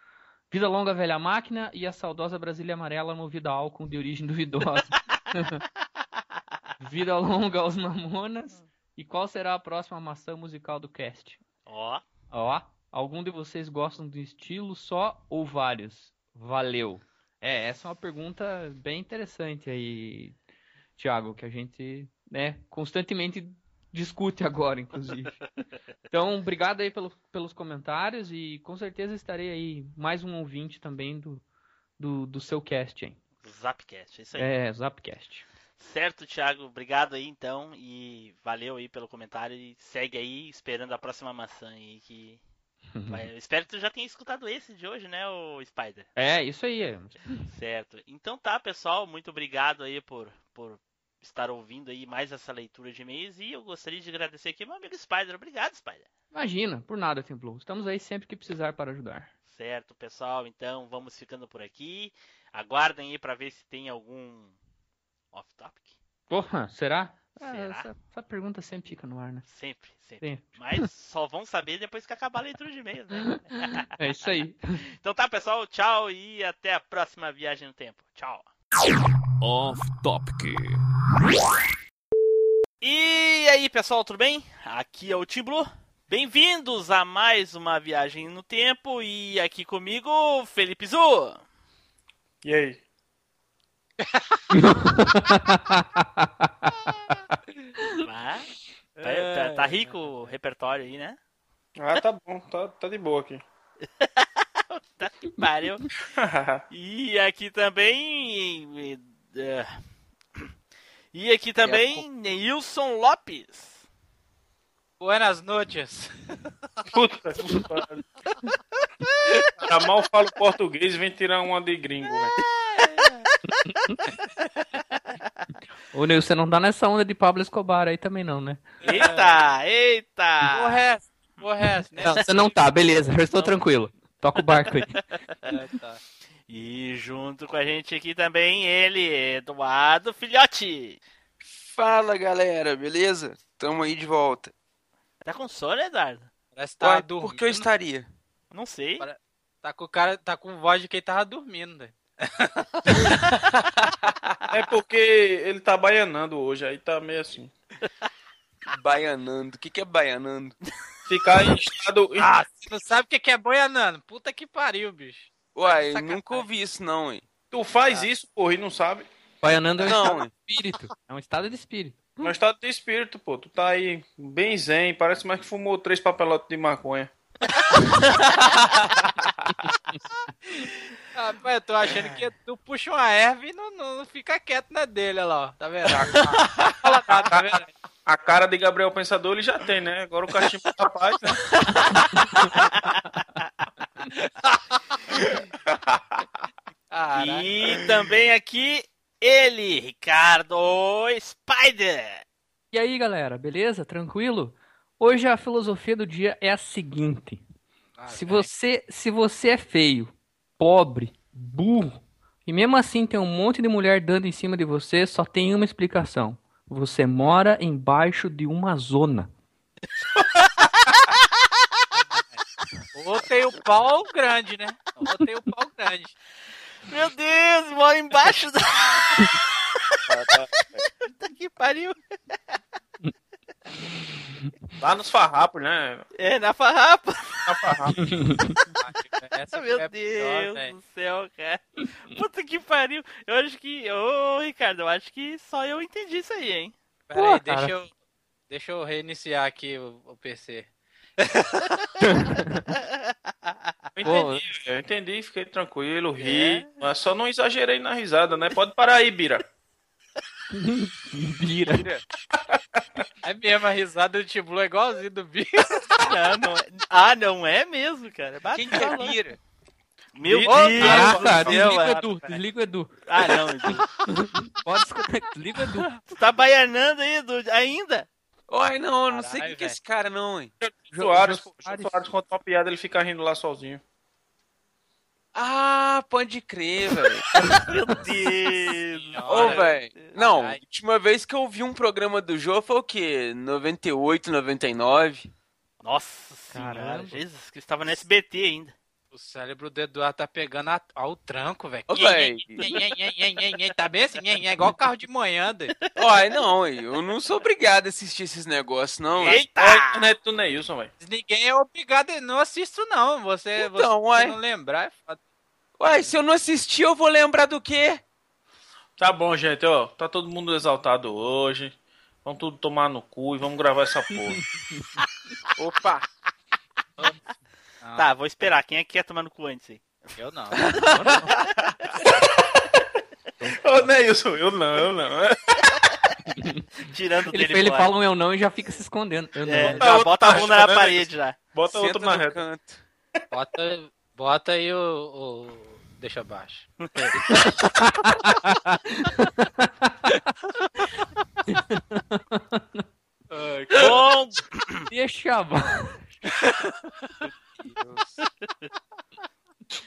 Vida longa, velha máquina e a saudosa Brasília amarela movida a álcool de origem duvidosa. <laughs> Vida longa aos mamonas. E qual será a próxima maçã musical do cast? Ó, Ó, algum de vocês gostam do estilo só ou vários? Valeu. É, essa é uma pergunta bem interessante aí, Thiago, que a gente, né, constantemente discute agora, inclusive. Então, obrigado aí pelo, pelos comentários e com certeza estarei aí mais um ouvinte também do, do, do seu cast, hein? Zapcast, é isso aí. É, Zapcast. Certo, Thiago, obrigado aí então e valeu aí pelo comentário e segue aí esperando a próxima maçã aí que <laughs> vai- espero que tu já tenha escutado esse de hoje, né, o Spider? É, isso aí. Certo. Então tá, pessoal, muito obrigado aí por, por estar ouvindo aí mais essa leitura de e-mails e eu gostaria de agradecer aqui meu amigo Spider. Obrigado, Spider. Imagina, por nada, Templo. Estamos aí sempre que precisar para ajudar. Certo, pessoal, então vamos ficando por aqui. Aguardem aí pra ver se tem algum off-topic. Porra, será? Ah, Será? Essa, essa pergunta sempre fica no ar, né? Sempre, sempre. Sempre. Mas <laughs> só vão saber depois que acabar a leitura de e-mails, né? <laughs> É isso aí. Então tá, pessoal, tchau e até a próxima viagem no tempo. Tchau. Off Topic. E aí, pessoal, tudo bem? Aqui é o Tiblu. Bem-vindos a mais uma viagem no tempo e aqui comigo, Felipe Zu. E aí? Ah, tá, tá- tá rico o repertório aí, né? Ah, tá bom, tá, tá de boa aqui. <laughs> Tá que pariu. <laughs> E aqui também. Eh, E aqui também, Nilson Lopes. Buenas noches. Puta que pariu. Mal falo português e vem tirar uma de gringo, velho. <laughs> Ô, Nil, você não tá nessa onda de Pablo Escobar aí também não, né? Eita, eita. O resto, o resto, né? Não, você não tá, beleza, eu estou tranquilo. Toca o barco aí. <laughs> É, tá. E junto com a gente aqui também ele, Eduardo Filhote. Fala galera, beleza? Tamo aí de volta. Tá com sono, Eduardo? Parece que tá Ué, dormindo. por que eu estaria? Não sei. Para- Tá com o cara, tá com voz de quem tava dormindo, velho. <laughs> É porque ele tá baianando hoje, aí tá meio assim. Baianando. O que, que é baianando? Ficar em estado. Ah, você não sabe o que que é boianando? Puta que pariu, bicho. Uai, sacanagem. nunca ouvi isso não, hein? Tu faz isso, porra, e não sabe. Baianando é um Não, estado hein? de espírito. É um estado de espírito. No estado de espírito, pô. Tu tá aí bem zen, parece mais que fumou três papelotes de maconha. <laughs> Ah, pô, eu tô achando que tu puxa uma erva e não, não, fica quieto na dele, olha lá, ó. Tá vendo? Fala nada, tá vendo? A cara de Gabriel Pensador ele já tem, né? Agora o cachimbo do rapaz, né? <laughs> E também aqui ele, Ricardo Spider. E aí, galera, beleza? Tranquilo? Hoje a filosofia do dia é a seguinte: Ah, se velho. você, se você é feio, pobre, burro e mesmo assim tem um monte de mulher dando em cima de você, só tem uma explicação. Você mora embaixo de uma zona. <laughs> Tem o pau grande, né? Tem o pau grande. Meu Deus, mora embaixo da. <laughs> Puta que pariu. Lá nos farrapos, né? É, na farrapa. Na farrapa. <laughs> Essa Meu é pior, Deus velho. do céu, cara. Puta que pariu. Eu acho que. Ô, Ricardo, eu acho que só eu entendi isso aí, hein? Pera aí, Pô, deixa eu, deixa eu reiniciar aqui o, o PC. <laughs> Eu Pô, entendi, eu entendi, fiquei tranquilo, ri. Mas só não exagerei na risada, né? Pode parar aí, Bira. <laughs> Vira. É mesmo, a risada do Tiblu é igualzinho do bicho. <laughs> Não, não é... Ah, não é mesmo, cara. Bate Quem que é falando. Bira? Meu Deus Ah, do tá, céu, desliga o é. Edu, desliga o Edu. Ah, não, Edu. Pode desconectar, desliga o Edu. Tu tá baianando aí, Edu, ainda? Oi, não, eu não sei quem que é esse cara não, hein? Soares, Jô Soares, Soares conta uma piada, ele fica rindo lá sozinho. Ah, pode crer, velho. <laughs> Meu Deus. Ô, velho. Não, a última vez que eu vi um programa do Jô foi o quê? 98, 99? Nossa senhora, Caramba. Jesus, que estava no SBT ainda. O cérebro do Eduardo tá pegando a- ao tranco, velho. Velho. Tá bem assim? Nhen, igual carro de manhã, doido. Olha, não, eu não sou obrigado a assistir esses negócios, não. Olha a Eita! internet do Neilson, velho. Ninguém é obrigado, não assisto não. Você, Então, você uai. não lembrar é foda. Ué, se eu não assistir, eu vou lembrar do quê? Tá bom, gente, ó. Tá todo mundo exaltado hoje. Vamos tudo tomar no cu e vamos gravar essa porra. <laughs> Opa! Ah, Tá, vou esperar. Quem é que quer tomar no cu antes aí? Eu não. <laughs> Ô, Neilson, eu não, eu não. Tirando Ele, dele ele fora. fala um eu não e já fica se escondendo. Eu não. É, já outro bota a bunda na né, parede já. Bota outro Senta na no reta. canto. Bota, bota aí o, o- Deixa abaixo. <laughs> Bom, Deixa abaixo. <laughs>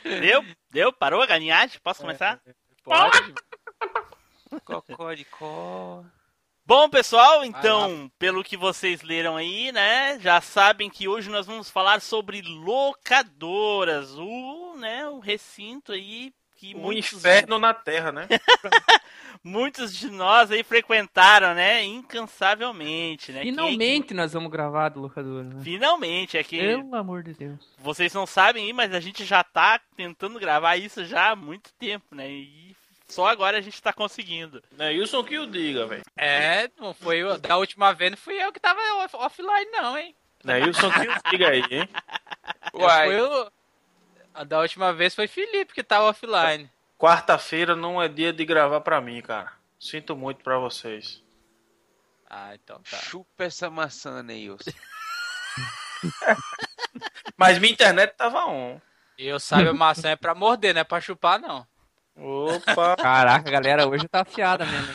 deu? Deu? Parou a galinhagem? Posso começar? Pode. Cocoricó. Bom, pessoal, então, pelo que vocês leram aí, né, já sabem que hoje nós vamos falar sobre locadoras, o, né, o recinto aí que Um muitos, inferno na terra, né? <laughs> muitos de nós aí frequentaram, né, incansavelmente, né? Quem é Finalmente nós vamos gravar do locador, né? Finalmente, é que Pelo amor de Deus. vocês não sabem aí, mas a gente já tá tentando gravar isso já há muito tempo, né? E só agora a gente tá conseguindo. Neilson que o diga, velho. É, não foi eu. Da última vez não fui eu que tava off- offline, não, hein? Neilson que o diga aí, hein? Uai. A da última vez foi Felipe que tava offline. Quarta-feira não é dia de gravar pra mim, cara. Sinto muito pra vocês. Ah, então tá. Chupa essa maçã, Neilson. <laughs> Mas minha internet tava on. Eu sabe, a maçã é pra morder, não é pra chupar, não. Opa! <laughs> Caraca, galera hoje tá afiada mesmo.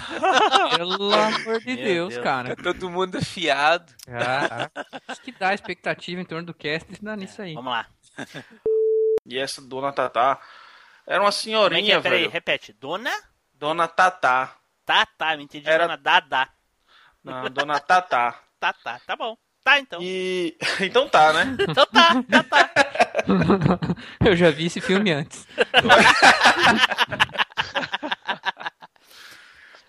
Pelo amor de Deus, Deus. cara. Todo mundo afiado. Caraca. Isso que dá expectativa em torno do cast dá nisso aí. Vamos lá. E essa dona Tatá era uma Como é senhorinha, é? Peraí, velho. repete. Dona? Dona Tatá. Tá, tá, eu entendi. Era- Dona Dada. Não, dona Tatá. <laughs> Tá, tá, tá bom. Tá, então. E. <laughs> Então tá, né? <laughs> Então tá, tá, tá. Eu já vi esse filme antes.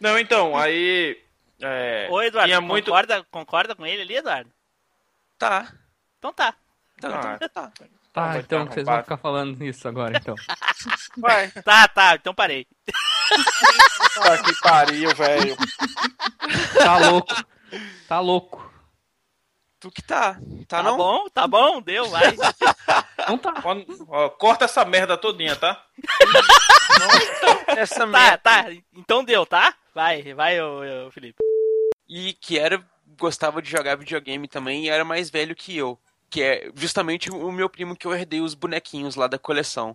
Não, então, aí. É, Ô, Eduardo, tinha muito. concorda, concorda com ele ali, Eduardo? Tá. Então tá. Então, Ah. então tá. Tá, então vocês vão ficar falando isso agora, então. <laughs> Vai. Tá, tá, então parei. Puta que pariu, velho. Tá louco. Tá louco. Tu que tá. Tá, Tá não? bom, tá bom, deu, vai. Então tá. Quando- ó, corta essa merda todinha, tá? Essa Tá, merda. tá, então deu, tá? Vai, vai, ô, ô, Felipe. E que era. Gostava de jogar videogame também e era mais velho que eu. Que é justamente o meu primo que eu herdei os bonequinhos lá da coleção.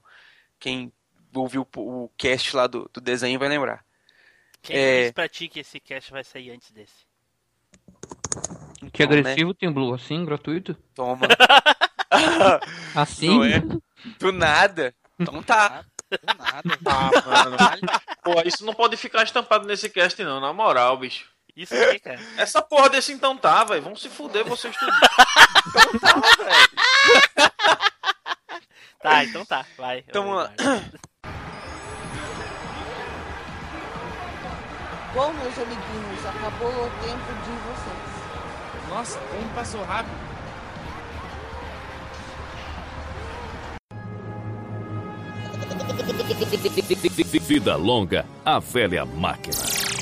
Quem ouviu o cast lá do, do desenho vai lembrar. Quem É. disse pra ti que esse cast vai sair antes desse? Que Então, né? agressivo tem Blue, assim, gratuito? Toma. <laughs> Assim? Não é? Do nada. Então tá. Do nada. Ah, mano. Pô, isso não pode ficar estampado nesse cast, não, na moral, bicho. Isso aí, cara. Essa porra desse então tá, velho. Vão se fuder vocês tudo. <laughs> Tá, então tá, vai. Então vamos lá. Bom, meus amiguinhos, acabou o tempo de vocês. Nossa, como passou rápido. Vida longa, a velha máquina.